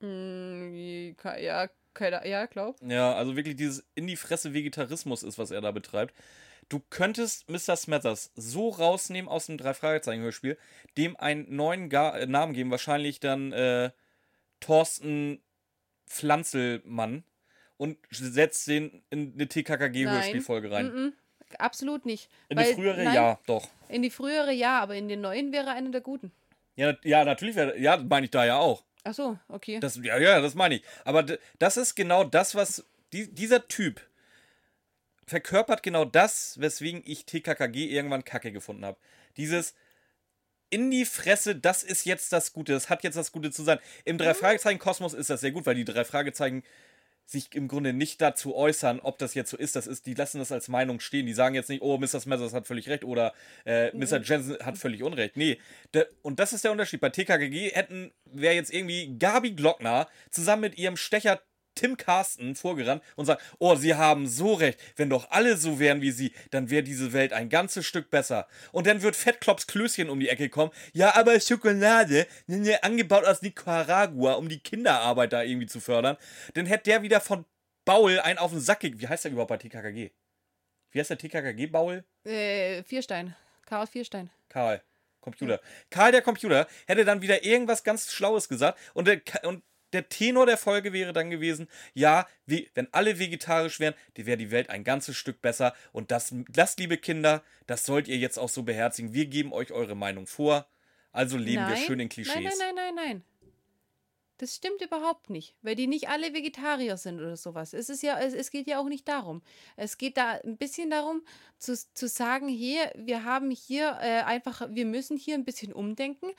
Mm, ja, keine, ja, glaub. Ja, also wirklich dieses in die Fresse Vegetarismus ist, was er da betreibt. Du könntest Mr. Smathers so rausnehmen aus dem Drei-Fragezeichen-Hörspiel, dem einen neuen Ga äh, Namen geben, wahrscheinlich dann äh, Thorsten Pflanzelmann und setzt den in eine TKKG-Hörspielfolge rein. Mm -mm, absolut nicht. In Weil- die frühere, nein, ja, doch. In die frühere ja, aber in den neuen wäre einer der guten. Ja, ja natürlich wäre, ja, meine ich da ja auch. Ach so, okay. Das, ja, ja, das meine ich. Aber das ist genau das, was die, dieser Typ verkörpert genau das, weswegen ich TKKG irgendwann kacke gefunden habe. Dieses in die Fresse, das ist jetzt das Gute, das hat jetzt das Gute zu sein. Im Drei-Fragezeichen-Kosmos ist das sehr gut, weil die drei Fragezeichen sich im Grunde nicht dazu äußern, ob das jetzt so ist. Das ist, die lassen das als Meinung stehen. Die sagen jetzt nicht, oh, Mr. Smethers hat völlig recht oder äh, Mr. Jensen hat völlig Unrecht. Nee, da, und das ist der Unterschied. Bei TKKG hätten, wäre jetzt irgendwie Gabi Glockner zusammen mit ihrem Stecher Tim Carsten vorgerannt und sagt, oh, sie haben so recht. Wenn doch alle so wären wie sie, dann wäre diese Welt ein ganzes Stück besser. Und dann wird Fettklops Klößchen um die Ecke kommen. Ja, aber Schokolade, ne, ne, angebaut aus Nicaragua, um die Kinderarbeit da irgendwie zu fördern. Dann hätte der wieder von Baul einen auf den Sack gekriegt. Wie heißt der überhaupt bei TKKG? Wie heißt der TKKG, Baul? Äh, Vierstein. Karl Vierstein. Karl. Computer. Karl der Computer hätte dann wieder irgendwas ganz Schlaues gesagt und der, und der Tenor der Folge wäre dann gewesen, ja, wie, wenn alle vegetarisch wären, die wäre die Welt ein ganzes Stück besser und das, das, liebe Kinder, das sollt ihr jetzt auch so beherzigen. Wir geben euch eure Meinung vor, also leben wir schön in Klischees. Nein, nein, nein, nein, nein. Das stimmt überhaupt nicht, weil die nicht alle Vegetarier sind oder sowas. Es ist ja, es, es geht ja auch nicht darum. Es geht da ein bisschen darum, zu, zu sagen, hier, wir haben hier äh, einfach, wir müssen hier ein bisschen umdenken.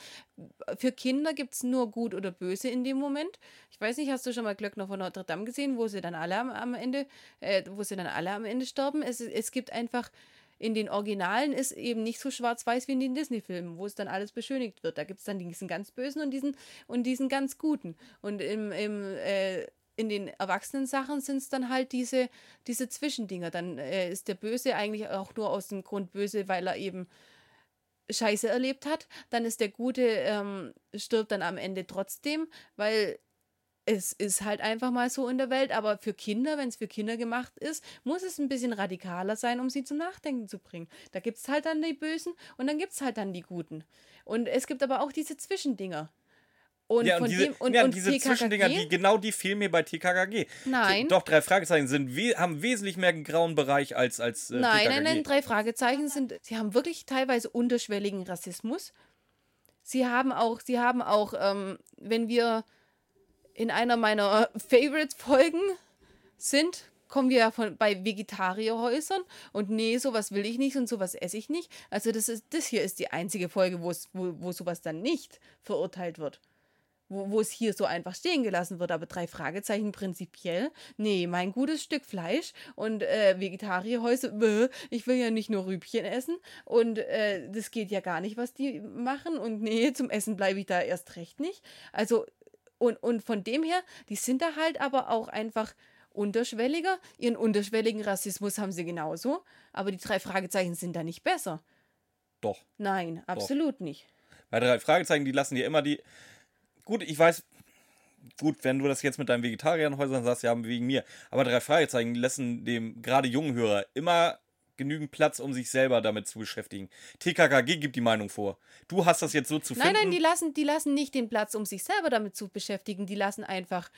Für Kinder gibt es nur gut oder böse in dem Moment. Ich weiß nicht, hast du schon mal Glöckner von Notre Dame gesehen, wo sie dann alle am, am Ende, äh, wo sie dann alle am Ende sterben? Es, es gibt einfach in den Originalen ist eben nicht so schwarz-weiß wie in den Disney-Filmen, wo es dann alles beschönigt wird. Da gibt es dann diesen ganz Bösen und diesen, und diesen ganz Guten. Und im, im, äh, in den Erwachsenen-Sachen sind es dann halt diese, diese Zwischendinger. Dann äh, ist der Böse eigentlich auch nur aus dem Grund böse, weil er eben Scheiße erlebt hat. Dann ist der Gute, ähm, stirbt dann am Ende trotzdem, weil es ist halt einfach mal so in der Welt, aber für Kinder, wenn es für Kinder gemacht ist, muss es ein bisschen radikaler sein, um sie zum Nachdenken zu bringen. Da gibt es halt dann die Bösen und dann gibt es halt dann die Guten. Und es gibt aber auch diese Zwischendinger. Und ja, und von diese, dem und, ja, und diese TKKG, Zwischendinger, die, genau die fehlen mir bei TKKG. Nein. Doch, drei Fragezeichen sind, we haben wesentlich mehr einen grauen Bereich als, als äh, Nein, TKKG. nein, nein, drei Fragezeichen sind, sie haben wirklich teilweise unterschwelligen Rassismus. Sie haben auch, sie haben auch, ähm, wenn wir in einer meiner Favorite-Folgen sind, kommen wir ja von, bei Vegetarierhäusern und nee, sowas will ich nicht und sowas esse ich nicht. Also das, ist, das hier ist die einzige Folge, wo, wo, sowas dann nicht verurteilt wird. Wo, wo es hier so einfach stehen gelassen wird, aber drei Fragezeichen prinzipiell. Nee, mein gutes Stück Fleisch und äh, Vegetarierhäuser, ich will ja nicht nur Rübchen essen und äh, das geht ja gar nicht, was die machen und nee, zum Essen bleibe ich da erst recht nicht. Also und, und von dem her, die sind da halt aber auch einfach unterschwelliger. Ihren unterschwelligen Rassismus haben sie genauso, aber die drei Fragezeichen sind da nicht besser. Doch. Nein, absolut nicht. Bei drei Fragezeichen, die lassen dir immer die. Gut, ich weiß. Gut, wenn du das jetzt mit deinen Vegetarierhäusern sagst, ja, wegen mir. Aber drei Fragezeichen lassen dem gerade jungen Hörer immer genügend Platz, um sich selber damit zu beschäftigen. TKKG gibt die Meinung vor. Du hast das jetzt so zu Nein, finden. nein, die lassen, die lassen nicht den Platz, um sich selber damit zu beschäftigen. Die lassen einfach,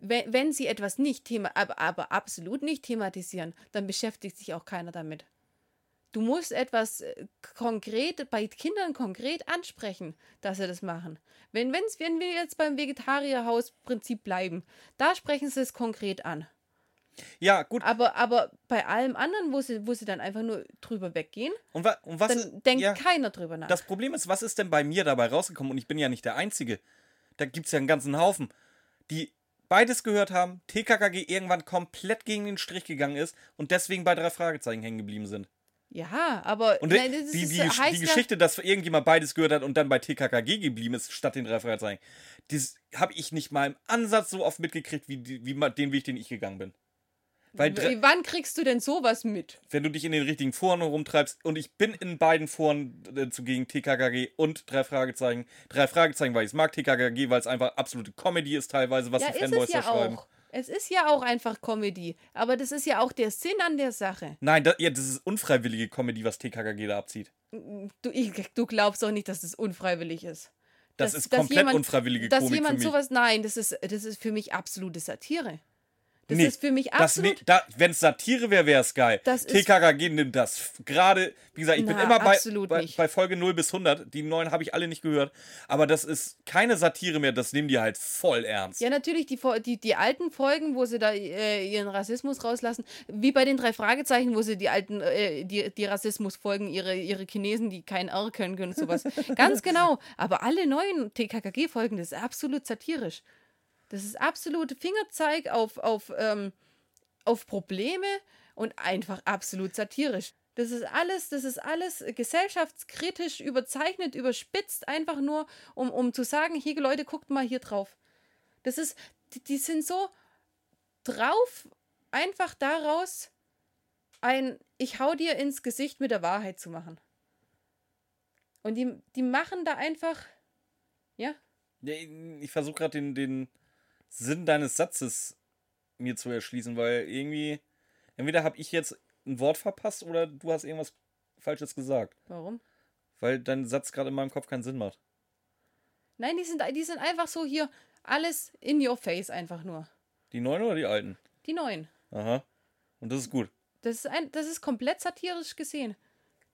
wenn, wenn sie etwas nicht thema, aber, aber absolut nicht thematisieren, dann beschäftigt sich auch keiner damit. Du musst etwas äh, konkret, bei Kindern konkret ansprechen, dass sie das machen. Wenn, wenn's, wenn wir jetzt beim Vegetarierhausprinzip bleiben, da sprechen sie es konkret an. Ja, gut. Aber, aber bei allem anderen, wo sie, wo sie dann einfach nur drüber weggehen, Und, wa und was dann ist, denkt ja, keiner drüber nach. Das Problem ist, was ist denn bei mir dabei rausgekommen? Und ich bin ja nicht der Einzige. Da gibt es ja einen ganzen Haufen, die beides gehört haben, TKKG irgendwann komplett gegen den Strich gegangen ist und deswegen bei drei Fragezeichen hängen geblieben sind. Ja, aber Und nein, die, die, die, die ja- Geschichte, dass irgendjemand beides gehört hat und dann bei TKKG geblieben ist, statt den drei Fragezeichen, das habe ich nicht mal im Ansatz so oft mitgekriegt, wie, wie den Weg, den ich gegangen bin. Weil Wann kriegst du denn sowas mit? wenn du dich in den richtigen Foren rumtreibst und ich bin in beiden Foren äh, zugegen TKKG und drei Fragezeichen. Drei Fragezeichen, weil ich es mag, TKKG, weil es einfach absolute Comedy ist teilweise, was ja, die Fanboys ja da schreiben. auch. Es ist ja auch einfach Comedy. Aber das ist ja auch der Sinn an der Sache. Nein, da, ja, das ist unfreiwillige Comedy, was TKKG da abzieht. Du, ich, du glaubst doch nicht, dass das unfreiwillig ist. Das Dass- ist dass komplett jemand- unfreiwillige Dass Komik jemand für mich. sowas. Nein, das ist, das ist für mich absolute Satire. Das Nee, ist für mich absolut. da, Wenn es Satire wäre, wäre es geil. Das TKKG nimmt das gerade, wie gesagt, ich bin Na, immer bei, bei, bei Folge 0 bis 100. Die neuen habe ich alle nicht gehört. Aber das ist keine Satire mehr, das nehmen die halt voll ernst. Ja, natürlich, die, die, die alten Folgen, wo sie da äh, ihren Rassismus rauslassen, wie bei den drei Fragezeichen, wo sie die alten, äh, die, die Rassismusfolgen, ihre, ihre Chinesen, die kein R können können und sowas. Ganz genau. Aber alle neuen TKKG-Folgen, das ist absolut satirisch. Das ist absolut Fingerzeig auf, auf, ähm, auf Probleme und einfach absolut satirisch. Das ist alles, das ist alles gesellschaftskritisch, überzeichnet, überspitzt, einfach nur, um, um zu sagen, hier Leute, guckt mal hier drauf. Das ist, die, die sind so drauf, einfach daraus ein Ich hau dir ins Gesicht mit der Wahrheit zu machen. Und die, die machen da einfach, ja, Ja, ich versuche gerade den, den Sinn deines Satzes mir zu erschließen, weil irgendwie, entweder habe ich jetzt ein Wort verpasst oder du hast irgendwas Falsches gesagt. warum? Weil dein Satz gerade in meinem Kopf keinen Sinn macht. Nein, die sind, die sind einfach so hier, alles in your face einfach nur. Die neuen oder die alten? Die neuen. Aha. Und das ist gut. Das ist, ein, das ist komplett satirisch gesehen.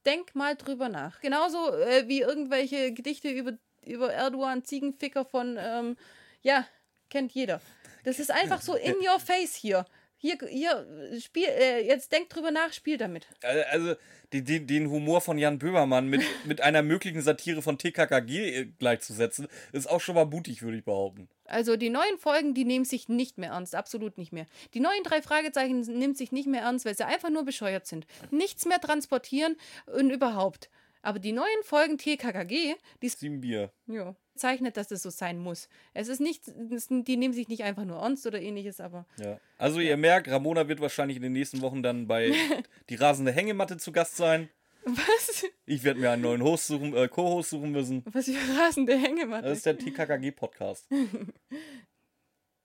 Denk mal drüber nach. Genauso äh, wie irgendwelche Gedichte über, über Erdogan, Ziegenficker von, ähm, ja, kennt jeder. Das ist einfach so in your face hier. Hier, hier, spiel, äh, jetzt denk drüber nach, spiel damit. Äh, Also, die, die, den Humor von Jan Böhmermann mit, mit einer möglichen Satire von TKKG äh, gleichzusetzen, ist auch schon mal mutig, würde ich behaupten. Also die neuen Folgen, die nehmen sich nicht mehr ernst, absolut nicht mehr. Die neuen drei Fragezeichen nimmt sich nicht mehr ernst, weil sie einfach nur bescheuert sind. Nichts mehr transportieren und überhaupt. Aber die neuen Folgen TKKG, die Sieben Bier. ja, zeichnet, dass es so sein muss. Es ist nicht, die nehmen sich nicht einfach nur ernst oder ähnliches, aber Ja. Also, ihr merkt, Ramona wird wahrscheinlich in den nächsten Wochen dann bei Die rasende Hängematte zu Gast sein. was? Ich werde mir einen neuen Host suchen, äh, Co-Host suchen müssen. Was für rasende Hängematte. Das ist der TKKG-Podcast.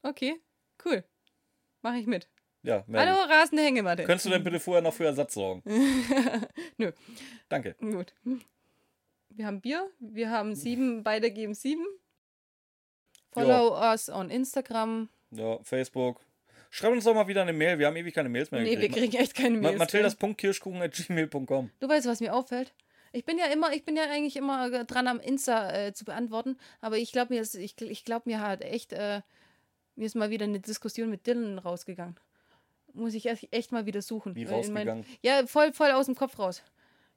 Okay, cool. Mache ich mit. Ja. Hallo, rasende Hängematte. Könntest du denn bitte vorher noch für Ersatz sorgen? Nö. Danke. Gut. Wir haben Bier, wir haben sieben, beide geben sieben. Follow us on Instagram. Ja, Facebook. Schreib uns doch mal wieder eine Mail. Wir haben ewig keine Mails mehr Nee, wir gekriegt. kriegen echt keine Ma Mails. Mathildas.kirschkuchen.gmail.com Du weißt, was mir auffällt? Ich bin ja immer, ich bin ja eigentlich immer dran am Insta äh, zu beantworten, aber ich glaube mir, ist- ich, ich glaube mir hat echt, äh, mir ist mal wieder eine Diskussion mit Dylan rausgegangen. Muss ich echt, echt mal wieder suchen. Wie in mein- rausgegangen? ja, voll, voll aus dem Kopf raus.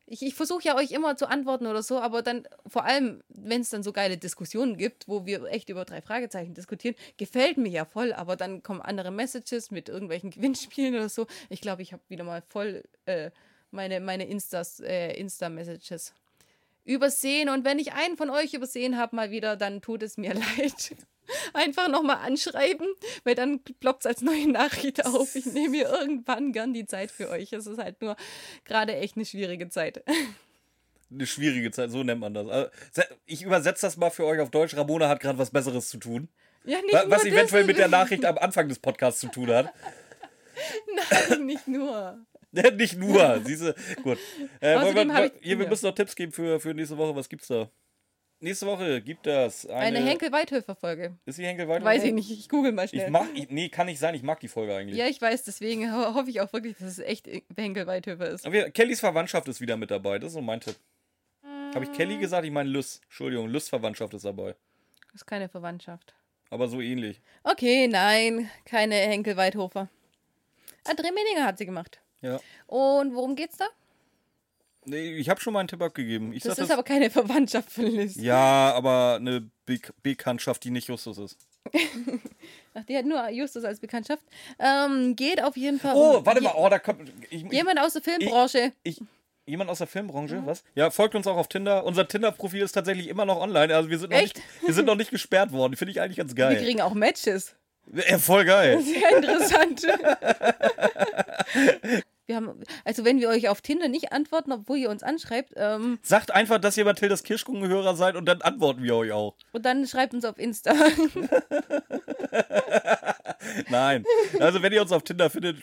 Ich, ich versuche ja euch immer zu antworten oder so, aber dann, vor allem, wenn es dann so geile Diskussionen gibt, wo wir echt über drei Fragezeichen diskutieren, gefällt mir ja voll, aber dann kommen andere Messages mit irgendwelchen Gewinnspielen oder so. Ich glaube, ich habe wieder mal voll äh, meine, meine Instas, äh, Insta-Messages übersehen. Und wenn ich einen von euch übersehen habe, mal wieder, dann tut es mir leid. Einfach nochmal anschreiben, weil dann ploppt es als neue Nachricht auf. Ich nehme mir irgendwann gern die Zeit für euch. Es ist halt nur gerade echt eine schwierige Zeit. Eine schwierige Zeit, so nennt man das. Also, ich übersetze das mal für euch auf Deutsch. Ramona hat gerade was Besseres zu tun. Ja, Was eventuell mit der Nachricht am Anfang des Podcasts zu tun hat. Nein, nicht nur. Nicht nur. Siehste, gut. Äh, wir, wir ja. müssen noch Tipps geben für, für nächste Woche. Was gibt's da? Nächste Woche gibt das eine. Eine Henkel-Weithöfer-Folge. Ist die Henkel weiter? Weiß ich nicht, ich google mal schnell. Ich mag, ich, nee, kann nicht sein. Ich mag die Folge eigentlich. ja, ich weiß, deswegen ho hoffe ich auch wirklich, dass es echt Henkel-Weithöfer ist. Aber Kellys Verwandtschaft ist wieder mit dabei. Das ist so mein Tipp. Habe ich Kelly gesagt? Ich meine Lys. Entschuldigung, Lys Verwandtschaft ist dabei. Das ist keine Verwandtschaft. Aber so ähnlich. Okay, nein, keine Henkel-Weithofer. André Meninger hat sie gemacht. Ja. Und worum geht's da? Nee, ich habe schon mal einen Tipp abgegeben. Ich Das sag ist aber keine Verwandtschaft von Liz. Ja, aber eine Be Bekanntschaft, die nicht Justus ist. Ach, die hat nur Justus als Bekanntschaft. Ähm, geht auf jeden Fall Oh, um warte mal. Oh, da kommt. Ich, ich, jemand aus der Filmbranche. ich, jemand aus der Filmbranche? Was? Ja, folgt uns auch auf Tinder. Unser Tinder-Profil ist tatsächlich immer noch online. Also wir sind noch, Echt? nicht, wir sind noch nicht gesperrt worden. Finde ich eigentlich ganz Wir geil. kriegen auch Matches. Ja, voll geil. Sehr interessant. Wir haben, also wenn wir euch auf Tinder nicht antworten, obwohl ihr uns anschreibt, ähm, Sagt einfach, dass ihr Mathildas Kirschkuchenhörer seid und dann antworten wir euch auch. und dann schreibt uns auf Insta. Nein. Also wenn ihr uns auf Tinder findet,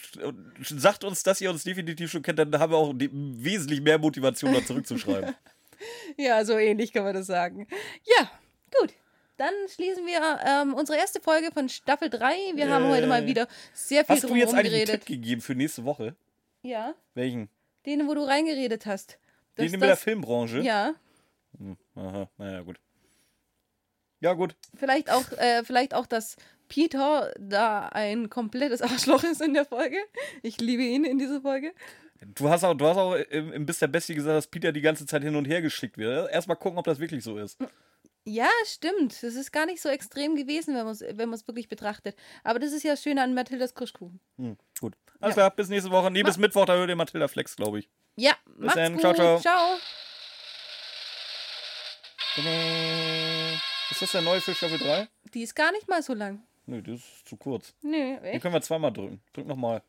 sagt uns, dass ihr uns definitiv schon kennt, dann haben wir auch wesentlich mehr Motivation, da zurückzuschreiben. ja, so ähnlich kann man das sagen. Ja, gut. Dann schließen wir ähm, unsere erste Folge von Staffel 3. Wir haben Äh. heute mal wieder sehr viel Hast du jetzt einen. Tipp gegeben für nächste Woche? Ja, Welchen? den, wo du reingeredet hast. Den mit der Filmbranche? Ja, Aha, naja, gut. Ja, gut. vielleicht auch, äh, vielleicht auch, dass Peter da ein komplettes Arschloch ist in der Folge. Ich liebe ihn in dieser Folge. Du hast auch, du hast auch im, im Bis der Bestie gesagt, dass Peter die ganze Zeit hin und her geschickt wird. Erstmal gucken, ob das wirklich so ist. Ja, stimmt. Das ist gar nicht so extrem gewesen, wenn man es wenn man's wirklich betrachtet. Aber das ist ja das Schöne an Mathildas Kirschkuchen. Hm, gut. Alles Ja. klar, bis nächste Woche. Nee, bis Mittwoch, da hört ihr Matilda Flex, glaube ich. Ja, macht's dann. gut. Ciao, ciao. ciao. Ist das der neue für Staffel 3? Die ist gar nicht mal so lang. Nö, das ist zu kurz. Nö, Den echt? können wir zweimal drücken. Drück nochmal.